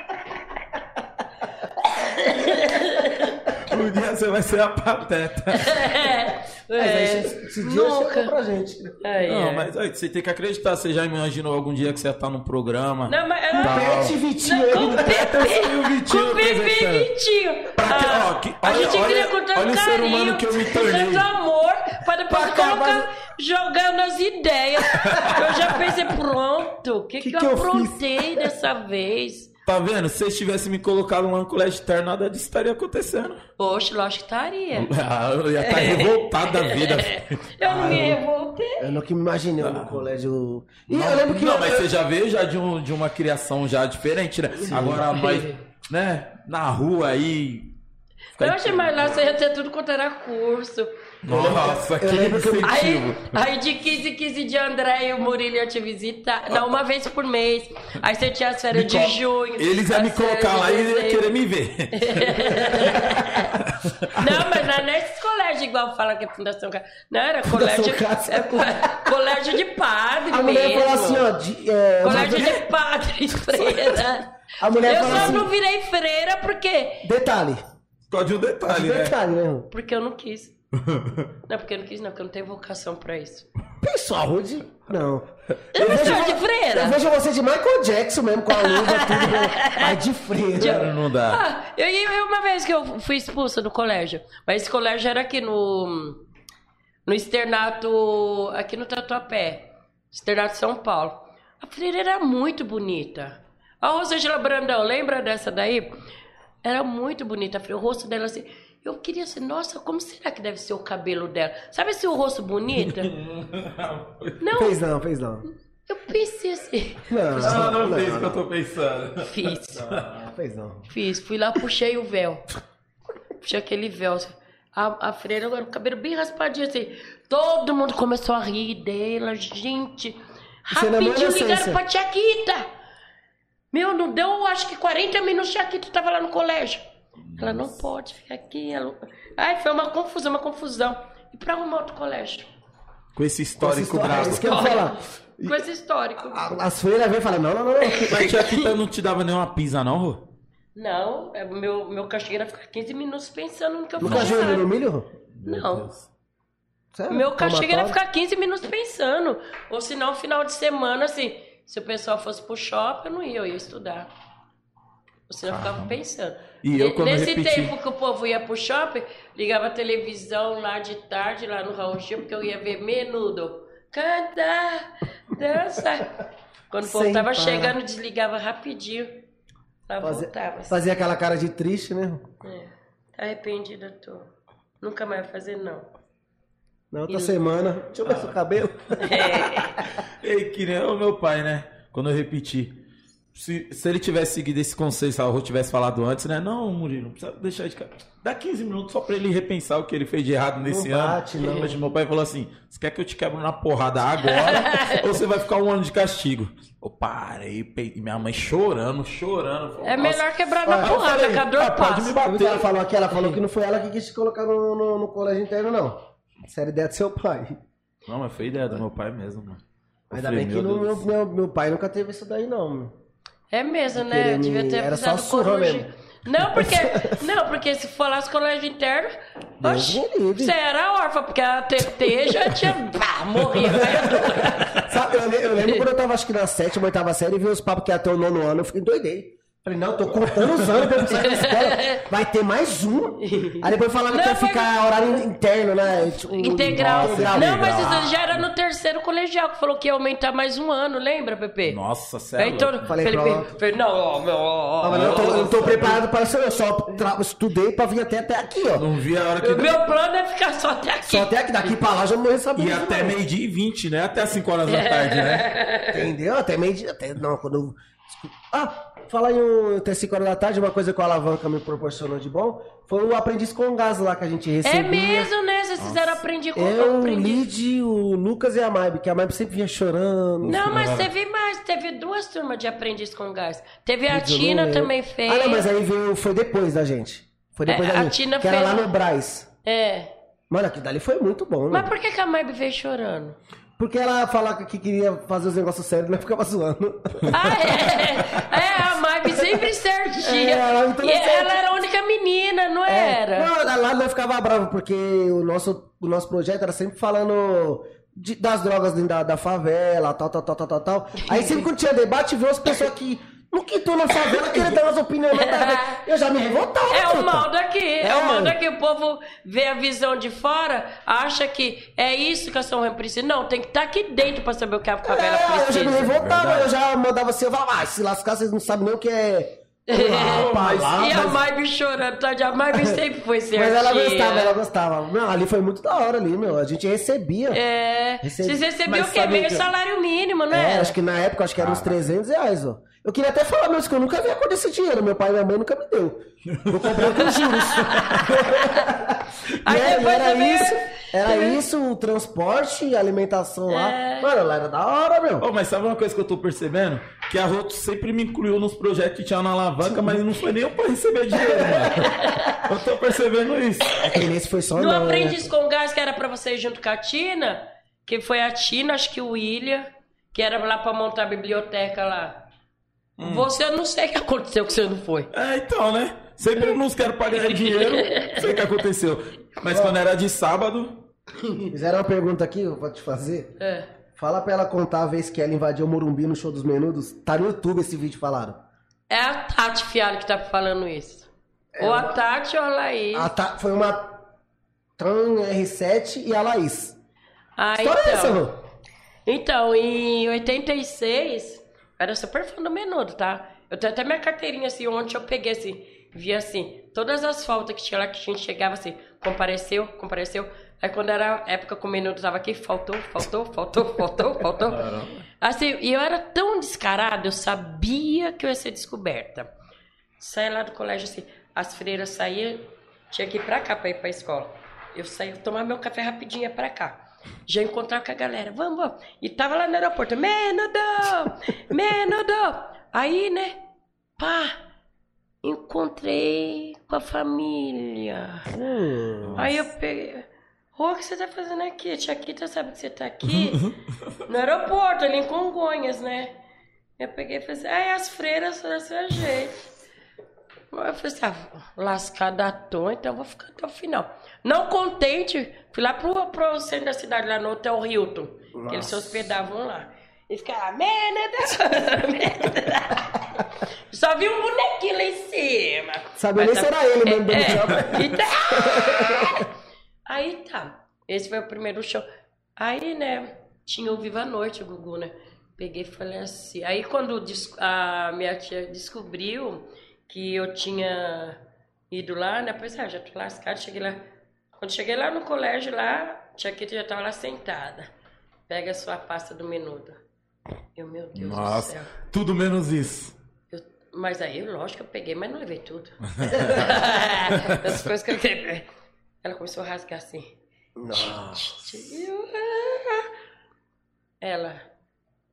Um dia você vai ser a pateta. É, Mas aí, é, esse, dia nunca. chegou pra gente. Ai, Não, ai. mas aí, você tem que acreditar. Você já imaginou algum dia que você ia estar num programa? Não, mas era... Tá. Pet Vitinho. Com o Pepe, e Vitinho com o Pepe e Vitinho. Pra quê? Ah, Ó, que- a olha- gente olha- queria com tanto olha o ser carinho, humano que eu me com tornei. tanto amor, pra depois Pra colocar, acabar- jogando as ideias. Eu já pensei, pronto, o que, que, Que eu que aprontei dessa vez? Tá vendo? Se vocês tivessem me colocado lá no colégio externo, nada disso estaria acontecendo. Poxa, lógico que estaria. Ah, eu ia estar revoltado da vida. Eu não me revoltei. Eu nunca me imaginei no colégio. E eu lembro que. não, eu- mas você já veio já de, um, de uma criação já diferente, né? Agora nós, né, na rua aí. Eu achei mais lá, você ia ter tudo quanto era curso. Nossa, que eu- Aí, incentivo. aí de 15 em 15 de André e o Murilo iam te visitar. Não, uma vez por mês. Aí você tinha as férias Me de co- junho. Eles iam me colocar lá e iam querer me ver. Não, mas não é nesses colégios igual fala que é Fundação Casa. Não, era colégio, é, co- colégio de padre A mulher mesmo. falou assim, ó. De, é, Colégio de padres, freira. A mulher Eu só assim. não virei freira porque... Detalhe. Só de um detalhe, né? Detalhe, né? Porque eu não quis. Não, porque eu não quis, não, porque eu não tenho vocação pra isso. Pessoal, de. Não. Eu não vejo de freira. Eu vejo você de Michael Jackson mesmo, com a luva, tudo. Mas de freira. Não dá. Ah, eu, eu- uma vez que eu fui expulsa do colégio, mas esse colégio era aqui no no externato aqui no Tatuapé, externato São Paulo. A freira era muito bonita. A Rosângela Brandão, lembra dessa daí? Era muito bonita, a freira, o rosto dela assim. Eu queria assim, nossa, como será que deve ser o cabelo dela? Sabe esse rosto bonito? Não, Fez não, fez não. eu pensei assim. Não, Ela não fez o que eu tô pensando. Fiz. não, fez não. Fiz, fui lá, puxei o véu. Puxei aquele véu. assim. A, a freira, agora, o cabelo bem raspadinho assim. Todo mundo começou a rir dela, gente. É Rapidinho ligaram pra Tia Quita. Meu, não deu, acho que 40 minutos, Tia Quita tava lá no colégio. Ela não pode ficar aqui. Ela... Ai, foi uma confusão, uma confusão. E pra arrumar outro colégio? Com esse histórico bravo. Isso que eu ia falar. Com esse histórico. A- As freiras vêm e falam, não, não, não. não. Mas tia Kita não te dava nenhuma pisa, não, Rô? Não, é, meu, meu ia ficar 15 minutos pensando no que eu Nunca falei. viu no milho? Não. Sério? Meu castigo era ficar 15 minutos pensando. Ou se não, final de semana, assim, se o pessoal fosse pro shopping, eu não ia, eu ia estudar. Eu ficava pensando. E eu, quando Nesse repeti- tempo que o povo ia pro shopping, ligava a televisão lá de tarde, lá no Raul Gil, porque eu ia ver menudo. Canta, dança. Quando o povo Sem tava parar. chegando, desligava rapidinho. Lá Fazia, voltava. assim. fazia aquela cara de triste, né? É. Arrependida tô. Nunca mais vai fazer, não. Na outra semana. Deixa eu ver seu cabelo. É. Ei, que nem o meu pai, né? Quando eu repeti. Se, se ele tivesse seguido esse conselho, se a Rô tivesse falado antes, né? Não, Murilo, não precisa deixar de. Dá 15 minutos só pra ele repensar o que ele fez de errado nesse Não ano. bate, não. Mas meu pai falou assim: você quer que eu te quebro na porrada agora ou você vai ficar um ano de castigo? Eu parei, pe- e minha mãe chorando, chorando. Falou, É melhor quebrar na eu porrada, falei, que a dor "Ah, pode me passa. O que bater. ela falou aqui? Ela falou que não foi ela que quis te colocar no, no, no colégio interno, não. Isso era ideia do seu pai. Não, mas foi ideia do meu pai mesmo, mano. Eu Ainda falei, bem que meu meu, meu, meu pai nunca teve isso daí, não. meu. É mesmo, né? Querer me- Devia ter era só surra mesmo. Não, porque, não, porque se falasse colégio interno, Deus oxi, me livre. você era órfã, porque a TT já tinha. Pá, morria. Sabe, eu, eu lembro quando eu tava acho que na sétima, oitava série e vi os papos que ter o nono ano, eu fiquei doidei. Falei, não, eu tô contando os anos pra eu precisar da escola. Vai ter mais um. Aí depois falaram que Não, ia foi- ficar horário interno, né? Tipo, Integral. integral. Não, mas isso já era no terceiro colegial, que falou que ia aumentar mais um ano, lembra, Pepe? Nossa, sério. Aí todo, Falei, Felipe. Felipe, não, ó, meu, ó, Ah, mas eu, tô, eu não tô preparado para isso, eu só tra- estudei pra vir até, até aqui, ó. Não vi a hora que. O meu plano é ficar só até aqui. Só até aqui, daqui pra lá já não recebo E até meio-dia e 20, né? Até as 5 horas da tarde, né? Entendeu? Até meio dia. Até, não, quando. Ah, falar em um, até 5 horas da tarde, uma coisa que o Alavanca me proporcionou de bom foi o aprendiz com gás lá que a gente recebia. É mesmo, né? Vocês fizeram aprendi com Eu, o. Lid, o Lucas e a Maib, que a Maib sempre vinha chorando. Não, mas teve mais. Teve duas turmas de aprendiz com gás. Teve a Tina também fez. Ah, não, mas aí veio, foi depois da gente. Foi depois É, da a gente. Tina que era fez- lá no Braz. É. Mano, aquilo dali foi muito bom, né? Mas por que, que a Maib veio chorando? Porque ela falava que queria fazer os negócios sérios, mas ficava zoando. Ah, é? É, a Maib sempre certinha. É, ela muito e ela era a única menina, não era? É. Não, lá nós ficava bravo, porque o nosso, o nosso projeto era sempre falando de- das drogas dentro da, da favela, tal, tal, tal, tal, tal, tal. Aí sempre quando tinha debate, viu as pessoas que não quitou na favela querendo dar umas opiniões. nada. Eu já me revoltava. É o mal daqui, é. É. o mal daqui. O povo vê a visão de fora, acha que é isso que a São Remo precisa. Não, tem que estar aqui dentro pra saber o que a favela É, eu já precisa. me revoltava, eu já mandava assim, eu falava, ah, se lascar, vocês não sabem nem o que é. Ah, mas- palavras. E a Maib chorando, tá? A Maib sempre foi certinha. Mas ela gostava, ela gostava. Não, ali foi muito da hora ali, meu. A gente recebia. É. Recebi- Vocês recebiam Mas o quê? Meio o que- salário mínimo, não É, é? acho que na época, acho que era uns 300 reais, ó. Eu queria até falar mesmo que eu nunca vi a cor desse dinheiro. Meu pai e minha mãe nunca me deu. Vou comprar com juros. Aí e era, depois era também- isso, era isso, o transporte e alimentação lá. É. Mano, lá era da hora, meu. Ô, mas sabe uma coisa que eu tô percebendo? Que a Roto sempre me incluiu nos projetos que tinha na alavanca, mas não foi nem eu pra receber dinheiro, mano. Eu tô percebendo isso. É que nesse foi só No não, né? Aprendiz com Gás, que era pra você ir junto com a Tina, que foi a Tina, acho que o William, que era lá pra montar a biblioteca lá. Hum. Você, eu não sei o que aconteceu que você não foi. É, então, né? Sempre nos quero pagar dinheiro. Não sei o que aconteceu. Mas quando era de sábado, Fizeram uma pergunta aqui, eu vou te fazer. É. Fala pra ela contar a vez que ela invadiu o Morumbi no show dos menudos. Tá no YouTube esse vídeo, falaram. É a Tati Fialho que tá falando isso. ou a Tati ou a Laís. Ah, tá, foi uma Tran R7 e a Laís. Ah, História é essa, então. Lu? Então, em 86, eu era super fã do Menudo, tá? Eu tenho até minha carteirinha assim, ontem eu peguei assim, vi assim, todas as faltas que tinha lá, que a gente chegava assim, compareceu, compareceu. Aí quando era a época que o Menudo tava aqui, faltou, faltou, faltou, faltou, faltou. Assim, e eu era tão descarada, eu sabia que eu ia ser descoberta. Saí lá do colégio assim, as freiras saíam, tinha que ir pra cá pra ir pra escola. Eu saí, tomar meu café rapidinho ia pra cá. Já encontrar com a galera, vamos, vamos. E tava lá no aeroporto, Menudo! Menudo! Aí, né, pá, encontrei com a família. Hum. Aí eu peguei. Ô, o que você tá fazendo aqui? Tia Kita sabe que você tá aqui? no aeroporto, ali em Congonhas, né? Eu peguei e falei assim, ah, as freiras desse jeito. Eu falei assim, ah, lascada à toa, então eu vou ficar até o final. Não contente, fui lá pro, pro centro da cidade, lá no Hotel Hilton, que eles se hospedavam lá. E ficaram, merda! Só vi um bonequinho lá em cima. Mas nem se era ele mesmo dando é, tchau. e tá. Aí tá. Esse foi o primeiro show. Aí, né, tinha o Viva a Noite, o Gugu, né? Peguei e falei assim. Aí quando a minha tia descobriu que eu tinha ido lá, né? Pois é, já tô lascado, cheguei lá. Quando cheguei lá no colégio, lá, tia Kita já tava lá sentada. Pega a sua pasta do menudo. Eu, meu Deus do nossa, céu. tudo menos isso. Mas aí, lógico, eu peguei, mas não levei tudo. As coisas que eu levei. Ela começou a rasgar assim. Nossa. Eu, ah. Ela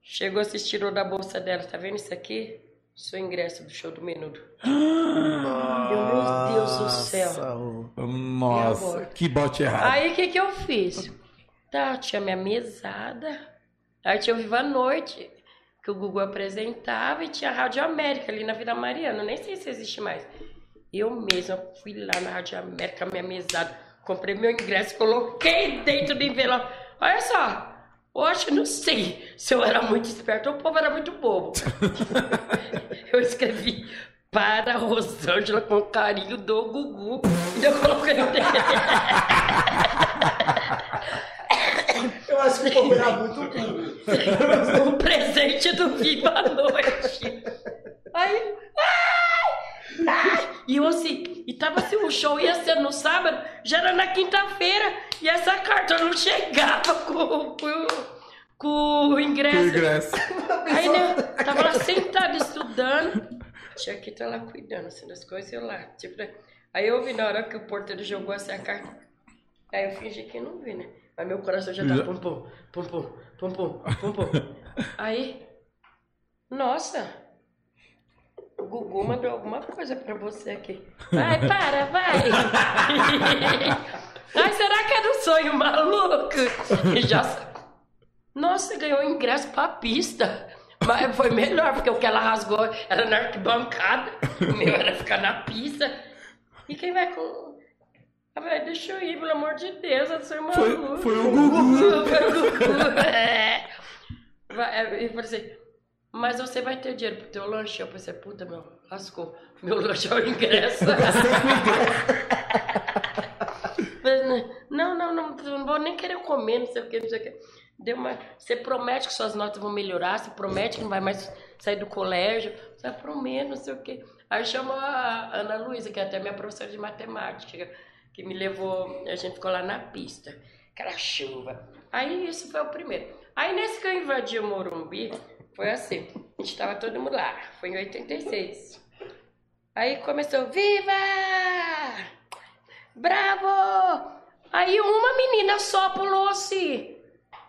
chegou, se tirou da bolsa dela. Tá vendo isso aqui? Seu ingresso do show do Menudo. Meu Deus do céu. Nossa, amor. que bote errado. Aí o que, que eu fiz? Tá, tinha minha mesada. Aí tinha o Viva a Noite, que o Google apresentava, e tinha a Rádio América ali na Vila Mariana. Nem sei se existe mais. Eu mesma fui lá na Rádio América, minha mesada, comprei meu ingresso, coloquei dentro do envelope. Olha só, hoje não sei se eu era muito esperto ou o povo era muito bobo. eu escrevi para Rosângela com carinho do Gugu. E eu coloquei dentro. Eu acho que o povo era muito burro. o presente do Viva a Noite. Aí, ai, e eu assim, e tava assim, o show ia ser no sábado, já era na quinta-feira, e essa carta não chegava com, com, com o ingresso. ingresso. Aí né, tava lá sentada estudando, tinha que estar lá cuidando assim, das coisas, eu lá, tipo, né? Aí eu vi na hora que o porteiro jogou assim a carta, aí eu fingi que não vi, né? Mas meu coração já Já- tava pum pum, pum pum, pum pum, pum pum. Aí, nossa, o Gugu mandou alguma coisa pra você aqui. Vai, para, vai. Ai, será que era um sonho maluco? E já nossa, ganhou ingresso pra pista. Mas foi melhor, porque o que ela rasgou era na arquibancada. O meu era ficar na pista. E quem vai com. Ah, velho, deixa eu ir, pelo amor de Deus, eu sou Foi, maluco. foi o Gugu. Foi o Gugu. É. Vai, E falei assim, mas você vai ter dinheiro pro teu lanche? Eu pensei, puta, meu, lascou. Meu lanche é o ingresso. Falei, Não, não, não, não vou nem querer comer, não sei o que, não sei o que. Deu uma... Você promete que suas notas vão melhorar, você promete que não vai mais sair do colégio, você promete, não sei o que. Aí chama a Ana Luísa, que é até minha professora de matemática, que me levou, a gente ficou lá na pista, aquela chuva. Aí isso foi o primeiro. Aí nesse que eu invadi o Morumbi, foi assim, a gente tava todo mundo lá, foi em 86. Aí começou, viva! Bravo! Aí uma menina só pulou assim.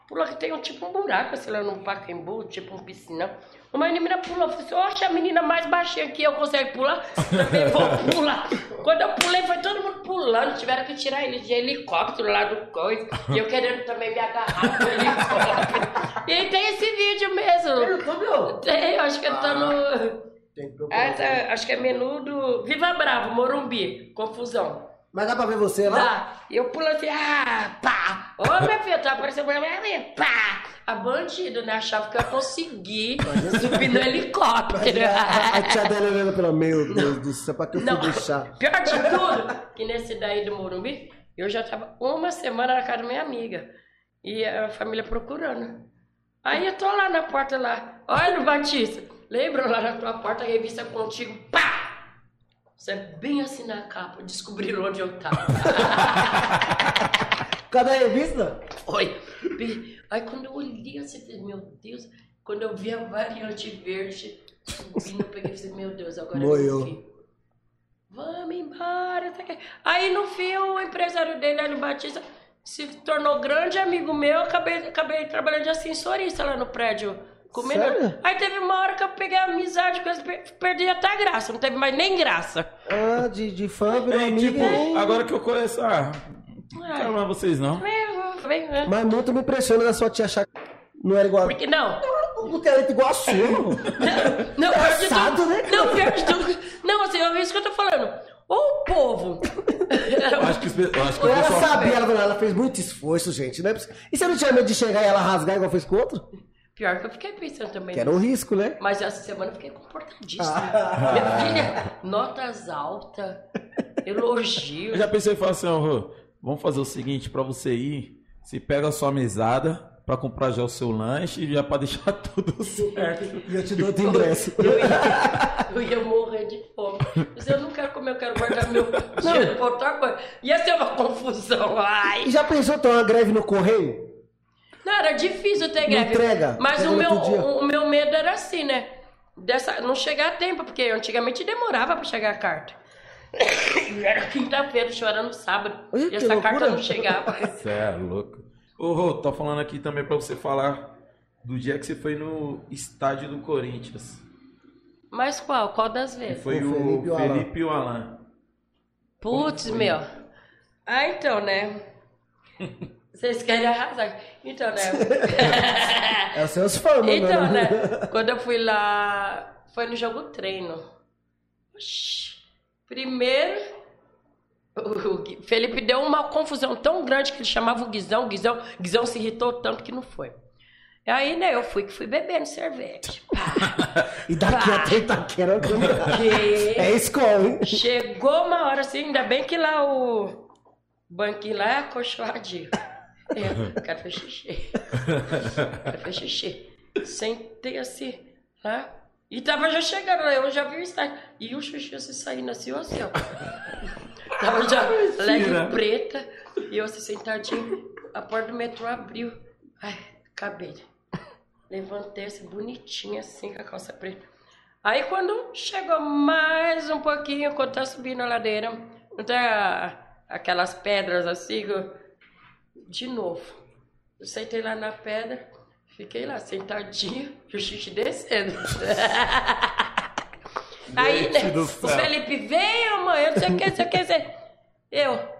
Pulou que tem um tipo um buraco, sei lá, num Pacaembu, tipo um piscinão. Uma menina pulou, falou assim, oxe, a menina mais baixinha que eu consegue pular, também vou pular. Quando eu pulei, foi todo mundo pulando, tiveram que tirar ele de helicóptero lá do coisa. E eu querendo também me agarrar no helicóptero. E aí tem esse vídeo mesmo. Tem, eu acho que tá no... Tem que procurar. Ah, tá, acho que é menudo. Viva Bravo, Morumbi. Confusão. Mas dá pra ver você lá? E eu pulo assim, ah, pá. Ô, minha filha, tá aparecendo pra mim, pá. A bandida, né? Achava que eu ia conseguir subir no helicóptero. A tia dela olhando pela meu Deus do céu, pra que eu fui Não, deixar? pior de tudo, que nesse daí do Morumbi, eu já tava uma semana na casa da minha amiga. E a família procurando. Aí eu tô lá na porta lá. Olha, Batista, lembra lá na tua porta a revista contigo? Pá! Você é bem assim na capa, descobriram onde eu tava. Cadê a revista? Foi. Aí quando eu olhei assim, eu falei, meu Deus, quando eu vi a variante verde subindo, eu peguei e falei, meu Deus, agora Moiou. no fim. Vamos embora. Aí no fim, o empresário dele, Hélio Batista, se tornou grande amigo meu. Eu acabei, acabei trabalhando de ascensorista lá no prédio. Comendo. Sério? Aí teve uma hora que eu peguei amizade com eles, per- perdi até a graça, não teve mais nem graça. Ah, de, de fã virou É, amiga. tipo, agora que eu conheço, ah, não quero mais vocês não. Vem, vem, vem. Mas muito me impressiona da sua tia achar que não era igual. Porque não, Não tem leite igual a sua. Não, pior de Engraçado, tudo. né? Não, pior de tudo. Não, assim, é isso que eu tô falando. Ou o povo. Eu acho que, eu acho que o Ela pessoal... sabia, ela, ela fez muito esforço, gente. Não é possível. E você não tinha medo de chegar e ela rasgar igual fez com o outro? Pior que eu fiquei pensando também. Que era um risco, né? Mas essa semana eu fiquei comportadíssima. Ah. Minha filha, notas altas, elogios. Eu já pensei em falar assim, Rô, vamos fazer o seguinte, pra você ir, você pega a sua mesada pra comprar já o seu lanche e já pra deixar tudo certo. E eu te dou outro ingresso. Eu ia, eu ia morrer de fome. Mas eu não quero comer, eu quero guardar meu dinheiro pra outra coisa. Ia ser uma confusão. Ai. E já pensou ter uma greve no correio? Não, era difícil ter Não greve. entrega, Mas o meu, o, o meu medo era assim, né? dessa, não chegar a tempo, porque antigamente demorava pra chegar a carta. Era quinta-feira, chorando sábado. Ih, e essa carta loucura. não chegava. Você é louco. Ô, Rô, tô falando aqui também pra você falar do dia que você foi no estádio do Corinthians. Mas qual? Qual das Que vezes? foi O Felipe e o. Felipe e o Alan. Putz, meu. Ah, então, né? Vocês querem arrasar. Então, né? É os seus fãs, mano. Então, né? Quando eu fui lá, foi no jogo treino. Oxi. Primeiro, o Felipe deu uma confusão tão grande que ele chamava o Guizão. O Guizão, o Guizão se irritou tanto que não foi. Aí, né, eu fui que fui bebendo cerveja. Pá, E daqui até Itaquera. que- É escola, hein? Chegou uma hora assim, ainda bem que lá o banquinho lá é acolchoadinho. É, quero fazer xixi. Quero fazer xixi. Sentei assim, lá. E tava já chegando, né? eu já vi o estádio. E o xixi assim saindo assim, ó, assim, ó. Tava já leg preta. E eu assim sentadinho. A porta do metrô abriu. Ai, acabei. Levantei assim, bonitinha assim, com a calça preta. Aí quando chegou mais um pouquinho, quando tá subindo a ladeira, não tem aquelas pedras assim, de novo. Eu sentei lá na pedra, fiquei lá sentadinho, e o xixi descendo. Aí, né, o. Felipe veio, mãe, eu não sei o que, não sei o que, sei. Eu.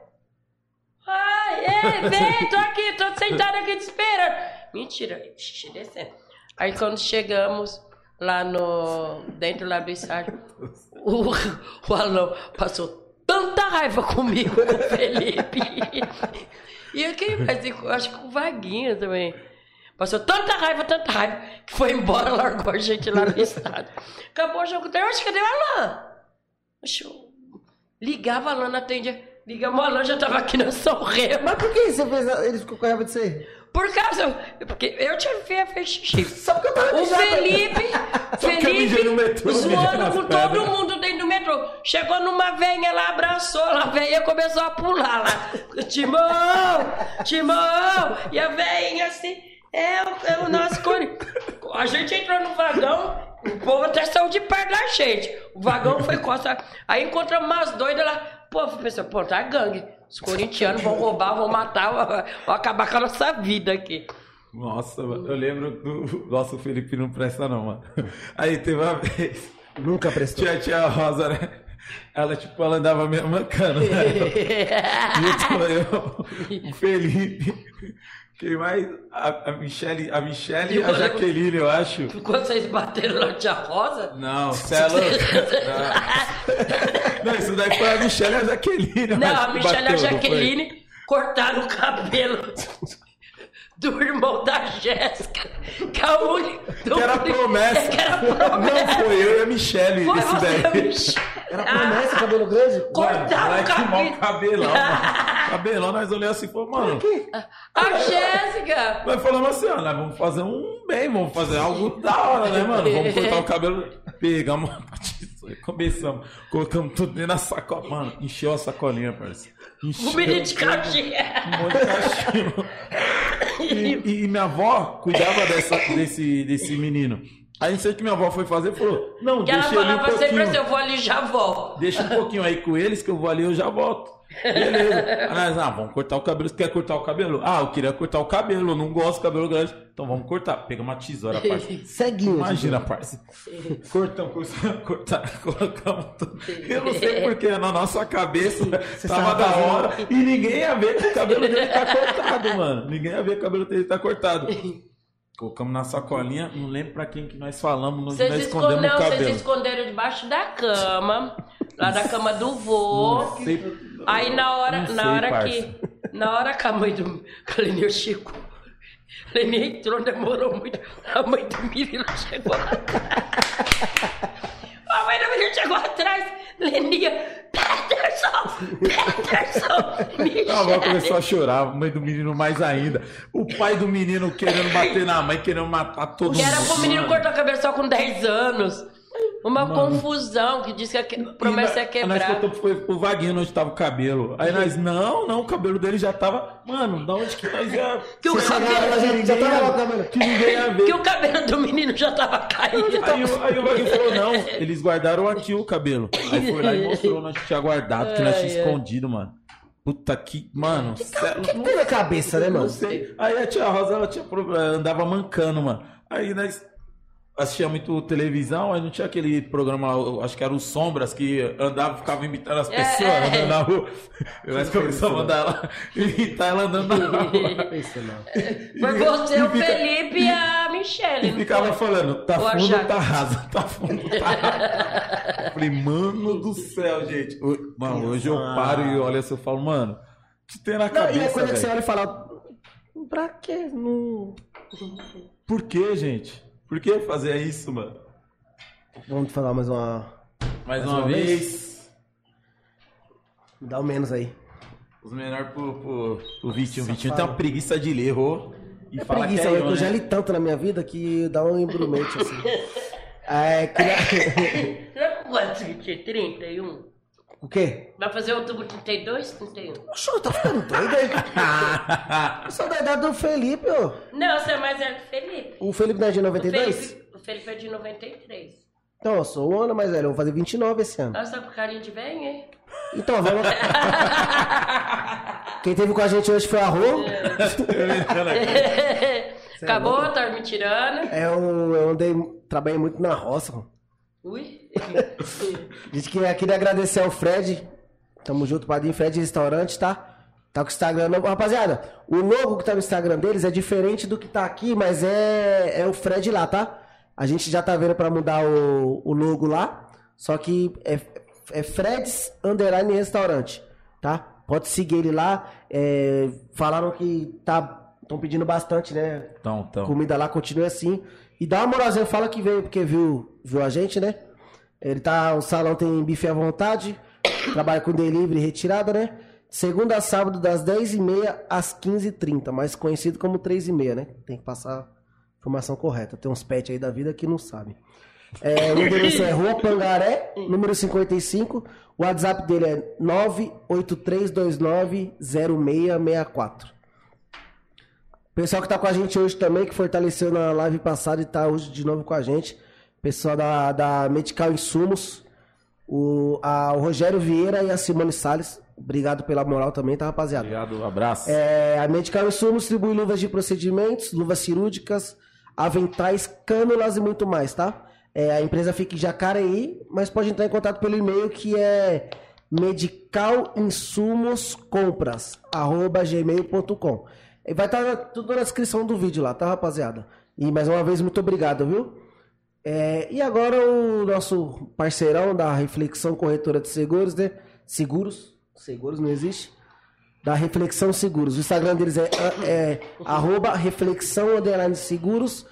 Ai, ei, vem, tô aqui, tô sentada aqui te esperando. Mentira, xixi descendo. Aí quando chegamos lá no. dentro lá do estádio, o, o Alão passou tanta raiva comigo, com o Felipe. E eu quem? Eu Acho que o Vaguinho também. Passou tanta raiva, tanta raiva, que foi embora, largou a gente lá no estádio. Acabou o jogo. Acho que cadê o Alain? Oxe, Ligava a Alain, atendia. Ligamos, o Alain já tava aqui na São. Mas por que você fez. Ele ficou com raiva de você? Por causa. Porque eu tinha feito fez xixi. Só porque eu tava O. Felipe, mijei no Felipe, metrô, zoando com todo mundo dentro do metrô. Chegou numa venha lá, abraçou lá, a venha começou a pular lá. Timão, Timão. E a venha assim, é, o- é o nosso core. A gente entrou no vagão, o povo até saiu de perto da gente. O vagão foi costa. Aí encontramos umas doidas lá. Pô, pensou, pô, tá gangue. Os corintianos vão roubar, vão matar, vão, acabar com a nossa vida aqui. Nossa, mano, eu lembro do. Nossa, o Felipe não presta, não, mano. Aí teve uma vez. Nunca prestou. Tinha a tia Rosa, né? Ela, tipo, ela andava me mancando, né? E eu, eu, o Felipe. Quem mais? A, a Michelle, a Michelle e a Jaqueline, eu acho. Quando vocês bateram na tia Rosa, Não, você é louco. Não. Não, isso daí foi a Michelle e a Jaqueline. não, a Michelle e a? Jaqueline cortaram o cabelo do irmão da Jéssica. Que, é o único- do- Que era promessa. Que era promessa. Não, foi eu e a Michelle Foi esse daí. Michelle. Era promessa, cabelo grande? Cortaram Ela o cabelo. um cabelão, mano. Cabelão, nós olhamos assim e falamos, mano. A Jéssica. Nós falamos assim, ó, nós vamos fazer um bem, vamos fazer algo da hora, né, mano? Vamos cortar o cabelo. Pegamos a tesoura, começamos, colocamos tudo dentro da sacola. Mano, encheu a sacolinha, parceiro. Encheu O menino de caixinha. Um monte de cachimbo. E, e- e minha avó cuidava dessa, desse, desse menino. Aí não sei o que minha avó foi fazer, falou, não, Que ela deixa um falava sempre assim, pouquinho. eu vou ali e já volto. Deixa um pouquinho aí com eles que eu vou ali eu já volto. Beleza. Ah, vamos cortar o cabelo. Você quer cortar o cabelo? Ah, eu queria cortar o cabelo. Eu não gosto de cabelo grande. Então vamos cortar. Pega uma tesoura, parça. Ceguinho. Imagina, parça. Cortamos, começamos cortar, colocamos tudo. Eu não sei porque na nossa cabeça tava sabe da hora. E ninguém ia ver que o cabelo dele tá cortado, mano. Ninguém ia ver que o cabelo dele tá cortado. Colocamos na sacolinha, não lembro pra quem que nós falamos, nós, Vocês nós escondem, escondemos o não, cabelo. vocês esconderam debaixo da cama. Lá da cama do vô. Não sei- Aí na hora, Não na sei, hora parça. que. Na hora que a mãe do. A chegou. A Leninha entrou, demorou muito. A mãe do menino chegou lá atrás. A mãe do menino chegou atrás. Leninha, Peterson! Peterson! A avó Michele. começou a chorar, a mãe do menino mais ainda. O pai do menino querendo bater na mãe, querendo matar todo mundo. era pro menino cortar o cabelo só com 10 anos. Uma Mano. confusão que diz que a que- promessa é nós- quebrar. Nós foi pro Vaguinho onde tava o cabelo. Aí nós, não, não, o cabelo dele já tava. Mano, da onde que nós ia. Que o, cabelo, já, já tava lá o cabelo. Que ninguém ia ver. que o cabelo do menino já tava caído. Aí, o- aí o Vaguinho falou, não, eles guardaram aqui o cabelo. Aí foi lá e mostrou onde tinha guardado, que nós tinha escondido, mano. Puta que. Mano. O que tem na cabeça, né, Não mano? sei. Aí a tia Rosa, ela tinha, pro- andava mancando, mano. Aí nós assistia muito televisão, aí não tinha aquele programa, eu acho que era o Sombras, que andava, ficava imitando as É, pessoas é. andando na rua. Nós começamos a mandar ela imitar ela andando na rua. Isso não. Foi você, o Felipe e a Michelle. E ficava foi? falando, tá O fundo, tá raso, tá fundo, tá raso. Eu Falei, mano do céu, gente. Mano, hoje eu paro e olho assim, eu falo, mano, que tem na Não, e é cabeça, coisa que você olha e fala. Pra quê? Não. Por que, gente? Por que fazer isso, mano? Vamos falar mais uma. Mais, Mais uma, uma vez, Me dá o menos aí. os menores pro, pro, pro Vitinho. O Vitinho tem uma preguiça de ler, errou. E É fala preguiça, que é eu, eu, já né? li tanto na minha vida que dá um embrumete assim. É, queria... Será que pode ser 31? O quê? Vai fazer outubro 32, 31? Oxe, tá ficando doido aí? Eu sou da idade do Felipe, ó. Não, você é mais velho que o Felipe. O Felipe não é de O 92? Felipe, o Felipe é de 93. Então, eu sou um ano mais velho, eu vou fazer 29 esse ano. Nossa, tá com carinho de velho, hein? Então, vamos. Quem teve com a gente hoje foi a Rô. Acabou, tá me tirando. É um, eu andei, trabalhei muito na roça. Ui. A gente queria, queria agradecer ao Fred. Tamo junto, Padrinho Fred Restaurante, tá? Tá com o Instagram novo. Rapaziada, o logo que tá no Instagram deles é diferente do que tá aqui, mas é, é o Fred lá, tá? A gente já tá vendo pra mudar o, o logo lá. Só que é, é Fred's Underline Restaurante, tá? Pode seguir ele lá. É, falaram que tá. Estão pedindo bastante, né? Então, então. Comida lá continua assim. E dá uma moralzinha, fala que veio porque viu, viu a gente, né? Ele tá. O salão tem bife à vontade. Trabalha com delivery e retirada, né? Segunda a sábado, das 10h30 às 15h30, mais conhecido como 3h30, né? Tem que passar a informação correta. Tem uns pets aí da vida que não sabem. É, o endereço é Rua Pangaré, número 55. O WhatsApp dele é 983290664. Pessoal que tá com a gente hoje também, que fortaleceu na live passada e tá hoje de novo com a gente. Pessoal da, da Medical Insumos, o, a- o Rogério Vieira e a Simone Salles. Obrigado pela moral também, tá, rapaziada? Obrigado, abraço. É, a Medical Insumos distribui luvas de procedimentos, luvas cirúrgicas, aventais, cânulas e muito mais, tá? É, a empresa fica em Jacareí, mas pode entrar em contato pelo e-mail que é medicalinsumoscompras@gmail.com. E Vai estar tudo na descrição do vídeo lá, tá, rapaziada? E mais uma vez, muito obrigado, viu? É, e agora o nosso parceirão da Reflexão Corretora de Seguros, né? Seguros? Seguros não existe? Da Reflexão Seguros. O Instagram deles é, é arroba Reflexão Underline Seguros,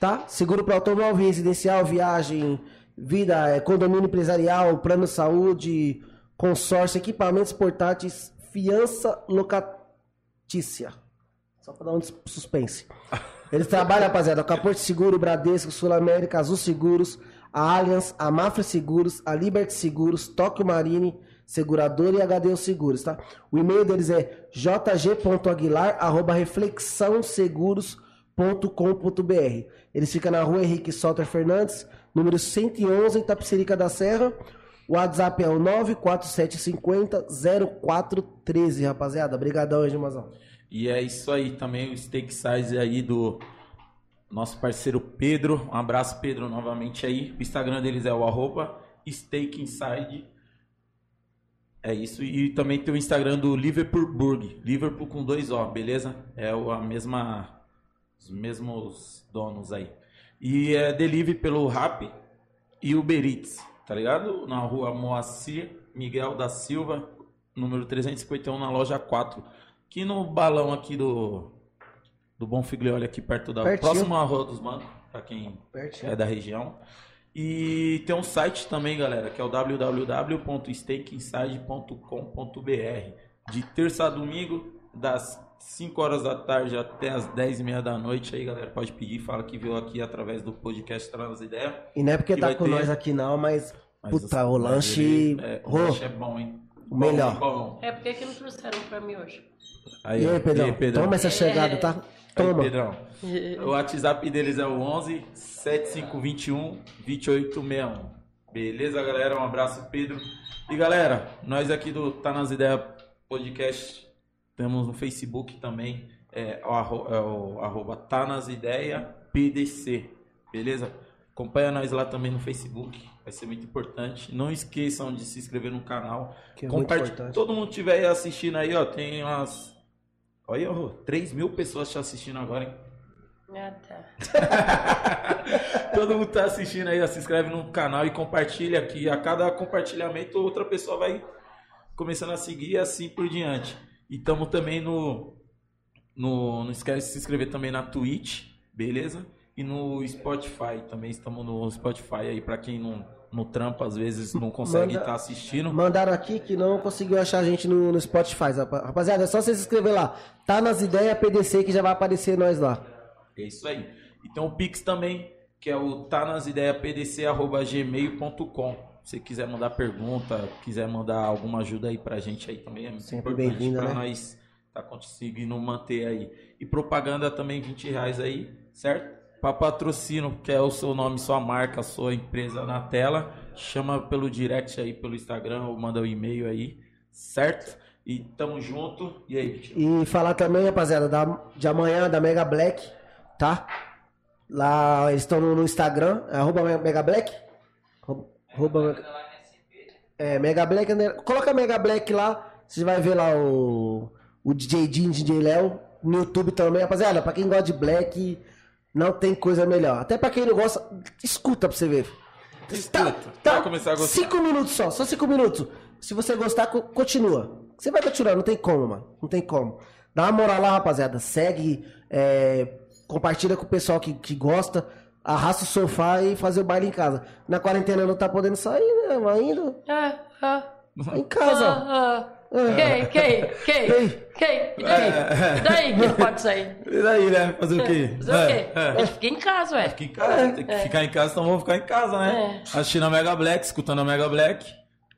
tá? Seguro para automóvel residencial, viagem, vida, é, condomínio empresarial, plano de saúde, consórcio, equipamentos portáteis, fiança locatícia. Só pra dar um suspense. Eles trabalham, rapaziada, com a Porto Seguro, Bradesco, Sul América, Azul Seguros, a Allianz, a Mafra Seguros, a Liberty Seguros, Tóquio Marine, Seguradora e HDU Seguros, tá? O e-mail deles é jg.aguilar.reflexãoseguros.com.br Eles ficam na rua Henrique Solter Fernandes, número 111, Itapecerica da Serra. O WhatsApp é o 94750-0413, rapaziada. Obrigadão, Edmazão. E é isso aí também, o Steak Size aí do nosso parceiro Pedro. Um abraço, Pedro, novamente aí. O Instagram deles é o arroba Steak Inside. É isso. E também tem o Instagram do Liverpool Burg. Liverpool com dois O, beleza? É a mesma. Os mesmos donos aí. E é delivery pelo Rap e Uber Eats, tá ligado? Na rua Moacir Miguel da Silva, número 351, na loja 4. Aqui no balão aqui do. Do Bom Figlioli, aqui perto da. Pertinho. Próximo à Rua dos Bancos, pra quem Pertinho. é da região. E tem um site também, galera, que é o www.stakeinside.com.br. De terça a domingo, das 5 horas da tarde até as 10 e meia da noite aí, galera. Pode pedir, fala que viu aqui através do podcast Traz Ideias. E não é porque Que tá com ter- nós aqui não, mas, Mas puta, o lanche... ele- É, o Rô, lanche é bom, hein? O melhor. Bom, bom. É, por que que não trouxeram pra mim hoje? Aí, E aí, Pedrão? Pedrão? Toma essa chegada, tá? Aí, Toma. Pedrão. O WhatsApp deles é o 11 7521 2861. Beleza, galera? Um abraço, Pedro. E galera, nós aqui do Tá Nas Ideias Podcast temos no Facebook também. É o, arro, é o arroba Tá Nas Ideias PDC. Beleza? Acompanha nós lá também no Facebook. Vai ser muito importante. Não esqueçam de se inscrever no canal. Que é importante. Todo mundo estiver aí assistindo aí, ó. Tem umas. Olha, ó, 3 mil pessoas te assistindo agora, hein? Ah, tá. Todo mundo tá assistindo aí, se inscreve no canal e compartilha aqui. A cada compartilhamento, outra pessoa vai começando a seguir e assim por diante. E estamos também no, no. Não esquece de se inscrever também na Twitch, beleza? E no Spotify. Também estamos no Spotify aí, pra quem não, não trampa, às vezes não consegue estar assistindo. Mandaram aqui que não conseguiu achar a gente no, no Spotify. rapa- Rapaziada, é só você se inscrever lá. Tá nas ideias PDC que já vai aparecer nós lá. É isso aí. E tem o Pix também, que é o tá nas ideias pdc@gmail.com. Se você quiser mandar pergunta, quiser mandar alguma ajuda aí pra gente aí também, é muito Sempre importante pra né? nós tá conseguindo manter aí. E propaganda também 20 reais aí, certo? Para patrocínio, que é o seu nome, sua marca, sua empresa na tela, chama pelo direct aí, pelo Instagram, ou manda o e-mail aí, certo? E tamo junto. E aí? E falar também, rapaziada, da, de amanhã, da Mega Black, tá? Lá eles estão no, no Instagram, é arroba Mega Black. Arroba- é, Mega Black. Coloca Mega Black lá, você vai ver lá o, o DJ Jim, DJ Léo. No YouTube também, rapaziada. Pra quem gosta de Black, não tem coisa melhor. Até pra quem não gosta, escuta pra você ver. Escuta, vai começar a gostar. Cinco minutos só, só cinco minutos. Se você gostar, co- continua. Você vai continuar, não tem como, mano. Não tem como. Dá uma moral lá, rapaziada. Segue, é, compartilha com o pessoal que, que gosta. Arrasta o sofá e fazer o baile em casa. Na quarentena não tá podendo sair, né? Ainda. Ah, ah, Em casa. ah, ah. Quem, quem, quem, Quem? E daí? E daí que não pode sair? E daí, né? Fazer o quê? Fazer o quê? É, é. A gente fica em casa, ué. Fica em casa, tem que ficar em casa, então vamos ficar em casa, né? Assistindo a Mega Black, escutando a Mega Black.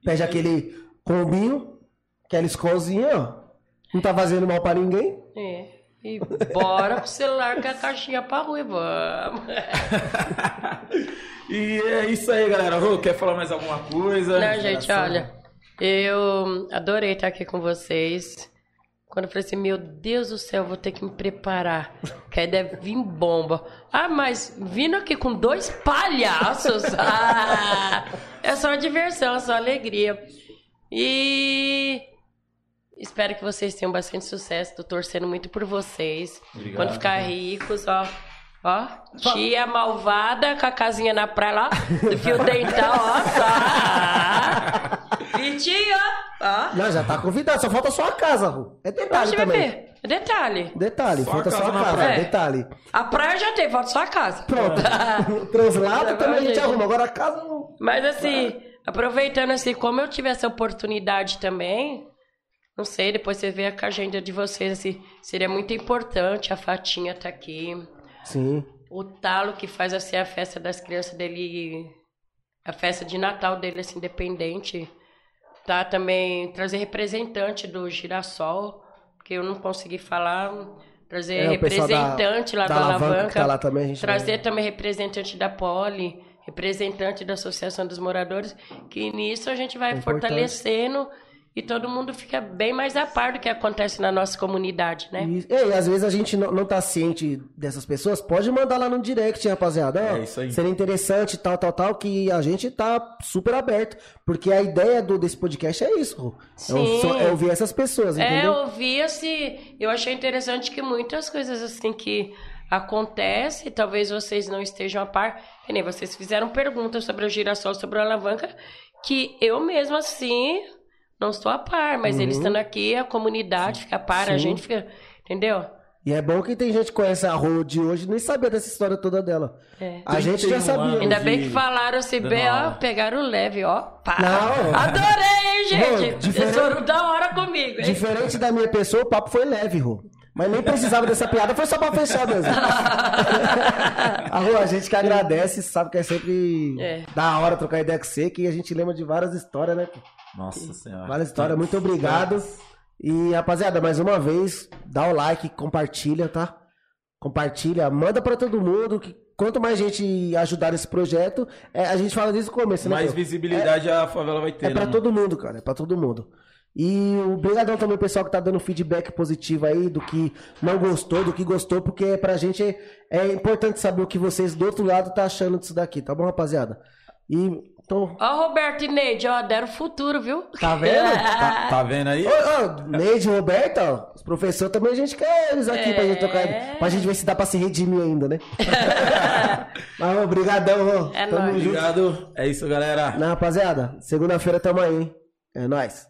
Pede aquele combinho, aquela escolzinha, ó. Não tá fazendo mal pra ninguém. É. E bora pro celular com a caixinha pra rua, e vamos. E é isso aí, galera. Rô, quer falar mais alguma coisa? Não, gente, olha, eu adorei estar aqui com vocês. Quando eu falei assim, meu Deus do céu, vou ter que me preparar, que aí deve vir bomba. Ah, mas vindo aqui com dois palhaços, ah, é só diversão, é só alegria. E espero que vocês tenham bastante sucesso, tô torcendo muito por vocês. Obrigado. Quando ficar ricos, ó, ó, tia malvada com a casinha na praia lá, do fio dental, ó, tá. Vitinho, ó. Não, já tá convidado, só falta só a casa, Ru. É detalhe também. ver. Detalhe. Detalhe, Só a falta só casa a casa, praia. detalhe. A praia já tem, falta só a casa. Pronto. Translado também a gente arruma. Agora a casa não. Mas assim, aproveitando assim, como eu tive essa oportunidade também, não sei, depois você vê com a agenda de vocês, assim, seria muito importante a Fatinha tá aqui. Sim. O Talo que faz assim a festa das crianças dele, a festa de Natal dele, assim, independente. Tá também trazer representante do Girassol, porque eu não consegui falar. Trazer É, pessoal da- representante lá da da Alavanca Alavanca. que tá lá também, trazer vai- também representante da Poli, representante da Associação dos Moradores, que nisso a gente vai É fortalecendo e todo mundo fica bem mais a par do que acontece na nossa comunidade, né? E, e às vezes a gente não, não tá ciente dessas pessoas, pode mandar lá no direct, rapaziada. Ó, É isso aí. Seria interessante, tal, tal, tal, que a gente tá super aberto. Porque a ideia do, desse podcast é isso. É, Sim. é ouvir essas pessoas, É, entendeu? eu ouvi assim, eu achei interessante que muitas coisas assim que acontecem, talvez vocês não estejam a par, que nem vocês fizeram perguntas sobre o girassol, sobre a alavanca, que eu mesmo assim não estou a par, mas eles estando aqui, a comunidade fica a par, a Uhum. Sim. gente fica, entendeu? E é bom que tem gente que conhece a Rô de hoje e nem sabia dessa história toda dela. É. A gente já 31 sabia. Ainda bem que falaram assim, bem, ó, pegaram leve, ó. Pá. Não. Adorei, hein, gente? Não, diferente- Vocês foram da hora comigo, hein? Diferente da minha pessoa, o papo foi leve, Rô. Mas nem precisava dessa piada, foi só pra fechar mesmo. Arro, a gente que agradece, sabe que é sempre É. da hora trocar ideia com você, que a gente lembra de várias histórias, né? Nossa senhora. Várias histórias, muito obrigado. E, rapaziada, mais uma vez, dá o like, compartilha, tá? Compartilha, manda pra todo mundo. Que quanto mais gente ajudar nesse projeto, é, a gente fala desde o começo, né? Mais visibilidade a favela vai ter, É né, pra mano? todo mundo, cara. É pra todo mundo. E obrigadão também, pessoal, que tá dando feedback positivo aí, do que não gostou, do que gostou, porque pra gente é, é importante saber o que vocês do outro lado tá achando disso daqui, tá bom, rapaziada? E então. Ó, Roberto e Neide, ó, deram futuro, viu? Tá vendo? Tá, tá vendo aí? Ô, ô, Neide, Roberto, ó, os professores também a gente quer eles aqui pra gente trocar. É. Pra gente ver se dá pra se redimir ainda, né? Mas, obrigadão, ó. É Tamo nóis. junto. Obrigado. É isso, galera. Na rapaziada, segunda-feira tamo aí, hein? É nóis.